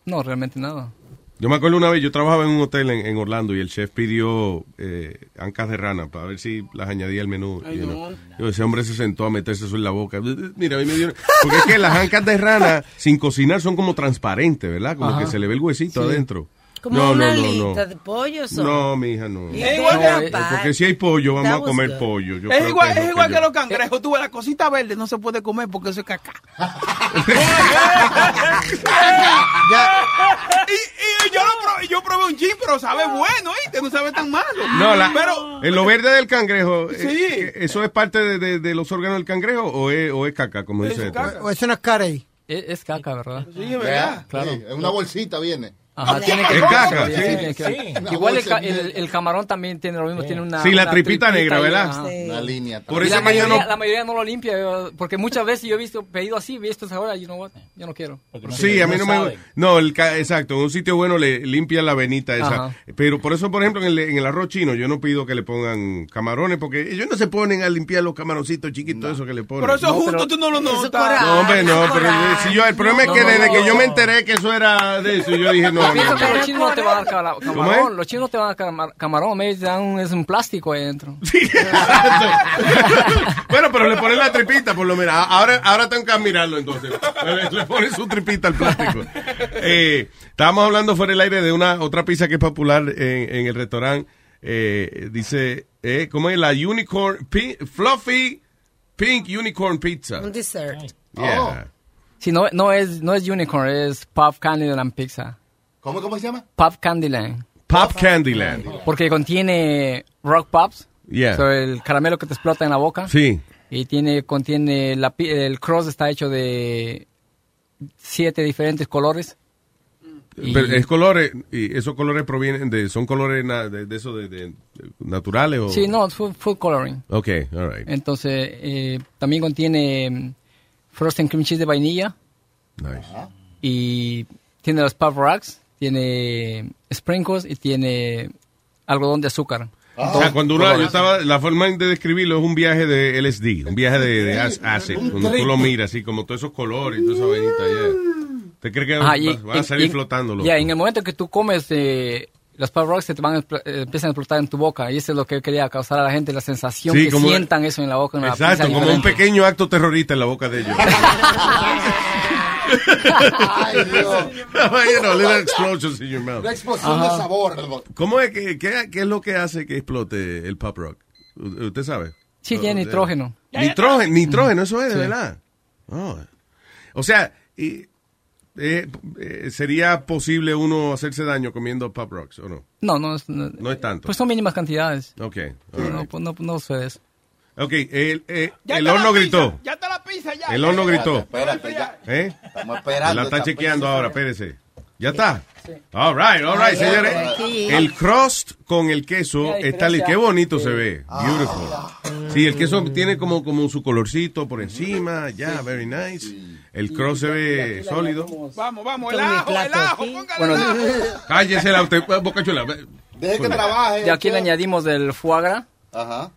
Speaker 15: No, realmente nada.
Speaker 6: Yo me acuerdo una vez, yo trabajaba en un hotel en, en Orlando y el chef pidió eh, ancas de rana para ver si las añadía al menú.
Speaker 10: Ay,
Speaker 6: you
Speaker 10: no.
Speaker 6: know. Yo, ese hombre se sentó a meterse eso en la boca. Mira, a mí me dio... Porque es que las ancas de rana sin cocinar son como transparentes, ¿verdad? Como
Speaker 12: Ajá.
Speaker 6: que se le ve el huesito
Speaker 12: Sí.
Speaker 6: adentro.
Speaker 12: Como
Speaker 6: no,
Speaker 12: una
Speaker 6: no, no,
Speaker 12: alita
Speaker 6: no.
Speaker 12: de pollo son.
Speaker 6: No, mi hija, no.
Speaker 12: Es igual que
Speaker 6: eh, Porque si hay pollo, vamos a comer
Speaker 12: good.
Speaker 6: pollo. Yo
Speaker 10: Es igual,
Speaker 6: que
Speaker 10: es igual
Speaker 6: que
Speaker 10: que
Speaker 6: yo-
Speaker 10: los cangrejos. Tú ves la cosita verde, no se puede comer porque eso es caca. *laughs* *laughs* y, y yo, lo probé, yo probé un chip, pero sabe bueno, ¿oíste? No sabe tan malo.
Speaker 6: No, la,
Speaker 10: pero,
Speaker 6: en lo verde del cangrejo, eh,
Speaker 10: Sí.
Speaker 6: eh, ¿eso es parte de, de- de los órganos del cangrejo o es, o es caca, como dice este?
Speaker 9: O eso no es carey.
Speaker 15: Es, es caca, ¿verdad?
Speaker 10: Sí, es verdad.
Speaker 15: Claro.
Speaker 8: Sí, en una bolsita viene.
Speaker 15: Ajá, tiene que
Speaker 6: Es caca,
Speaker 15: sí,
Speaker 6: sí.
Speaker 8: Sí.
Speaker 15: Igual el, camarón también tiene lo mismo, tiene una
Speaker 6: Sí, la
Speaker 15: una
Speaker 6: tripita negra, ¿verdad?
Speaker 8: Una línea.
Speaker 6: Por eso
Speaker 15: la mayoría,
Speaker 6: no-
Speaker 15: la mayoría no lo limpia, porque muchas veces yo he visto pedido así, visto esa hora, you know what, yo no quiero.
Speaker 6: Sí, a mí no me No, el ca- exacto, en un sitio bueno le limpia la venita esa.
Speaker 15: Ajá.
Speaker 6: Pero por eso, por ejemplo, en el, en el arroz chino yo no pido que le pongan camarones porque ellos no se ponen a limpiar los camaroncitos chiquitos eso que le ponen.
Speaker 10: pero eso junto tú no lo notas.
Speaker 6: No, hombre, no, pero si yo, el problema es que
Speaker 15: No, no,
Speaker 6: desde
Speaker 15: no.
Speaker 6: que yo me enteré que eso era de eso, yo dije, no,
Speaker 15: Yo
Speaker 6: no,
Speaker 15: pienso que
Speaker 6: no.
Speaker 15: los chinos no te van a dar cala-
Speaker 6: ¿Cómo
Speaker 15: camarón,
Speaker 6: es?
Speaker 15: los chinos te van a dar camar- camarón, me dan un, es un plástico ahí adentro. *laughs*
Speaker 6: Bueno, pero le ponen la tripita, por lo menos. Ahora, ahora tengo que admirarlo, entonces. Le, le ponen su tripita al plástico. Eh, estábamos hablando fuera del aire de una otra pizza que es popular en, en el restaurante. Eh, dice, eh, ¿cómo es? La Unicorn, pi- Fluffy Pink Unicorn Pizza.
Speaker 12: Un dessert.
Speaker 6: Yeah.
Speaker 15: Sí, no, no es, no es unicorn, es Pop Candyland Pizza.
Speaker 8: ¿Cómo, cómo se llama?
Speaker 15: Pop Candyland.
Speaker 6: Pop Candyland.
Speaker 15: Porque contiene rock pops
Speaker 6: Yeah.
Speaker 15: So, el caramelo que te explota en la boca.
Speaker 6: Sí.
Speaker 15: Y tiene, contiene, la, pi- el cross está hecho de siete diferentes colores. Y-
Speaker 6: Pero es colores, y esos colores provienen de, son colores na- de, de eso de, de- de naturales o...
Speaker 15: Sí, no, es full, full coloring.
Speaker 6: Ok, all right.
Speaker 15: Entonces, eh, también contiene mm, frozen cream cheese de vainilla.
Speaker 6: Nice.
Speaker 15: Y tiene los pop rocks, tiene sprinkles y tiene algodón de azúcar.
Speaker 6: O sea, cuando uno, yo estaba, la forma de describirlo es un viaje de LSD, un viaje de, de ac- acid, cuando tú lo miras así, como todos esos colores y toda esa vainita, yeah. ¿Te crees que
Speaker 15: Ajá,
Speaker 6: va-
Speaker 15: y-
Speaker 6: van a
Speaker 15: y-
Speaker 6: salir
Speaker 15: y-
Speaker 6: flotando?
Speaker 15: Ya, en el momento que tú comes eh, los pop rocks, se te van a, eh, empiezan a explotar en tu boca. Y eso es lo que quería causar a la gente, la sensación
Speaker 6: Sí,
Speaker 15: que
Speaker 6: como-
Speaker 15: sientan eso en la boca. en una
Speaker 6: Exacto, como un
Speaker 15: diferente.
Speaker 6: pequeño acto terrorista en la boca de ellos. *laughs*
Speaker 8: Ay, Dios.
Speaker 6: you know, little explosions in your mouth.
Speaker 8: Una explosión de sabor.
Speaker 6: ¿Cómo es que, qué, qué es lo que hace que explote el pop rock? U- ¿Usted sabe?
Speaker 15: Sí, tiene nitrógeno.
Speaker 6: Nitrógeno, nitrógeno, eso es, de
Speaker 15: Sí.
Speaker 6: verdad. Oh. O sea, y, eh, eh, ¿sería posible uno hacerse daño comiendo pop rocks o no?
Speaker 15: No, no es, no,
Speaker 6: No es tanto.
Speaker 15: Pues son mínimas cantidades.
Speaker 6: Ok,
Speaker 15: No, no,
Speaker 6: right.
Speaker 15: pues no, no sucede.
Speaker 6: Ok, el, eh,
Speaker 10: Ya
Speaker 6: el
Speaker 10: está
Speaker 6: horno gritó.
Speaker 10: Ya está la pizza, ya.
Speaker 6: El
Speaker 10: ya,
Speaker 6: horno
Speaker 10: ya.
Speaker 6: gritó.
Speaker 8: Espérate, ya.
Speaker 6: ¿Eh?
Speaker 8: Estamos esperando.
Speaker 6: La está chequeando
Speaker 8: pizza.
Speaker 6: ahora, espérese. ¿Ya está? All right, all right, señores. El crust con el queso está li-
Speaker 8: diferencia.
Speaker 6: Qué bonito se ve. Beautiful. Sí, el queso tiene como, como su colorcito por encima. Ya, very nice. El crust se ve sólido.
Speaker 10: Vamos, vamos, el ajo, el ajo, póngale
Speaker 15: Bueno,
Speaker 10: el ajo. *laughs*
Speaker 6: Cállese la usted, Boca Chula.
Speaker 8: Deje que trabaje.
Speaker 15: Y aquí le añadimos el foie gras.
Speaker 8: Ajá.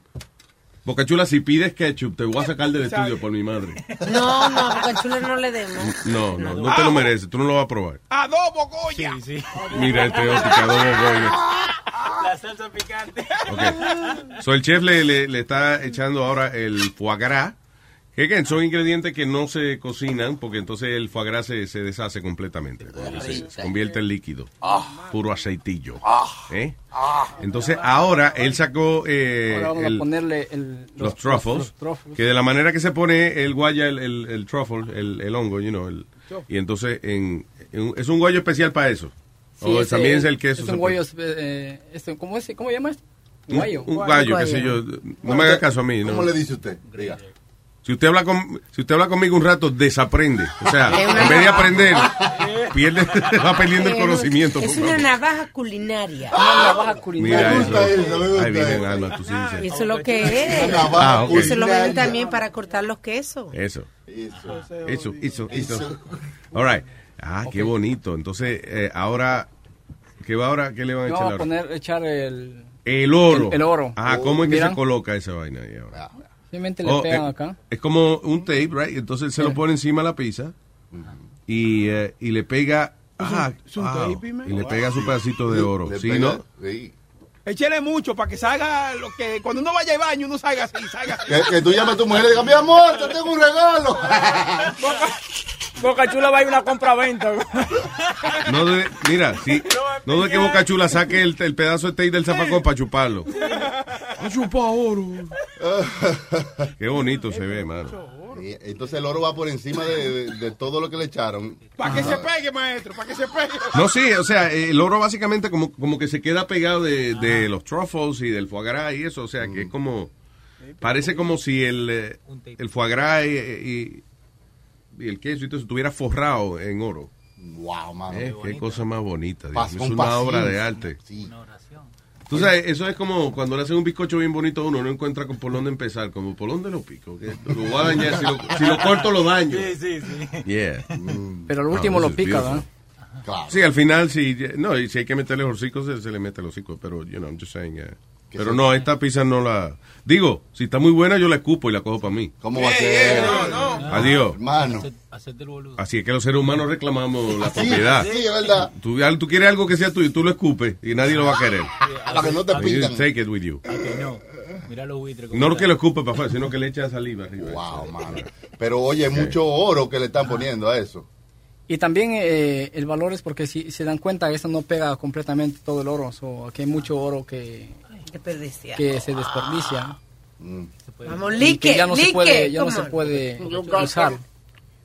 Speaker 6: Boca Chula, si pides ketchup, te voy a sacar del *laughs* estudio por mi madre.
Speaker 12: No, no, porque chula no le demos.
Speaker 6: No, no, no te lo mereces. Tú no lo vas a probar.
Speaker 10: Adobo Goya.
Speaker 6: Mira este otro que adobo Goya.
Speaker 11: La salsa picante.
Speaker 6: Ok. So, el chef le, le, le está echando ahora el foie gras. Que again, son ingredientes que no se cocinan porque entonces el foie gras se, se deshace completamente. Se, se convierte en líquido. Puro aceitillo. ¿Eh? Entonces ahora él sacó eh,
Speaker 15: Ahora vamos
Speaker 6: el-
Speaker 15: a ponerle el,
Speaker 6: los, truffles,
Speaker 15: los truffles.
Speaker 6: que de la manera que se pone el guaya, el, el, el truffle, el, el hongo, you know, el, y entonces en, en- es un guayo especial para eso.
Speaker 15: Sí,
Speaker 6: o
Speaker 15: ese-
Speaker 6: también es el queso.
Speaker 15: Es
Speaker 6: se
Speaker 15: un guayo, eh, este, ¿cómo, es, ¿Cómo llama esto?
Speaker 6: un,
Speaker 15: Guayo.
Speaker 6: un guayo, qué sé yo. No me haga caso a mí.
Speaker 8: ¿Cómo
Speaker 6: ¿no?
Speaker 8: le dice usted? Diga.
Speaker 6: Si usted habla con, si usted habla conmigo un rato, desaprende. O sea, en vez de aprender, pierde, *laughs* va perdiendo el conocimiento.
Speaker 12: Es una navaja culinaria.
Speaker 15: Una navaja culinaria.
Speaker 6: Mira eso.
Speaker 8: eso, me gusta
Speaker 6: Ahí vienen
Speaker 8: eso.
Speaker 6: alma, tú sí dices.
Speaker 12: Eso es lo que es.
Speaker 6: Ah, ok.
Speaker 12: Eso lo venden también para cortar los quesos.
Speaker 6: Eso. Eso, eso, eso. All right. Ah, qué bonito. Entonces, eh, ahora, ¿qué va ahora? ¿Qué le van a echar
Speaker 15: Vamos a
Speaker 6: ahora?
Speaker 15: poner, echar el...
Speaker 6: El oro.
Speaker 15: El, el oro.
Speaker 6: Ah, ¿cómo es que
Speaker 15: Mira,
Speaker 6: se coloca esa vaina ahí ahora?
Speaker 15: Simplemente le
Speaker 6: Oh,
Speaker 15: pegan
Speaker 6: eh,
Speaker 15: acá.
Speaker 6: Es como un tape, right? Entonces se lo pone encima de la pizza y, eh, y le pega. Ah,
Speaker 10: es un
Speaker 6: wow, y le pega su pedacito de oro.
Speaker 8: Le
Speaker 6: ¿Sí,
Speaker 8: pega-
Speaker 6: no?
Speaker 8: Sí.
Speaker 10: Échele mucho para que salga lo que cuando uno vaya al baño uno salga así, salga así.
Speaker 8: Que, que tú llames a tu mujer y digas, mi amor, te tengo un regalo. *laughs*
Speaker 14: Boca Chula va a ir a una compra-venta.
Speaker 6: No de, mira, sí, no de que Boca Chula saque el, el pedazo de tape del zafacón para chuparlo. Chupa oro. Qué bonito se ve, mano.
Speaker 8: Entonces el oro va por encima de, de- de todo lo que le echaron.
Speaker 10: Para que se pegue, maestro, para que se pegue.
Speaker 6: No, sí, o sea, el oro básicamente como, como que se queda pegado de, de los truffles y del foie gras y eso, o sea, que es como, parece como si el, eh, el foie gras y, y- y el queso y todo estuviera forrado en oro.
Speaker 8: Wow, mano.
Speaker 6: Eh, qué cosa más bonita, Dios es una obra de arte.
Speaker 8: Sí.
Speaker 6: Tú sabes, eso es como cuando le hacen un bizcocho bien bonito a uno, no encuentra con por dónde empezar, como por dónde lo pico, que lo voy a dañar, si lo, si lo corto lo daño.
Speaker 11: Sí, sí, sí.
Speaker 6: Yeah.
Speaker 15: Pero al último
Speaker 6: this
Speaker 15: lo pica. ¿verdad?
Speaker 6: Sí, al final, sí, no, y si hay que meterle los hocicos, se, se le mete los hocicos, pero, you know, I'm just saying, yeah. Pero no, esta pizza no la... Digo, si está muy buena, yo la escupo y la cojo para mí.
Speaker 8: ¿Cómo va a ser?
Speaker 6: Adiós.
Speaker 8: Hermano.
Speaker 11: Hacerte el boludo.
Speaker 6: Así es que los seres humanos reclamamos la propiedad.
Speaker 8: sí, es verdad.
Speaker 6: Tú, tú quieres algo que sea tuyo, tú lo escupes y nadie lo va a querer.
Speaker 8: Para que no te pintan.
Speaker 6: take it with you.
Speaker 11: No. Mira los buitres.
Speaker 6: No lo que lo escupe para afuera, sino que le echa saliva arriba.
Speaker 8: Wow, mano. Pero oye, mucho oro que le están poniendo a eso.
Speaker 15: Y también eh, el valor es porque si se dan cuenta, esto no pega completamente todo el oro. So, aquí hay mucho oro que,
Speaker 12: Desperdicia.
Speaker 15: que se desperdicia.
Speaker 12: Vamos,
Speaker 15: y
Speaker 12: lique,
Speaker 15: que ya no se puede, ya no se puede usar.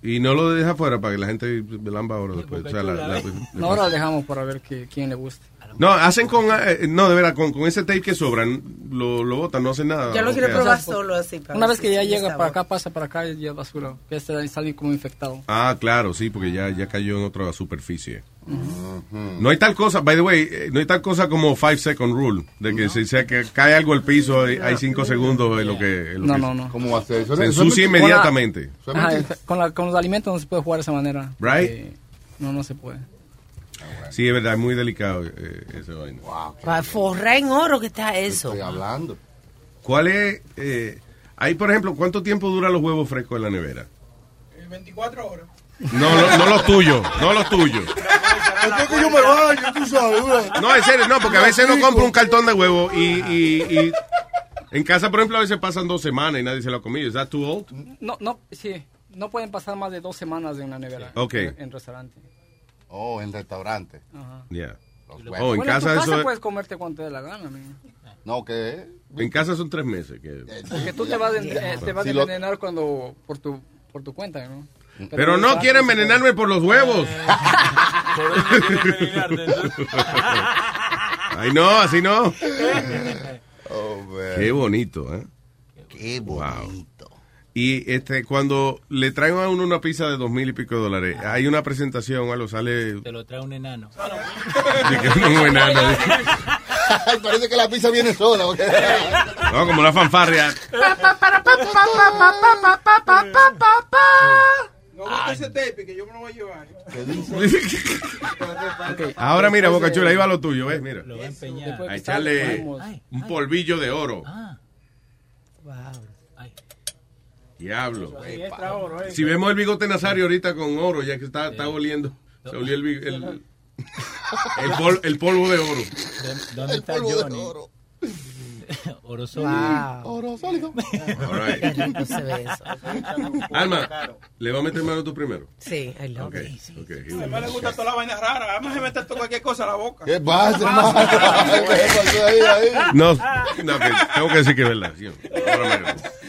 Speaker 6: Y no lo deja afuera para que la gente lamba ahora después. O sea, la- la-
Speaker 15: No, ahora lo dejamos para ver que, quién le gusta.
Speaker 6: No, hacen con, eh, no, de verdad, con, con ese tape que sobran, lo, lo botan, no hacen nada.
Speaker 12: Yo lo
Speaker 6: ¿o
Speaker 12: quiero probar solo así. para
Speaker 15: Una vez que ya llega
Speaker 12: sabor.
Speaker 15: para acá, pasa para acá y ya basura. Que este está alguien como infectado.
Speaker 6: Ah, claro, sí, porque ya, ya cayó en otra superficie. No hay tal cosa, by the way, eh, no hay tal cosa como five second rule, de que si se que cae algo al piso, hay hay cinco segundos en lo que, en lo
Speaker 15: No,
Speaker 6: que
Speaker 15: no, no.
Speaker 8: ¿Cómo va a ser? Eso
Speaker 6: se ensucia inmediatamente.
Speaker 15: Ajá, con, la- con los alimentos no se puede jugar de esa manera.
Speaker 6: Right.
Speaker 15: porque No, no se puede.
Speaker 6: Sí, es verdad, es muy delicado eh, ese vaina.
Speaker 12: Para forrar en oro que está eso.
Speaker 8: Estoy hablando.
Speaker 6: ¿Cuál es, eh, ahí por ejemplo, cuánto tiempo duran los huevos frescos en la nevera?
Speaker 10: 24 horas.
Speaker 6: No, no, no los tuyos, no los tuyos.
Speaker 8: Después yo me baño, tú sabes.
Speaker 6: No, en serio, no, porque a veces uno compra un cartón de huevo y, y, y en casa, por ejemplo, a veces pasan dos semanas y nadie se lo ha comido. ¿Es that too old?
Speaker 15: No, no, sí. No pueden pasar más de dos semanas en la nevera.
Speaker 6: Ok.
Speaker 15: En, en restaurante.
Speaker 8: Oh, en restaurante.
Speaker 15: Ajá.
Speaker 6: Yeah.
Speaker 8: Los
Speaker 6: Oh,
Speaker 8: huevos.
Speaker 6: en
Speaker 15: bueno,
Speaker 6: casa
Speaker 15: en tu
Speaker 6: eso
Speaker 15: casa
Speaker 6: es-
Speaker 15: puedes comerte cuanto te dé la gana, man.
Speaker 8: No, que
Speaker 6: En casa son tres meses. Que...
Speaker 15: Porque tú te vas, eh, te vas
Speaker 6: Si
Speaker 15: a
Speaker 6: lo-
Speaker 15: envenenar cuando, por tu, por tu cuenta, ¿no?
Speaker 6: Pero no quieren envenenarme por los huevos. Ay, no, así no. Qué bonito, ¿eh?
Speaker 8: Qué
Speaker 6: bonito. Y este, cuando le traen a uno una pizza de dos mil y pico de dólares, hay una presentación, algo sale.
Speaker 11: Te lo trae un enano.
Speaker 6: un enano.
Speaker 8: Parece que la pizza viene sola.
Speaker 6: No, como la fanfarria.
Speaker 10: No busques ese tape que yo me lo voy a llevar. *laughs*
Speaker 6: Ahora mira, Boca Chula, ahí va lo tuyo, ¿ves? Mira.
Speaker 11: Lo va a empeñar.
Speaker 6: A echarle un polvillo de oro. Diablo.
Speaker 14: Extra oro, eh.
Speaker 6: Si vemos el bigote Nazario ahorita con oro, ya que está, está oliendo. Se olió el, el, el, pol- el polvo de oro.
Speaker 11: ¿Dónde está
Speaker 8: polvo de
Speaker 11: Johnny?
Speaker 8: oro. *laughs*
Speaker 11: Oro sólido.
Speaker 8: Oro sólido.
Speaker 6: All *laughs* right.
Speaker 12: Rico se ve eso.
Speaker 6: Alma, ¿le va a meter mano tú primero?
Speaker 12: Sí, I love
Speaker 6: Ok,
Speaker 12: it.
Speaker 6: ok.
Speaker 10: A mí le gusta toda la vaina rara. Además, se mete cualquier cosa a la boca.
Speaker 8: ¿Qué pasa, hermano? *laughs* ¿Qué pasó ahí, ahí?
Speaker 6: No, no, que tengo que decir que es verdad. sí. Ahora me-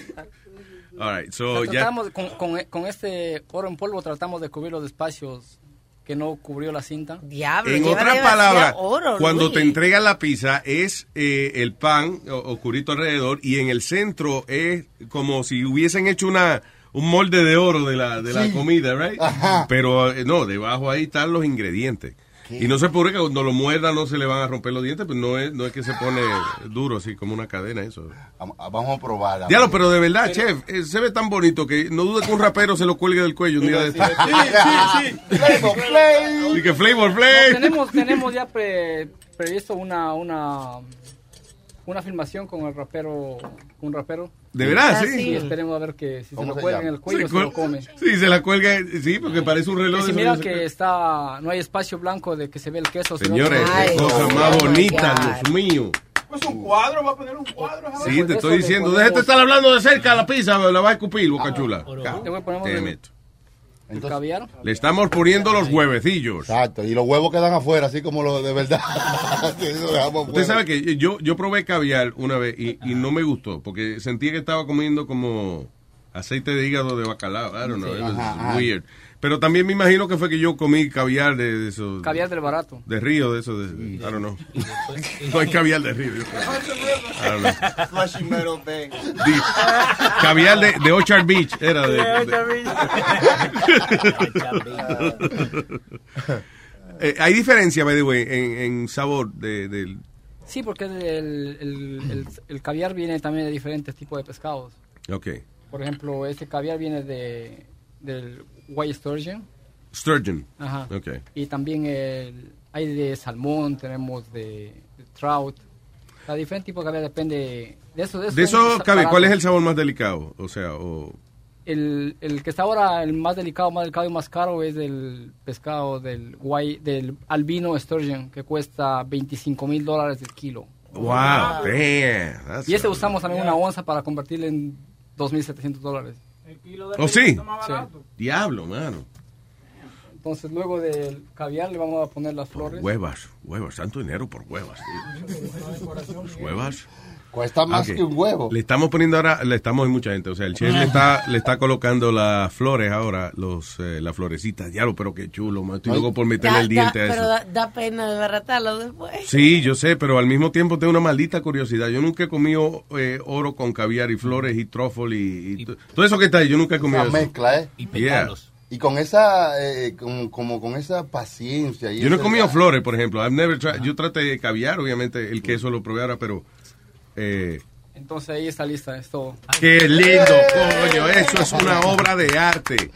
Speaker 6: All right, so ya.
Speaker 15: tratamos, con, con, con este oro en polvo tratamos de cubrir los espacios que no cubrió la cinta.
Speaker 12: Diablo,
Speaker 6: En otras palabras, cuando
Speaker 12: Luis.
Speaker 6: te entregan la pizza es eh, el pan o- oscurito alrededor y en el centro es como si hubiesen hecho una un molde de oro de la, de la comida, right?
Speaker 8: Ajá.
Speaker 6: Pero eh, no, debajo ahí están los ingredientes. Y no se apure que cuando lo muerda no se le van a romper los dientes, pues no es, no es que se pone duro así como una cadena eso.
Speaker 8: Vamos vamos a probarla.
Speaker 6: Diablo, pero de verdad, chef, eh, se ve tan bonito que no dude que un rapero se lo cuelgue del cuello un día de estos.
Speaker 8: Flavor Flav.
Speaker 6: Y que Flavor
Speaker 15: No,
Speaker 6: Flav.
Speaker 15: tenemos, tenemos ya pre- previsto una, una, una filmación con el rapero, con un rapero.
Speaker 6: ¿De verdad? Sí.
Speaker 15: Y esperemos a ver que si se
Speaker 8: ¿Cómo
Speaker 15: lo
Speaker 8: se
Speaker 15: cuelga en el cuello
Speaker 6: Sí,
Speaker 15: se lo come.
Speaker 6: Sí, se la cuelga, sí, porque parece un reloj.
Speaker 15: Y si
Speaker 6: de-
Speaker 15: que está, no hay espacio blanco de que se ve el queso. sino
Speaker 6: Señores,
Speaker 15: que-
Speaker 6: qué cosa más bonita, Dios mío.
Speaker 10: Pues un cuadro, va a poner un cuadro.
Speaker 6: Sí, te estoy diciendo, déjate estar hablando de cerca a la pizza, la vas a escupir, boca chula.
Speaker 15: Le voy a poner El caviar.
Speaker 6: Le estamos poniendo los huevecillos.
Speaker 8: Exacto, y los huevos quedan afuera, así como los de verdad. *laughs*
Speaker 6: Usted sabe que yo, yo probé caviar una vez y, y no me gustó, porque sentí que estaba comiendo como aceite de hígado de bacalao. I don't know, it was
Speaker 8: Ajá, ajá.
Speaker 6: Pero también me imagino que fue que yo comí caviar de, de eso.
Speaker 15: Caviar del barato.
Speaker 6: De río, de eso, de, I don't know. No hay caviar de río. yo creo. I don't know.
Speaker 13: Bay.
Speaker 6: Caviar de, de Orchard Beach era de, de- *laughs* Eh, hay diferencia, by the way, en, en sabor de, del
Speaker 15: Sí, porque el, el, el- el caviar viene también de diferentes tipos de pescados.
Speaker 6: ok
Speaker 15: Por ejemplo, este caviar viene de del white sturgeon.
Speaker 6: sturgeon
Speaker 15: Ajá.
Speaker 6: ok
Speaker 15: Y también el, hay de salmón, tenemos de, de trout. O sea, diferentes tipos de caviar depende de eso. De eso,
Speaker 6: de eso
Speaker 15: es
Speaker 6: cabe ¿cuál es el sabor más delicado? o sea o
Speaker 15: El, el que está ahora el más delicado, más delicado y más caro es el pescado del white, del albino sturgeon que cuesta 25 mil dólares el kilo.
Speaker 6: wow damn that's-
Speaker 15: Y este usamos también una onza para convertirle en 2.700 dólares.
Speaker 6: Oh sí
Speaker 15: Sí.
Speaker 6: diablo mano
Speaker 15: Entonces luego del caviar le vamos a poner las flores.
Speaker 6: huevas huevas tanto dinero por huevas tío. huevas
Speaker 8: Cuesta más
Speaker 6: Ok.
Speaker 8: que un huevo.
Speaker 6: Le estamos poniendo ahora, le estamos en mucha gente, o sea, el chef le está, *laughs* le está colocando las flores ahora, los, eh, las florecitas, diablo, pero qué chulo, man. estoy loco por meterle
Speaker 12: Da-
Speaker 6: el diente
Speaker 12: da-
Speaker 6: a eso.
Speaker 12: Pero da, da pena desbaratarlo después.
Speaker 6: Sí, yo sé, pero al mismo tiempo tengo una maldita curiosidad. Yo nunca he comido eh, oro con caviar y flores y truffle y, y to- todo eso que está ahí. Yo nunca he comido
Speaker 8: Esa
Speaker 6: eso.
Speaker 8: mezcla, ¿eh?
Speaker 6: Yeah.
Speaker 8: Y con esa, eh, como, como con esa paciencia. y
Speaker 6: Yo no he comido flores, por ejemplo. I've never tried- yo traté de caviar, obviamente el queso lo probé ahora, pero eh,
Speaker 15: Entonces ahí está lista, es todo.
Speaker 6: qué lindo, coño. Eso es una obra de arte.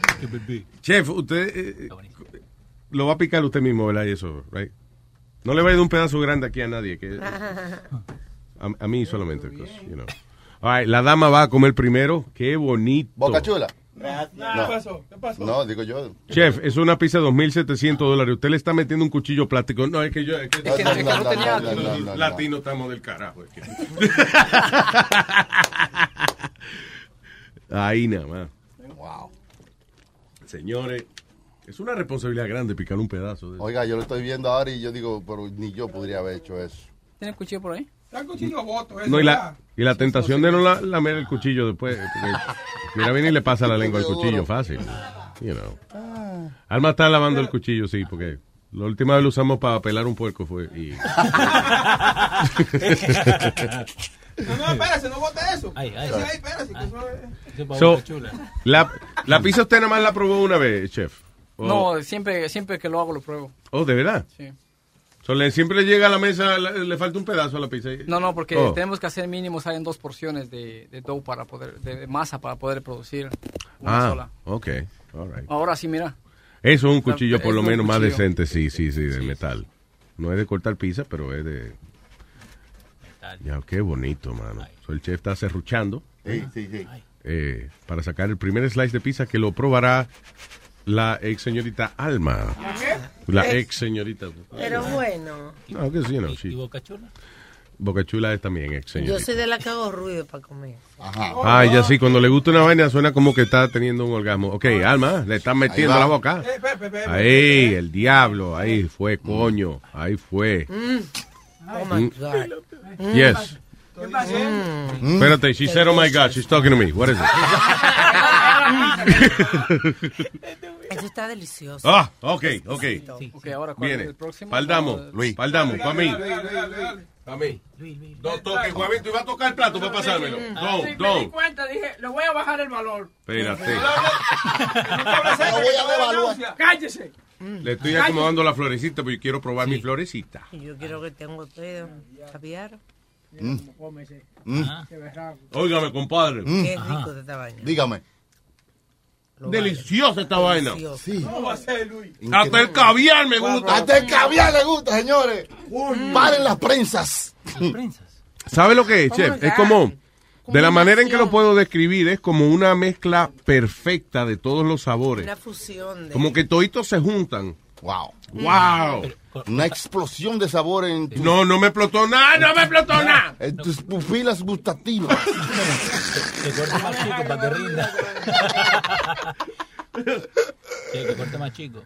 Speaker 6: Chef, usted eh, lo va a picar usted mismo, ¿verdad? Y eso, right? No le vaya a dar un pedazo grande aquí a nadie. Que, a, a mí solamente, because, you know. All right, la dama va a comer primero. Qué bonito.
Speaker 8: Boca chula.
Speaker 10: ¿Qué pasó? ¿Qué pasó?
Speaker 8: No, digo yo.
Speaker 6: Chef, es una pizza de 2.700 dólares. Usted le está metiendo un cuchillo plástico. No, es que yo... Es que,
Speaker 8: Es que- es que no tenía- no, no, no.
Speaker 6: latinos estamos del carajo. es que- *laughs* Ahí nada más.
Speaker 8: Wow.
Speaker 6: Señores, es una responsabilidad grande picar un pedazo. De...
Speaker 8: Oiga, yo lo estoy viendo ahora y yo digo, pero ni yo podría haber hecho eso.
Speaker 15: ¿Tiene cuchillo por ahí?
Speaker 10: Está el cuchillo voto. eso,
Speaker 6: No, y la, y la tentación de no la- lamer el cuchillo después. Mira, viene y le pasa la lengua al cuchillo, fácil. You know. Alma está lavando el cuchillo, sí, porque la última vez lo usamos para pelar un puerco fue. Y...
Speaker 10: No, no, espérese, no bote eso.
Speaker 11: Ay, ay.
Speaker 10: Sí, ay, espérese, que eso es-
Speaker 6: So, la, la pizza usted nada más la probó una vez, chef. O-
Speaker 15: No, siempre, siempre que lo hago lo pruebo.
Speaker 6: Oh, ¿de verdad?
Speaker 15: Sí.
Speaker 6: So, le, siempre le llega a la mesa, le, le falta un pedazo a la pizza.
Speaker 15: No, no, porque
Speaker 6: Oh.
Speaker 15: tenemos que hacer mínimo salen dos porciones de, de dough para poder, de, de masa para poder producir una
Speaker 6: Ah,
Speaker 15: sola.
Speaker 6: ok. All right.
Speaker 15: Ahora sí, mira.
Speaker 6: Eso es un cuchillo por
Speaker 15: Es
Speaker 6: lo menos más decente, sí, sí, sí, de metal. No es de cortar pizza, pero es de... Ya, qué bonito, mano. So, el chef está serruchando
Speaker 8: Sí, sí, sí.
Speaker 6: eh, para sacar el primer slice de pizza que lo probará la ex señorita Alma. La ex señorita.
Speaker 12: Pero bueno,
Speaker 6: No, que sí, no, sí.
Speaker 11: Boca Chula?
Speaker 6: Boca Chula es también ex
Speaker 12: yo
Speaker 6: señorita.
Speaker 12: soy de la que hago ruido para comer.
Speaker 8: Ajá.
Speaker 6: Ah, ya sí, cuando le gusta una vaina suena como que está teniendo un orgasmo. Ok, Alma, le están metiendo la boca.
Speaker 10: Eh,
Speaker 6: Ahí, el diablo, ahí fue, coño, ahí fue.
Speaker 12: Mm. Oh my
Speaker 6: Mm.
Speaker 12: God.
Speaker 6: Yes.
Speaker 10: ¿Qué pasó?
Speaker 12: Mm.
Speaker 6: Espérate, she said, oh my God, she's talking to me. What is it? *laughs*
Speaker 12: Eso está delicioso.
Speaker 6: ah, ok, ok.
Speaker 15: Ok, ahora ¿cuál es
Speaker 6: Viene.
Speaker 15: el próximo?
Speaker 6: Paldamo,
Speaker 8: Luis.
Speaker 6: Paldamo, para mí. Para mí. Dos toques, Juanito, iba a tocar el plato para pasármelo.
Speaker 14: Sí,
Speaker 6: Don't,
Speaker 14: me di cuenta, dije, le voy a bajar el valor.
Speaker 6: Espérate.
Speaker 14: Cállese.
Speaker 6: Le estoy acomodando la florecita, porque yo quiero probar mi florecita.
Speaker 12: Y Yo quiero que tenga usted caviar.
Speaker 8: Mm. Mm.
Speaker 6: Óigame, compadre.
Speaker 12: Qué rico de esta vaina.
Speaker 8: Dígame.
Speaker 6: Deliciosa esta vaina.
Speaker 12: Delicioso.
Speaker 8: Sí.
Speaker 10: ¿Cómo va a ser, Luis?
Speaker 6: Hasta el caviar me gusta.
Speaker 8: Hasta el caviar le gusta, señores. Paren las prensas.
Speaker 6: ¿Sabe lo que es, chef? Es como, de la manera en que lo puedo describir, es como una mezcla perfecta de todos los sabores.
Speaker 12: Una fusión de...
Speaker 6: Como que toditos se juntan.
Speaker 8: Wow.
Speaker 6: ¡Wow!
Speaker 8: Una explosión de sabor en, tus-
Speaker 6: No, no me explotó nada, no me explotó nada.
Speaker 8: en tus pupilas gustativas. *laughs*
Speaker 11: Que corte más chico para que rinda. *laughs* Que, que corte más chico.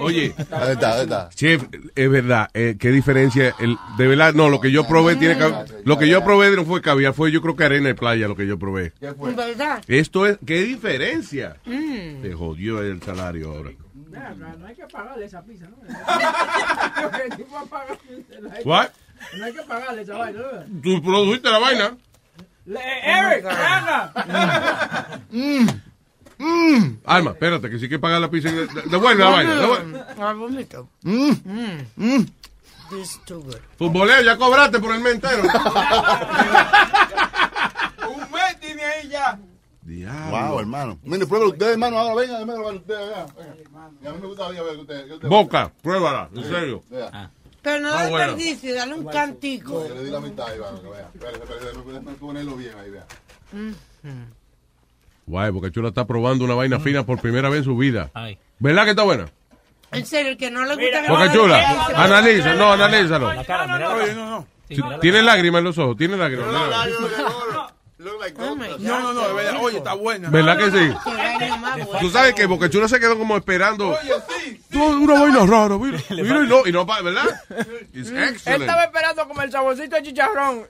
Speaker 6: Oye,
Speaker 8: Ahí está, ahí está.
Speaker 6: chef, es verdad, eh, qué diferencia. El, de verdad, no, lo que yo probé tiene que, lo que yo probé no fue caviar, fue yo creo que arena de playa lo que yo probé.
Speaker 12: ¿Verdad?
Speaker 6: Esto es, qué diferencia.
Speaker 12: Mm.
Speaker 6: Se jodió el salario ahora.
Speaker 14: Mira, No no hay que pagarle esa pizza, ¿no? *laughs*
Speaker 6: What?
Speaker 14: No hay que pagarle esa vaina, ¿no?
Speaker 6: Tú produjiste la vaina.
Speaker 14: Le- Eric, venga.
Speaker 6: Alma, espérate, que sí hay que pagar la pizza. De, de buena la vaina. de buena.
Speaker 12: Bonito.
Speaker 8: Mm.
Speaker 12: Mm. This is too good.
Speaker 6: Futbolero, ya cobraste por el mes entero. *laughs* *laughs*
Speaker 10: Un mes tiene ahí ya.
Speaker 8: Wow, hermano. Mire, pruébelo ustedes, hermano. Ahora venga, para ustedes. Venga, venga. Y a mí me gusta ver que ustedes.
Speaker 6: Boca, pruébala, en serio.
Speaker 12: Pero no
Speaker 6: Ah, bueno.
Speaker 12: desperdicio, dale un cantico.
Speaker 8: Yo le di la mitad ahí, va, que vea. Espérate, ponerlo bien ahí, vea.
Speaker 6: Guay, Boca Chula está probando una vaina fina por primera vez en su vida.
Speaker 11: Ay.
Speaker 6: ¿Verdad que está buena?
Speaker 12: En serio, el que no le gusta...
Speaker 6: Boca Chula, analiza, no, analízalo.
Speaker 11: La cara, mira.
Speaker 10: Oye, no, no.
Speaker 6: Tiene lágrimas en los ojos, tiene lágrimas.
Speaker 12: Oh God.
Speaker 10: No, no, no, de verdad. Oye, está buena.
Speaker 6: ¿Verdad que sí? Tú sabes que Boca Chula se quedó como esperando.
Speaker 10: Oye, sí.
Speaker 6: No, una vaina rara, mira. *laughs* Mira, y no, y no, ¿verdad? It's
Speaker 14: Él
Speaker 6: excellent.
Speaker 14: estaba esperando como el saborcito de chicharrón.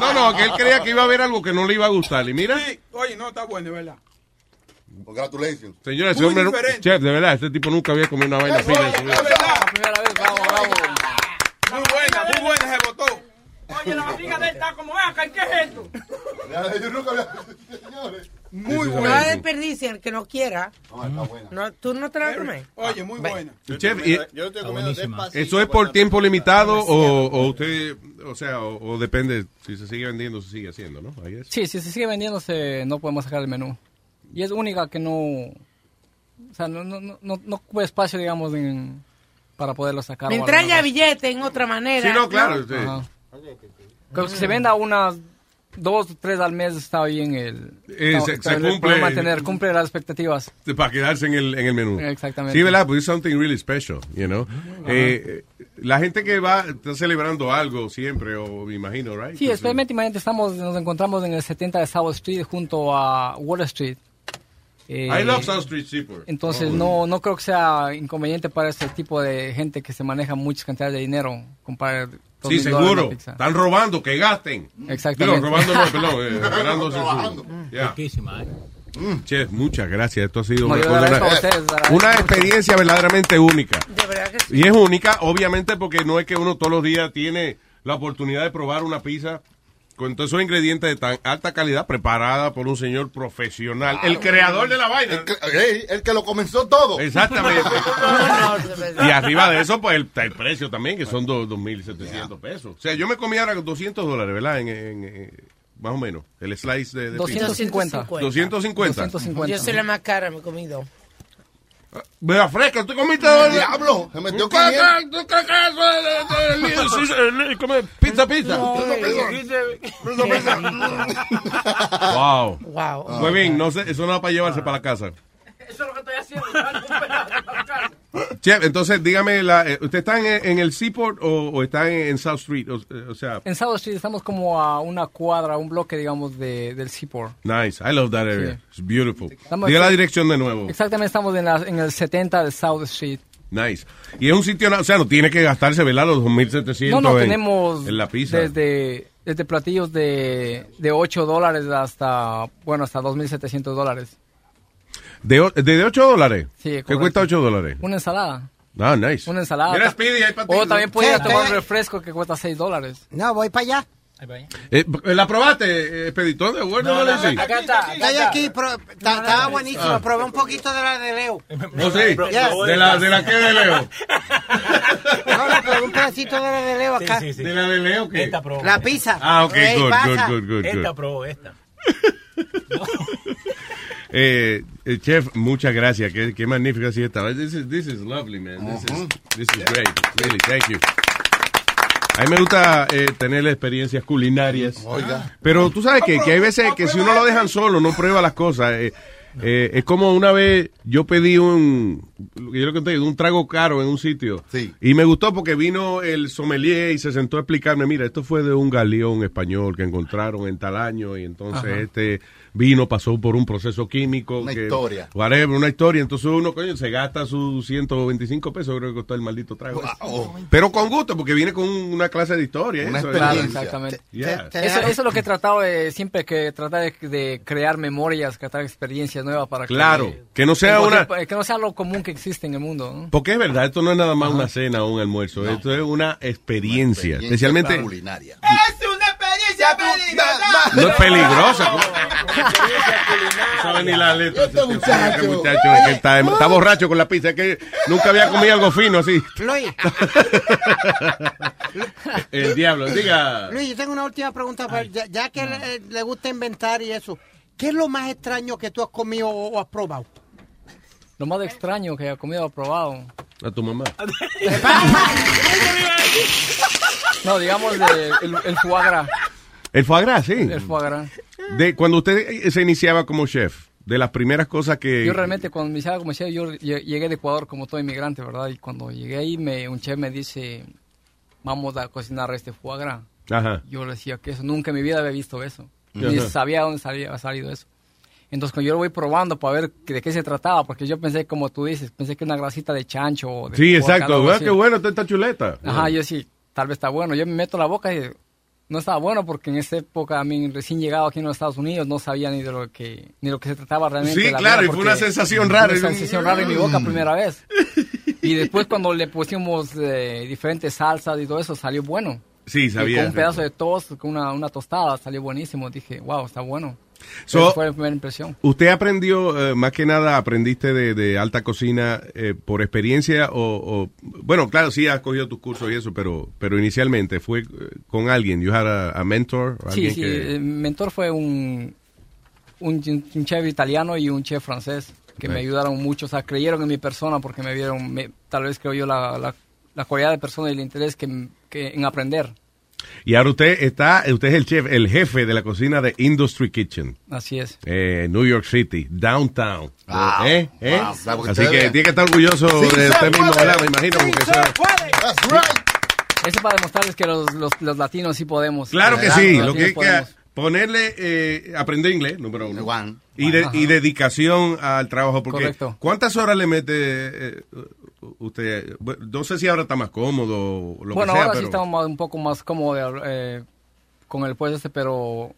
Speaker 6: No, no, que él creía que iba a ver algo que no le iba a gustar. Y mira,
Speaker 10: Sí, oye, no, está bueno, ¿verdad?
Speaker 8: Congratulations.
Speaker 6: señora, ese hombre, chef, de verdad, este tipo nunca había comido una vaina fina en su vida.
Speaker 10: Muy buena, muy buena, se votó.
Speaker 14: Oye, la barriga de él está como, acá, ¿qué es esto?
Speaker 8: Yo nunca había...
Speaker 10: Muy
Speaker 12: No la desperdicien, el que no quiera. No, ¿Tú no te la comes?
Speaker 10: Oye, muy buena.
Speaker 6: Chef, y-
Speaker 13: Yo estoy comiendo despacito.
Speaker 6: ¿Eso es por tiempo limitado o, o usted, o sea, o, o depende, si se sigue vendiendo, se sigue haciendo, ¿no?
Speaker 15: Sí, si se sigue vendiéndose, no podemos sacar el menú. Y es única que no. O sea, no, no, no, no, no ocupa espacio, digamos, en, para poderlo sacar.
Speaker 12: Mientras haya billete en otra manera.
Speaker 6: Sí, no, claro. sí.
Speaker 15: Que se venda unas dos, tres al mes está bien el.
Speaker 6: Eh,
Speaker 15: no,
Speaker 6: se-
Speaker 15: está
Speaker 6: se
Speaker 15: bien,
Speaker 6: cumple-
Speaker 15: mantener, cumple las expectativas.
Speaker 6: Para quedarse en el, en el menú.
Speaker 15: Exactamente.
Speaker 6: Sí, ¿verdad? Pues es something really special, you know. Eh, eh, la gente que va, está celebrando algo siempre, o me imagino, right?
Speaker 15: Sí, especialmente imagínate, estamos, nos encontramos en el 70 de South Street junto a Wall Street. Eh,
Speaker 6: I love South Street Seaport.
Speaker 15: Entonces
Speaker 6: Oh.
Speaker 15: no, no creo que sea inconveniente para ese tipo de gente que se maneja muchas cantidades de dinero. Comprar
Speaker 6: Sí, seguro. Están robando, que gasten.
Speaker 15: Exactamente.
Speaker 6: Digo, robando no, perdón, eh. *laughs* Ya.
Speaker 11: Riquísima, ¿eh?
Speaker 6: Mm, Chef, muchas gracias. Esto ha sido una,
Speaker 15: ustedes,
Speaker 6: experiencia verdaderamente única.
Speaker 12: De verdad que sí.
Speaker 6: Y es única, obviamente, porque no es que uno todos los días tiene la oportunidad de probar una pizza con todos esos ingredientes de tan alta calidad preparada por un señor profesional, el creador de la vaina.
Speaker 8: El que, ey, el que lo comenzó todo.
Speaker 6: Exactamente. *laughs* Y arriba de eso, pues el, está el precio también, que son dos- 2.700 pesos. O sea, yo me comí ahora 200 dólares, ¿verdad? En, en- en- más o menos, el slice de, de pizza.
Speaker 15: 250.
Speaker 6: 250.
Speaker 15: 250.
Speaker 12: Yo soy la más cara, me he comido.
Speaker 6: Vea fresca, ¿tú comiste dos?
Speaker 8: Diablo, se metió
Speaker 6: ¿Tú
Speaker 8: 500.
Speaker 6: crees ¿tú crees que eso es de- de- de- *laughs* sí, sí, de- come pizza, pizza? Wow.
Speaker 12: Wow.
Speaker 6: Muy bien, no sé, eso no va para llevarse para la casa.
Speaker 14: Eso es lo que estoy haciendo.
Speaker 6: Chef, entonces dígame, la, eh, ¿usted está en, en el Seaport o, o está en, en South Street? O, eh, o sea,
Speaker 15: En South Street estamos como a una cuadra, un bloque, digamos, de, del Seaport.
Speaker 6: nice. I love that area. It's beautiful.
Speaker 15: Estamos
Speaker 6: Diga la dirección de nuevo.
Speaker 15: Exactamente, estamos en, la- en el 70 de South Street.
Speaker 6: Nice. Y es un sitio, o sea, no tiene que gastarse, ¿verdad? Los 2.700
Speaker 15: No, no,
Speaker 6: en,
Speaker 15: tenemos
Speaker 6: en la pizza.
Speaker 15: desde, desde platillos de, de 8 dólares hasta, bueno, hasta 2.700 dólares.
Speaker 6: De, o- de 8 dólares.
Speaker 15: Sí,
Speaker 6: ¿Qué cuesta 8 dólares?
Speaker 15: Una ensalada.
Speaker 6: Ah, nice.
Speaker 15: Una ensalada.
Speaker 6: Mira, Speedy, ahí para ti.
Speaker 15: O también
Speaker 9: Sí,
Speaker 15: podías tomar un refresco que cuesta 6 dólares.
Speaker 9: No, voy para allá.
Speaker 6: Eh, ¿La probaste, eh, Expeditor? ¿De Word
Speaker 11: No, no,
Speaker 6: sí?
Speaker 11: acá está. acá
Speaker 9: Estoy
Speaker 11: está.
Speaker 9: aquí, estaba buenísimo.
Speaker 6: Ah.
Speaker 9: Probé un poquito de la de Leo. *laughs*
Speaker 6: ¿Oh, sí?
Speaker 9: Yes.
Speaker 6: ¿De la, ¿De la que de Leo? *laughs*
Speaker 9: No, no, probé un pedacito de la de Leo acá.
Speaker 11: Sí, sí, sí.
Speaker 6: ¿De la de Leo qué?
Speaker 11: Esta probó.
Speaker 9: La pizza.
Speaker 6: Ah, ok,
Speaker 9: Ey,
Speaker 6: good,
Speaker 9: pasa.
Speaker 6: good, good, good,
Speaker 11: Esta
Speaker 6: good.
Speaker 11: probó esta. *laughs*
Speaker 6: Eh, eh, chef, muchas gracias. Qué, qué magnífica así estaba. This is, this is lovely, man. This, is, this is great. Really, thank you. A mí me gusta eh, tener experiencias culinarias.
Speaker 8: Oiga.
Speaker 6: Pero tú sabes que, que hay veces que si uno lo dejan solo, no prueba las cosas. eh, eh, es como una vez yo pedí un, yo lo conté, un trago caro en un sitio.
Speaker 8: Sí.
Speaker 6: Y me gustó porque vino el sommelier y se sentó a explicarme, mira, esto fue de un galeón español que encontraron en tal año y entonces
Speaker 8: Ajá.
Speaker 6: este vino pasó por un proceso químico.
Speaker 8: Una
Speaker 6: que-
Speaker 8: historia.
Speaker 6: Whatever, una historia. Entonces uno, coño, se gasta sus 125 pesos, creo que costó el maldito trago. Pero con gusto, porque viene con una clase de historia.
Speaker 8: Una
Speaker 6: eso,
Speaker 15: Claro,
Speaker 8: experiencia.
Speaker 15: exactamente.
Speaker 6: Yeah.
Speaker 9: Te
Speaker 15: Eso, eso es lo que he tratado de, siempre que tratar de, de crear memorias, crear experiencias nuevas para que...
Speaker 6: Claro, que no sea una...
Speaker 15: cualquier- Que no sea lo común que existe en el mundo. ¿no?
Speaker 6: Porque es verdad, esto no es nada más una cena o un almuerzo, esto es una experiencia,
Speaker 8: Experiencia
Speaker 6: especialmente
Speaker 8: culinaria.
Speaker 10: Una.
Speaker 6: No es peligrosa. sabe ni la letra.
Speaker 8: Este muchacho.
Speaker 6: Muchacho es que está, está borracho con la pizza, es que nunca había comido algo fino así.
Speaker 9: Luis, *laughs*
Speaker 6: El diablo, diga.
Speaker 9: Luis, yo tengo una última pregunta. para- ya, ya que le, le gusta inventar y eso, ¿qué es lo más extraño que tú has comido o, o has probado?
Speaker 15: Lo más extraño que he comido o probado.
Speaker 6: A tu mamá. *laughs*
Speaker 15: No, digamos de- el, el foie gras.
Speaker 6: El foie gras, sí.
Speaker 15: El foie gras.
Speaker 6: De, cuando usted eh, se iniciaba como chef, de las primeras cosas que...
Speaker 15: Yo realmente cuando me iniciaba como chef, yo lle- llegué de Ecuador como todo inmigrante, ¿verdad? Y cuando llegué ahí, me, un chef me dice, vamos a cocinar este foie gras.
Speaker 6: Ajá.
Speaker 15: Yo le decía que eso, nunca en mi vida había visto eso.
Speaker 6: Ajá.
Speaker 15: Ni sabía dónde salía, ha salido eso. Entonces cuando yo lo voy probando para ver de qué se trataba, porque yo pensé, como tú dices, pensé que una grasita de chancho. o de
Speaker 6: Sí, exacto.
Speaker 15: así.
Speaker 6: qué bueno está esta chuleta.
Speaker 15: Ajá, yo sí, tal vez está bueno. Yo me meto la boca y no estaba bueno porque en esa época, a mí recién llegado aquí en los Estados Unidos, no sabía ni de lo que ni lo que se trataba realmente.
Speaker 6: Sí,
Speaker 15: la
Speaker 6: claro, y fue una sensación rara.
Speaker 15: Una sensación rara en mi boca primera vez. *laughs* Y después cuando le pusimos eh, diferentes salsas y todo eso, salió bueno.
Speaker 6: Sí,
Speaker 15: Y
Speaker 6: sabía.
Speaker 15: con un pedazo de toast, con una, una tostada, salió buenísimo. Dije, wow, está bueno.
Speaker 6: So-
Speaker 15: Esa fue la primera impresión.
Speaker 6: ¿Usted aprendió, eh, más que nada, aprendiste de, de alta cocina eh, por experiencia o, o- bueno, claro, sí has cogido tus cursos y eso, pero, pero inicialmente fue eh, con alguien, you had a, a mentor,
Speaker 15: Sí, sí,
Speaker 6: que-
Speaker 15: el mentor fue un, un, un chef italiano y un chef francés que me
Speaker 6: Right.
Speaker 15: ayudaron mucho, o sea, creyeron en mi persona porque me vieron, me- tal vez creo yo, la, la, la cualidad de persona y el interés que, que en aprender.
Speaker 6: Y ahora usted está, usted es el chef, el jefe de la cocina de Industry Kitchen.
Speaker 15: Así es.
Speaker 6: eh, New York City, downtown.
Speaker 8: Wow.
Speaker 6: ¿Eh? ¿Eh?
Speaker 8: Wow.
Speaker 6: Así que tiene que estar orgulloso
Speaker 8: Sí,
Speaker 6: de usted mismo. ¿verdad? Me imagino.
Speaker 8: Sí,
Speaker 6: porque
Speaker 8: se
Speaker 6: eso-
Speaker 8: That's right.
Speaker 15: Eso para demostrarles que los, los, los latinos sí podemos.
Speaker 6: Claro que sí,
Speaker 15: Los
Speaker 6: lo que que ponerle, eh, aprender inglés, número uno. Y, de-
Speaker 15: Ajá.
Speaker 6: y dedicación al trabajo, porque
Speaker 15: Correcto.
Speaker 6: ¿cuántas horas le mete eh, usted? No sé si ahora está más cómodo lo
Speaker 15: Bueno,
Speaker 6: que sea,
Speaker 15: ahora sí estamos más- un poco más cómodos eh, con el puesto este, pero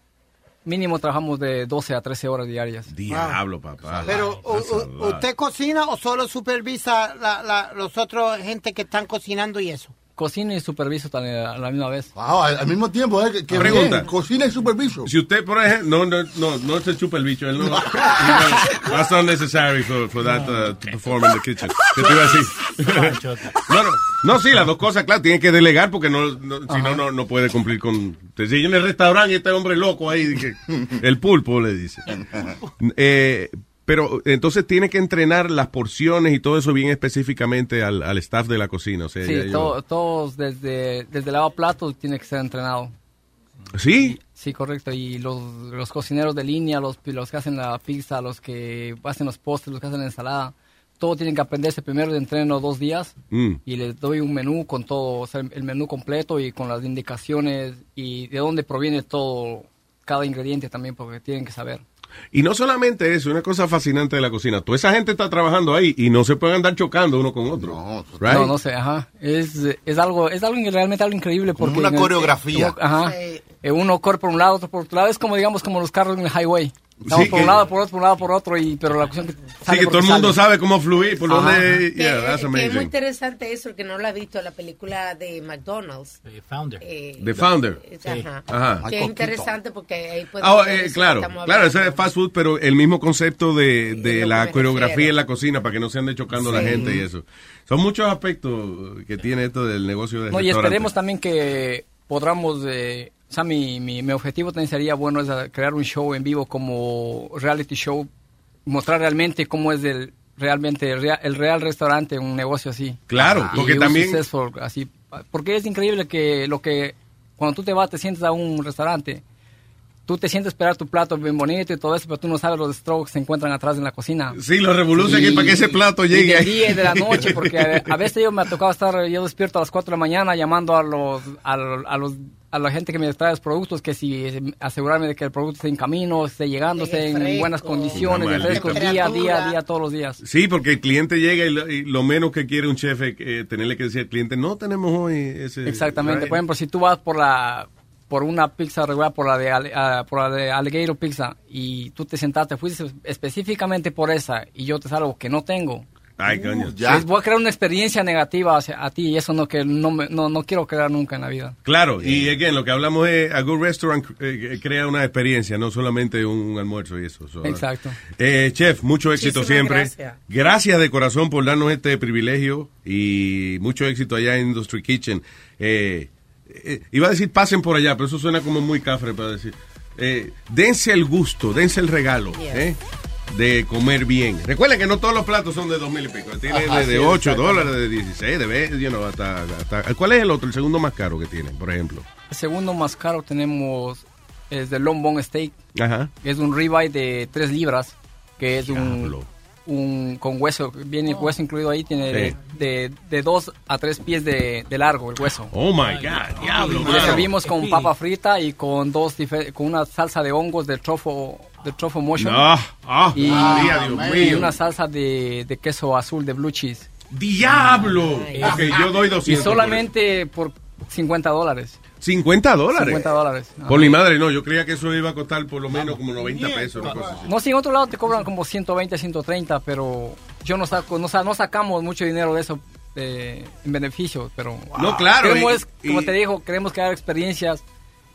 Speaker 15: mínimo trabajamos de 12 a 13 horas diarias.
Speaker 6: Diablo, papá.
Speaker 9: Pero, ¿usted cocina o solo supervisa la, la, los otros gente que están cocinando y eso?
Speaker 15: Cocino y superviso también a la misma vez.
Speaker 8: Wow, al, al mismo tiempo, ¿eh? Que, que
Speaker 6: Pregunta.
Speaker 8: bien, cocina y superviso.
Speaker 6: Si usted, por ejemplo, no, no, no, no se chupa el bicho, él no. *laughs* That's not necessary for, for that uh, to perform in the kitchen. ¿Qué te iba a decir? *laughs* no, no, no, sí, las dos cosas, claro, tiene que delegar porque no, no- si no, no, no puede cumplir con. Te sigue en el restaurante y este hombre loco ahí, dije, el pulpo le dice. *laughs* Eh, pero entonces tiene que entrenar las porciones y todo eso bien específicamente al, al staff de la cocina. O sea,
Speaker 15: Sí,
Speaker 6: ya yo-
Speaker 15: to- todos desde, desde el platos tiene que ser entrenado.
Speaker 6: ¿Sí?
Speaker 15: Sí, correcto. Y los, los cocineros de línea, los, los que hacen la pizza, los que hacen los postres, los que hacen la ensalada, todo tienen que aprenderse primero de entreno dos días
Speaker 6: Mm.
Speaker 15: y les doy un menú con todo, o sea, el menú completo y con las indicaciones y de dónde proviene todo, cada ingrediente también, porque tienen que saber.
Speaker 6: Y no solamente eso, una cosa fascinante de la cocina. Toda esa gente está trabajando ahí y no se pueden andar chocando uno con otro. No,
Speaker 15: No, no sé, ajá. Es, es algo, es algo realmente algo increíble porque
Speaker 8: una
Speaker 15: en el-
Speaker 8: coreografía.
Speaker 15: uno- ajá. Eh, Uno corre por un lado, otro por otro lado. Es como digamos como los carros en el highway. Estamos
Speaker 6: Sí,
Speaker 15: por
Speaker 6: que-
Speaker 15: un lado, por otro, por un lado, por otro, y pero la cuestión que
Speaker 6: Sí, que todo el mundo
Speaker 15: sale.
Speaker 6: sabe cómo fluir, por
Speaker 15: Ajá.
Speaker 6: dónde... Yeah, that's
Speaker 12: que es muy interesante eso, que no lo ha visto, la película de McDonald's.
Speaker 11: Founder.
Speaker 6: The Founder.
Speaker 12: Ajá.
Speaker 6: Ajá.
Speaker 12: Que es interesante porque ahí puede
Speaker 6: Ah, eh, claro, claro, ese es fast food, pero el mismo concepto de, de la coreografía en la cocina para que no se ande chocando la gente y eso. Son muchos aspectos que tiene esto del negocio de
Speaker 15: No, y esperemos también que podamos, eh, o sea, mi, mi, mi objetivo también sería bueno es crear un show en vivo como reality show, mostrar realmente cómo es el realmente el real, el real restaurante, un negocio así.
Speaker 6: Claro,
Speaker 15: Y
Speaker 6: porque también-
Speaker 15: successful, así, porque es increíble que lo que cuando tú te vas, te sientes a un restaurante, tú te sientes esperar tu plato bien bonito y todo eso, pero tú no sabes los strokes que se encuentran atrás en la cocina.
Speaker 6: Sí, los revoluciones que para que ese plato
Speaker 15: Y
Speaker 6: llegue
Speaker 15: del
Speaker 6: ahí.
Speaker 15: día y de la *laughs* noche, porque a, a veces yo me ha tocado estar, yo despierto a las 4 de la mañana llamando a los, a, lo- a los, a la gente que me trae los productos, que si asegurarme de que el producto esté en camino, esté llegando, esté en
Speaker 12: fresco.
Speaker 15: buenas condiciones, de fresco, día a día, día, todos los días.
Speaker 6: Sí, porque el cliente llega y lo, y lo menos que quiere un chef es eh, tenerle que decir al cliente, no tenemos hoy ese...
Speaker 15: Exactamente.
Speaker 6: Right.
Speaker 15: Por ejemplo, si tú vas por la por una pizza regular, por la de ah, por la de Alligator Pizza y tú te sentaste, fuiste específicamente por esa y yo te salgo que no tengo.
Speaker 6: Ay, coño.
Speaker 15: Les voy a crear una experiencia negativa hacia a ti y eso no que no, me- no no quiero crear nunca en la vida.
Speaker 6: Claro, y again, lo que hablamos es, a good restaurant eh, crea una experiencia, no solamente un almuerzo y eso. So,
Speaker 15: Exacto.
Speaker 6: eh, chef, mucho éxito
Speaker 15: Muchísimas
Speaker 6: siempre.
Speaker 15: gracias.
Speaker 6: Gracias de corazón por darnos este privilegio y mucho éxito allá en Industry Kitchen. Eh, eh, iba a decir pasen por allá, pero eso suena como muy cafre para decir. Eh, dense el gusto, dense el regalo eh, de comer bien. Recuerden que no todos los platos son de dos mil y pico. Tiene
Speaker 15: Ajá,
Speaker 6: de, de
Speaker 15: sí,
Speaker 6: 8
Speaker 15: exacto.
Speaker 6: dólares, de 16, de 20, you know, hasta, hasta- ¿Cuál es el otro, el segundo más caro que tienen, por ejemplo?
Speaker 15: El segundo más caro tenemos es de long bone steak,
Speaker 6: Ajá.
Speaker 15: que es un ribeye de 3 libras, que es un, un con hueso, viene hueso incluido ahí, tiene de-
Speaker 6: Sí.
Speaker 15: de, de 2 a 3 pies de, de largo el hueso.
Speaker 6: Oh my God, diablo,
Speaker 15: Y le servimos con papa frita y con dos con una salsa de hongos del trofo de truffle motion.
Speaker 29: No, ah,
Speaker 15: y,
Speaker 29: Dios
Speaker 15: y una salsa de, de queso azul de blue cheese.
Speaker 29: ¡Diablo! Ok, yo doy 200
Speaker 15: Y
Speaker 29: por
Speaker 15: solamente por, 50 dólares.
Speaker 6: 50 dólares.
Speaker 15: 50 dólares.
Speaker 6: Por mi madre, no. Yo creía que eso iba a costar por lo menos como 90 pesos. Una cosa así.
Speaker 15: No, si en otro lado te cobran como 120, 130, pero yo no saco, no, sa- no sacamos mucho dinero de eso eh, en beneficios, pero
Speaker 6: No, claro,
Speaker 15: queremos,
Speaker 6: y-
Speaker 15: como
Speaker 6: y-
Speaker 15: te digo, queremos crear experiencias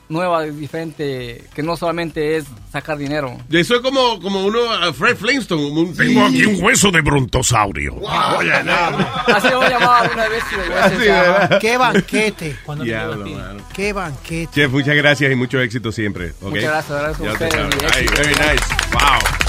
Speaker 15: nuevas, diferentes, que no solamente es sacar dinero.
Speaker 6: Y Eso es como, como uno, a Fred Flintstone. como un-
Speaker 7: Tengo aquí un hueso de brontosaurio. Oye, no.
Speaker 15: Así lo voy a llamar una vez.
Speaker 6: Así.
Speaker 9: ¡Qué banquete!
Speaker 6: Diablo, mano.
Speaker 9: ¡Qué banquete!
Speaker 6: Chef, muchas gracias y mucho éxito siempre.
Speaker 9: Muchas gracias, gracias a ustedes
Speaker 6: very nice. Wow.